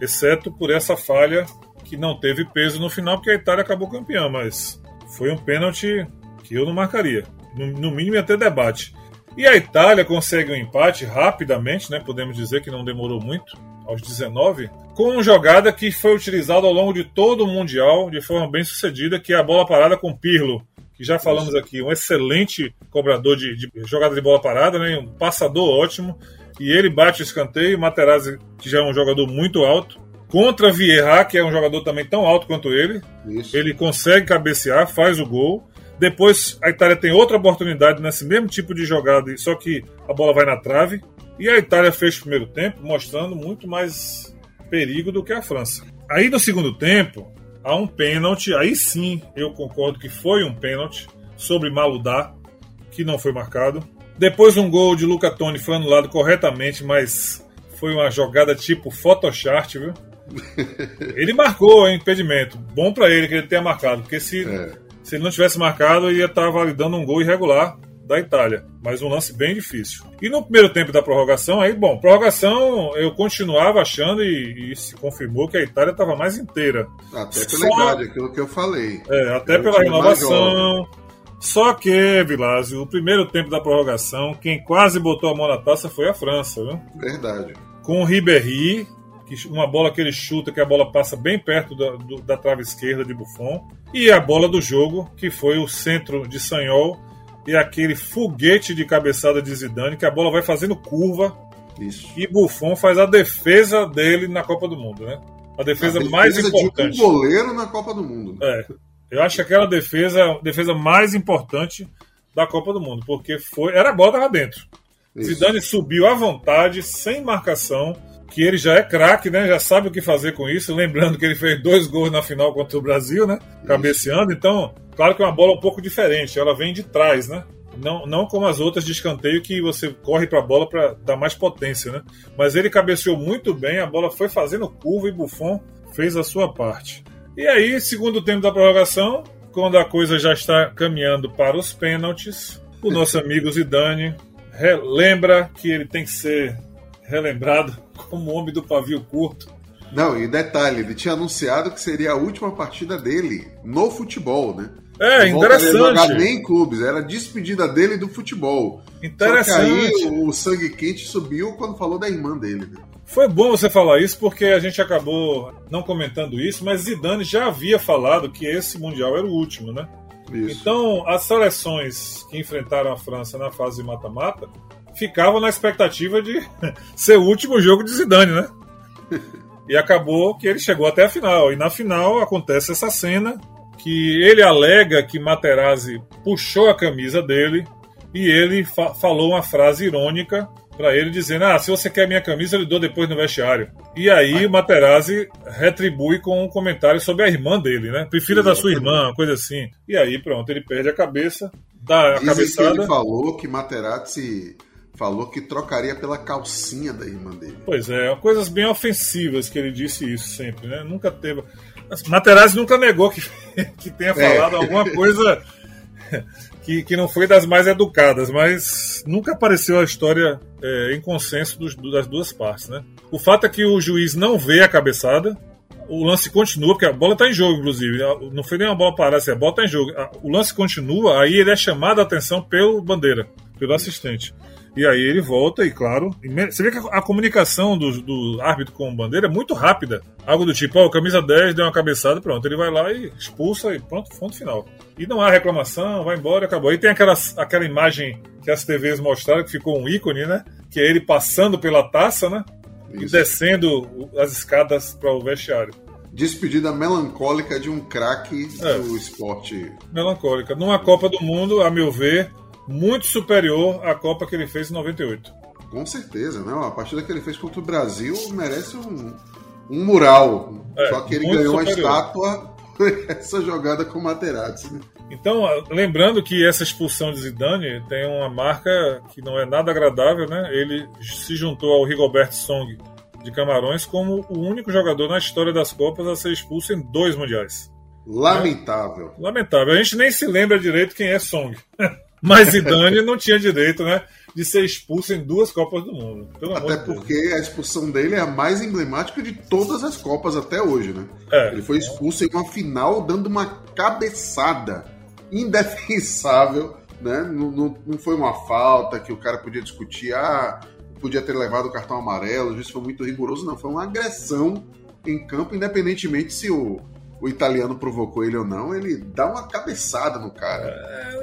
Speaker 3: exceto por essa falha que não teve peso no final, porque a Itália acabou campeã, mas foi um pênalti que eu não marcaria. No, no mínimo, até debate. E a Itália consegue um empate rapidamente, né? Podemos dizer que não demorou muito, aos 19, com uma jogada que foi utilizada ao longo de todo o Mundial de forma bem sucedida, que é a bola parada com Pirlo, que já falamos aqui, um excelente cobrador de, de jogada de bola parada, né? Um passador ótimo. E ele bate o escanteio, Materazzi, que já é um jogador muito alto, contra Vieira, que é um jogador também tão alto quanto ele. Isso. Ele consegue cabecear, faz o gol. Depois a Itália tem outra oportunidade nesse mesmo tipo de jogada, só que a bola vai na trave. E a Itália fez o primeiro tempo mostrando muito mais perigo do que a França. Aí no segundo tempo, há um pênalti, aí sim eu concordo que foi um pênalti sobre Maludá, que não foi marcado. Depois um gol de Luca Toni foi anulado corretamente, mas foi uma jogada tipo Photoshop, viu? [LAUGHS] ele marcou hein, impedimento. Bom para ele que ele tenha marcado, porque se, é. Se ele não tivesse marcado, ia estar validando um gol irregular da Itália, mas um lance bem difícil. E no primeiro tempo da prorrogação, aí, bom, prorrogação eu continuava achando e, e se confirmou que a Itália estava mais inteira.
Speaker 2: Até pela Só... idade, aquilo que eu falei.
Speaker 3: É, até pela renovação. Só que, Vilásio, o primeiro tempo da prorrogação, quem quase botou a mão na taça foi a França, viu?
Speaker 2: Verdade.
Speaker 3: Com o Ribéry, uma bola que ele chuta, que a bola passa bem perto da, do, da trave esquerda de Buffon, e a bola do jogo, que foi o centro de Sanhol, e aquele foguete de cabeçada de Zidane, que a bola vai fazendo curva. Isso. E Buffon faz a defesa dele na Copa do Mundo, né? A defesa, a defesa mais importante.
Speaker 2: De um goleiro na Copa do Mundo.
Speaker 3: Né? É. Eu acho que aquela defesa, defesa mais importante da Copa do Mundo, porque foi, era a bola tava dentro. Isso. Zidane subiu à vontade, sem marcação, que ele já é craque, né? Já sabe o que fazer com isso. Lembrando que ele fez dois gols na final contra o Brasil, né? Cabeceando. Então, claro que é uma bola um pouco diferente. Ela vem de trás, né? Não, não como as outras de escanteio que você corre para a bola para dar mais potência, né? Mas ele cabeceou muito bem, a bola foi fazendo curva e Buffon fez a sua parte. E aí, segundo tempo da prorrogação, quando a coisa já está caminhando para os pênaltis, o nosso [LAUGHS] amigo Zidane lembra que ele tem que ser relembrado como homem do pavio curto.
Speaker 2: Não, e detalhe, ele tinha anunciado que seria a última partida dele no futebol, né?
Speaker 3: É, não interessante.
Speaker 2: jogar nem em clubes, era a despedida dele do futebol.
Speaker 3: Interessante.
Speaker 2: Só que aí o sangue quente subiu quando falou da irmã dele. Né?
Speaker 3: Foi bom você falar isso porque a gente acabou não comentando isso, mas Zidane já havia falado que esse mundial era o último, né? Isso. Então, as seleções que enfrentaram a França na fase mata-mata ficavam na expectativa de [LAUGHS] ser o último jogo de Zidane, né? [LAUGHS] E acabou que ele chegou até a final. E na final acontece essa cena que ele alega que Materazzi puxou a camisa dele e ele fa falou uma frase irônica para ele dizendo: "Ah, se você quer minha camisa, eu lhe dou depois no vestiário". E aí o Materazzi retribui com um comentário sobre a irmã dele, né? Prefira da sua irmã, uma coisa assim. E aí pronto, ele perde a cabeça, dá a Dizem cabeçada.
Speaker 2: Que ele falou que Materazzi falou que trocaria pela calcinha da irmã dele.
Speaker 3: Pois é, coisas bem ofensivas que ele disse isso sempre, né? Nunca teve. Materazzi nunca negou que, [LAUGHS] que tenha é. falado é. alguma coisa que, que não foi das mais educadas, mas nunca apareceu a história é, em consenso dos, das duas partes, né? O fato é que o juiz não vê a cabeçada, o lance continua, porque a bola está em jogo, inclusive. Não foi nem uma bola parada, assim, a bola está em jogo. O lance continua, aí ele é chamado a atenção pelo bandeira, pelo assistente. E aí ele volta e, claro, você vê que a, comunicação do, do árbitro com o bandeira é muito rápida. Algo do tipo, ó, oh, camisa 10 deu uma cabeçada, pronto. Ele vai lá e expulsa e pronto, ponto final. E não há reclamação, vai embora, acabou. Aí tem aquela, aquela imagem que as TVs mostraram, que ficou um ícone, né? Que é ele passando pela taça, né? Isso. E descendo as escadas para o vestiário
Speaker 2: despedida melancólica de um craque é. do esporte.
Speaker 3: Melancólica. Numa Copa do Mundo, a meu ver, muito superior à Copa que ele fez em 98.
Speaker 2: Com certeza, né? A partida que ele fez contra o Brasil merece um, um mural. É, Só que ele ganhou superior. a estátua [LAUGHS] essa jogada com o Materazzi. Né?
Speaker 3: Então, lembrando que essa expulsão de Zidane tem uma marca que não é nada agradável, né? Ele se juntou ao Rigobert Song de Camarões como o único jogador na história das Copas a ser expulso em dois mundiais.
Speaker 2: Lamentável.
Speaker 3: É? Lamentável. A gente nem se lembra direito quem é Song. [LAUGHS] Mas Zidane não tinha direito, né? De ser expulso em duas Copas do Mundo.
Speaker 2: até porque a expulsão dele é a mais emblemática de todas as Copas até hoje, né? É. Ele foi expulso em uma final dando uma cabeçada indefensável, né? Não, não, não foi uma falta que o cara podia discutir, ah, podia ter levado o cartão amarelo, o juiz foi muito rigoroso, não. Foi uma agressão em campo, independentemente se o o italiano provocou ele ou não, ele dá uma cabeçada no cara.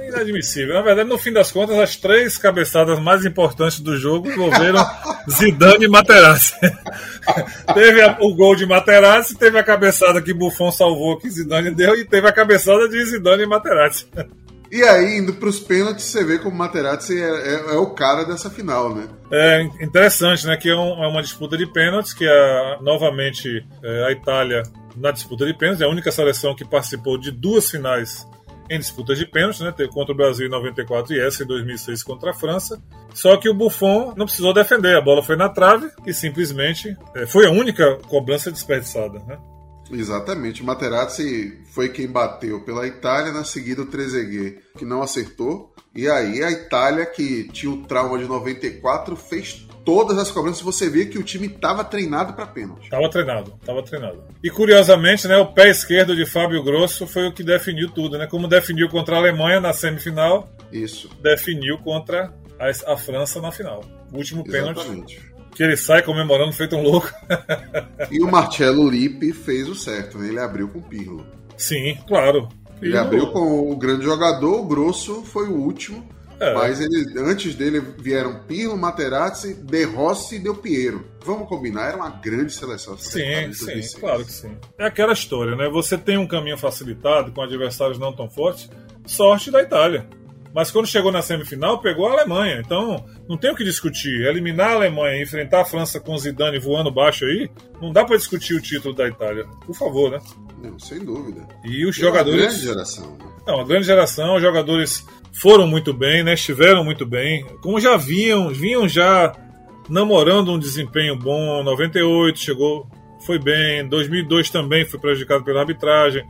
Speaker 3: É inadmissível. Na verdade, no fim das contas, as três cabeçadas mais importantes do jogo envolveram [LAUGHS] Zidane e Materazzi. [LAUGHS] teve a, o gol de Materazzi, teve a cabeçada que Buffon salvou que Zidane deu e teve a cabeçada de Zidane e Materazzi.
Speaker 2: E aí, indo para os pênaltis, você vê como Materazzi é, é, é, o cara dessa final, né?
Speaker 3: É interessante, né? Que é, um, é uma disputa de pênaltis, que é, novamente é, a Itália na disputa de pênaltis, é a única seleção que participou de duas finais em disputas de pênalti, né? Contra o Brasil em 94 e essa em 2006 contra a França. Só que o Buffon não precisou defender, a bola foi na trave e simplesmente é, foi a única cobrança desperdiçada, né?
Speaker 2: Exatamente. Materazzi foi quem bateu pela Itália, na seguida o Trezeguet, que não acertou. E aí a Itália, que tinha o trauma de 94, fez todas as cobranças. Você vê que o time estava treinado para pênalti.
Speaker 3: Estava treinado, estava treinado. E curiosamente, né, o pé esquerdo de Fábio Grosso foi o que definiu tudo, né? Como definiu contra a Alemanha na semifinal.
Speaker 2: Isso.
Speaker 3: Definiu contra a, a França na final. O último Exatamente. pênalti que ele sai comemorando feito um louco.
Speaker 2: e o Marcelo Lippi fez o certo, né? Ele abriu com o Pirlo.
Speaker 3: Sim, claro.
Speaker 2: Ele abriu com o grande jogador, o Grosso foi o último. É. Mas ele, antes dele vieram Pirlo, Materazzi, De Rossi e Del Piero. Vamos combinar, era uma grande seleção.
Speaker 3: Sim, sim, claro que sim. É aquela história, né? Você tem um caminho facilitado com adversários não tão fortes, sorte da Itália. Mas quando chegou na semifinal, pegou a Alemanha. Então, não tem o que discutir. Eliminar a Alemanha e enfrentar a França com Zidane voando baixo aí, não dá para discutir o título da Itália. Por favor, né?
Speaker 2: Não, sem dúvida.
Speaker 3: E os jogadores. Uma
Speaker 2: grande geração. Né?
Speaker 3: Não, uma grande geração. Os jogadores foram muito bem, né? Estiveram muito bem. Como já vinham, vinham já namorando um desempenho bom. 98 chegou, foi bem. 2002 também foi prejudicado pela arbitragem.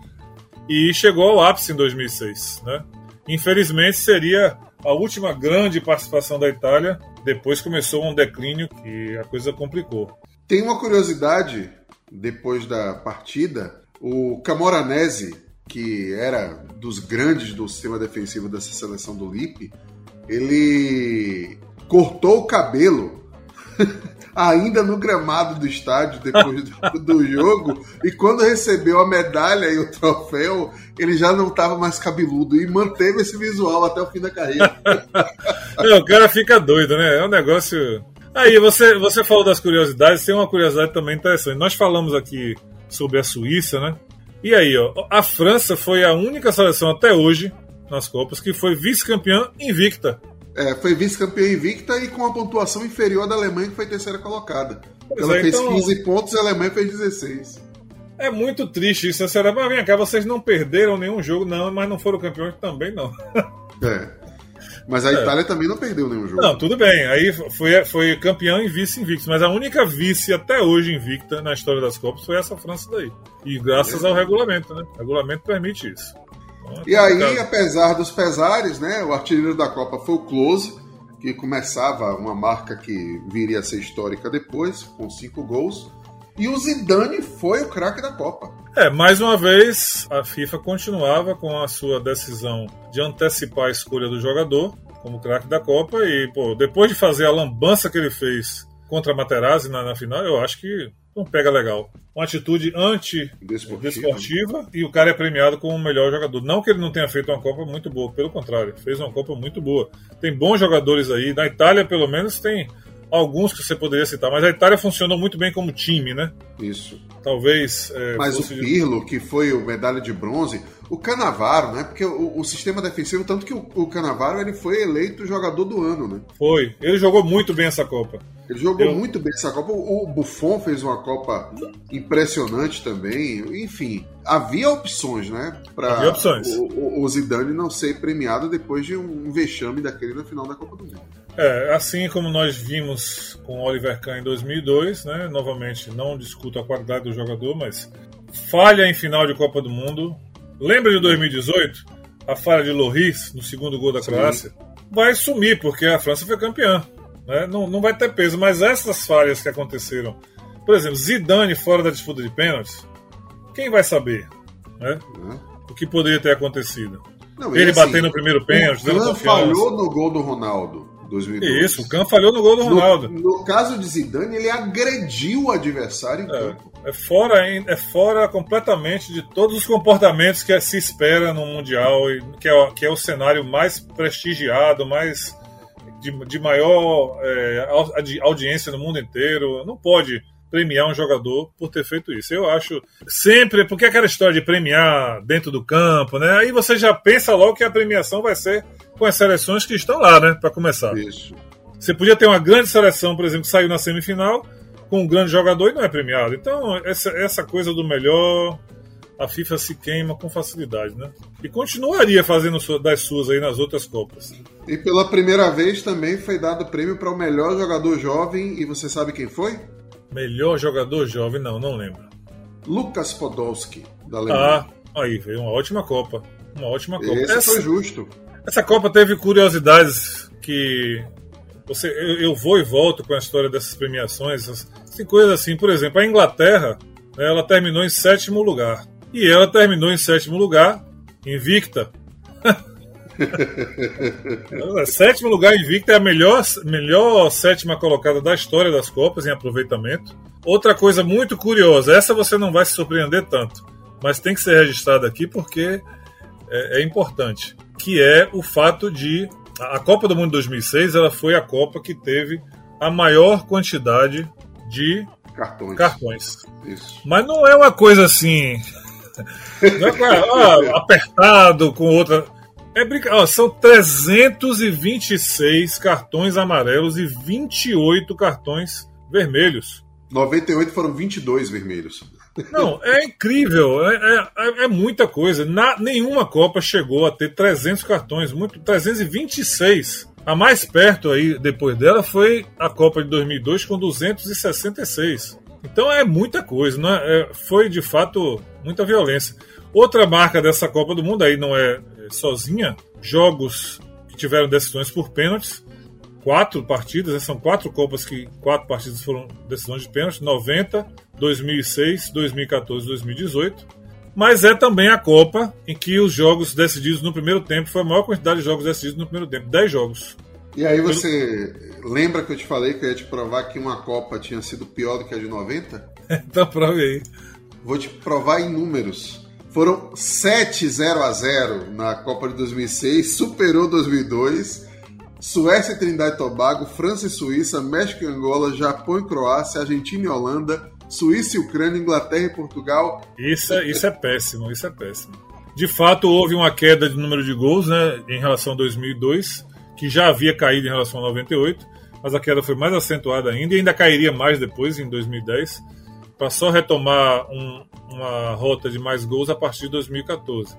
Speaker 3: E chegou ao ápice em 2006, né? Infelizmente, seria a última grande participação da Itália. Depois começou um declínio que a coisa complicou.
Speaker 2: Tem uma curiosidade depois da partida: o Camoranese, que era dos grandes do sistema defensivo dessa seleção do Lipe, ele cortou o cabelo [LAUGHS] ainda no gramado do estádio depois do, do, jogo. E quando recebeu a medalha e o troféu, ele já não estava mais cabeludo e manteve esse visual até o fim da carreira. [LAUGHS]
Speaker 3: O cara fica doido, né? É um negócio. Aí, você, você falou das curiosidades, tem uma curiosidade também interessante. Nós falamos aqui sobre a Suíça, né? E aí, ó, a França foi a única seleção até hoje nas Copas que foi vice-campeã invicta.
Speaker 2: É, foi vice-campeã invicta e com a pontuação inferior da Alemanha, que foi terceira colocada. Pois Ela é, fez então... 15 pontos e a Alemanha fez 16.
Speaker 3: É muito triste isso, sinceramente. Mas vem cá, vocês não perderam nenhum jogo, não, mas não foram campeões também, não.
Speaker 2: É. [LAUGHS] Mas a é. Itália também não perdeu nenhum jogo.
Speaker 3: Não, tudo bem. Aí foi, foi campeão e vice invicto. Mas a única vice até hoje invicta na história das Copas foi essa França daí. E graças é. ao regulamento, né? O regulamento permite isso.
Speaker 2: E aí, apesar dos pesares, né, o artilheiro da Copa foi o Close, que começava uma marca que viria a ser histórica depois, com cinco gols. E o Zidane foi o craque da Copa.
Speaker 3: É, mais uma vez, a FIFA continuava com a sua decisão de antecipar a escolha do jogador como craque da Copa. E, pô, depois de fazer a lambança que ele fez contra a Materazzi na, na final, eu acho que não pega legal. Uma atitude anti-desportiva e o cara é premiado como o melhor jogador. Não que ele não tenha feito uma Copa muito boa, pelo contrário, fez uma Copa muito boa. Tem bons jogadores aí. Na Itália, pelo menos, tem alguns que você poderia citar, mas a Itália funcionou muito bem como time, né?
Speaker 2: Isso.
Speaker 3: Talvez.
Speaker 2: É, mas o Pirlo, de... que foi o medalha de bronze, o Canavaro, né? Porque o, o sistema defensivo, tanto que o, o, Canavaro ele foi eleito jogador do ano, né?
Speaker 3: Foi. Ele jogou muito bem essa Copa.
Speaker 2: Ele jogou Eu... muito bem essa Copa. O, Buffon fez uma Copa impressionante também. Enfim, havia opções, né?
Speaker 3: Para havia opções.
Speaker 2: O, o, Zidane não ser premiado depois de um vexame daquele na final da Copa do Mundo.
Speaker 3: É, assim como nós vimos com o Oliver Kahn em 2002, né? Novamente, não discuto a qualidade do jogador, mas falha em final de Copa do Mundo. Lembra de 2018? A falha de Loris no segundo gol da Sim. Croácia? Vai sumir, porque a França foi campeã. Né? Não, não vai ter peso, mas essas falhas que aconteceram, por exemplo, Zidane fora da disputa de pênaltis, quem vai saber né? Uhum. o que poderia ter acontecido? Não, Ele assim, batendo no primeiro pênalti, dando confiança.
Speaker 2: falhou no gol do Ronaldo. 2002.
Speaker 3: Isso, o Kahn falhou no gol do Ronaldo.
Speaker 2: No, no, caso de Zidane, ele agrediu o adversário em é, campo.
Speaker 3: É fora, é fora completamente de todos os comportamentos que se espera no Mundial, que é, que é o cenário mais prestigiado, mais de, de maior é, audiência no mundo inteiro. Não pode premiar um jogador por ter feito isso. Eu acho sempre, porque aquela história de premiar dentro do campo, né? Aí você já pensa logo que a premiação vai ser com as seleções que estão lá, né? Para começar.
Speaker 2: Isso.
Speaker 3: Você podia ter uma grande seleção, por exemplo, que saiu na semifinal com um grande jogador e não é premiado. Então, essa, essa coisa do melhor, a FIFA se queima com facilidade, né? E continuaria fazendo das suas aí nas outras Copas.
Speaker 2: E pela primeira vez também foi dado prêmio para o melhor jogador jovem, e você sabe quem foi?
Speaker 3: Melhor jogador jovem, não, não lembro.
Speaker 2: Lucas Podolski, da Alemanha.
Speaker 3: Ah, aí, veio uma ótima Copa. Uma ótima Copa.
Speaker 2: Esse essa, foi justo.
Speaker 3: Essa Copa teve curiosidades que. Você, eu, eu vou e volto com a história dessas premiações, essas, coisas assim. Por exemplo, a Inglaterra, né, ela terminou em sétimo lugar. E ela terminou em sétimo lugar, invicta. [LAUGHS] sétimo lugar invicta é a melhor, melhor sétima colocada da história das Copas em aproveitamento. Outra coisa muito curiosa, essa você não vai se surpreender tanto, mas tem que ser registrada aqui porque é, é importante, que é o fato de a Copa do Mundo 2006 ela foi a Copa que teve a maior quantidade de
Speaker 2: cartões.
Speaker 3: cartões. Mas não é uma coisa assim [LAUGHS] não é, apertado com outra é brinca... são 326 cartões amarelos e 28 cartões vermelhos.
Speaker 2: 98 foram 22 vermelhos.
Speaker 3: Não, é incrível, é, é, é muita coisa. Na, nenhuma Copa chegou a ter 300 cartões, muito 326. A mais perto aí, depois dela, foi a Copa de 2002 com 266. Então é muita coisa, não é? é foi de fato muita violência. Outra marca dessa Copa do Mundo aí não é sozinha, jogos que tiveram decisões por pênaltis, quatro partidas, né? são quatro Copas que quatro partidas foram decisões de pênalti, 90, 2006, 2014, 2018. Mas é também a Copa em que os jogos decididos no primeiro tempo foi a maior quantidade de jogos decididos no primeiro tempo, 10 jogos.
Speaker 2: E aí você lembra que eu te falei que eu ia te provar que uma Copa tinha sido pior do que a de 90? [LAUGHS]
Speaker 3: então prove aí.
Speaker 2: Vou te provar em números. Foram 7 0 a 0 na Copa de 2006, superou 2002. Suécia Trindade e Tobago, França e Suíça, México e Angola, Japão e Croácia, Argentina e Holanda, Suíça e Ucrânia, Inglaterra e Portugal.
Speaker 3: Isso, é, isso é péssimo, isso é péssimo. De fato, houve uma queda de número de gols né, em relação a 2002, que já havia caído em relação a 98, mas a queda foi mais acentuada ainda e ainda cairia mais depois, em 2010 para só retomar um, uma rota de mais gols a partir de 2014.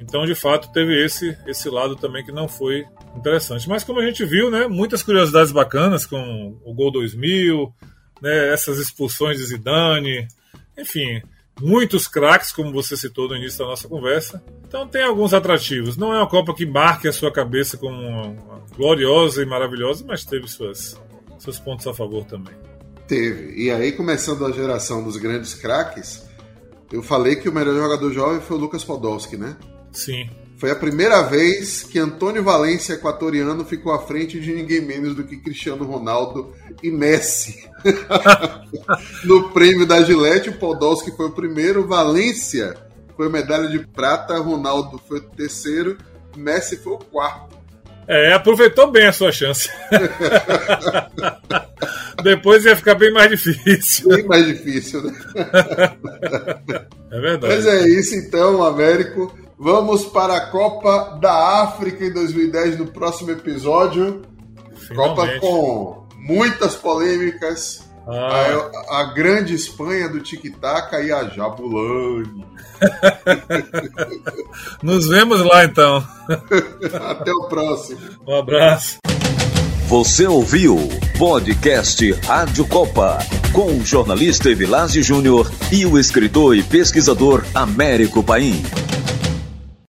Speaker 3: Então, de fato, teve esse, esse lado também que não foi interessante. Mas como a gente viu, né, muitas curiosidades bacanas com o gol 2000, né, essas expulsões de Zidane, enfim, muitos craques, como você citou no início da nossa conversa. Então tem alguns atrativos. Não é uma Copa que marque a sua cabeça como uma, gloriosa e maravilhosa, mas teve suas, seus pontos a favor também.
Speaker 2: Teve. E aí, começando a geração dos grandes craques, eu falei que o melhor jogador jovem foi o Lucas Podolski, né?
Speaker 3: Sim.
Speaker 2: Foi a primeira vez que Antônio Valência, equatoriano, ficou à frente de ninguém menos do que Cristiano Ronaldo e Messi. [LAUGHS] no prêmio da Gillette, o Podolski foi o primeiro, Valência foi medalha de prata, Ronaldo foi o terceiro, Messi foi o quarto.
Speaker 3: É, aproveitou bem a sua chance. [LAUGHS] Depois ia ficar bem mais difícil.
Speaker 2: Bem mais difícil, né?
Speaker 3: É verdade.
Speaker 2: Mas é isso então, Américo. Vamos para a Copa da África em 2010 no próximo episódio. Finalmente. Copa com muitas polêmicas. Ah. A, a, grande Espanha do tic-tac e a Jabulani. [LAUGHS]
Speaker 3: Nos vemos lá então.
Speaker 2: Até o próximo.
Speaker 3: Um abraço.
Speaker 1: Você ouviu podcast Rádio Copa com o jornalista Evilásio Júnior e o escritor e pesquisador Américo Paim.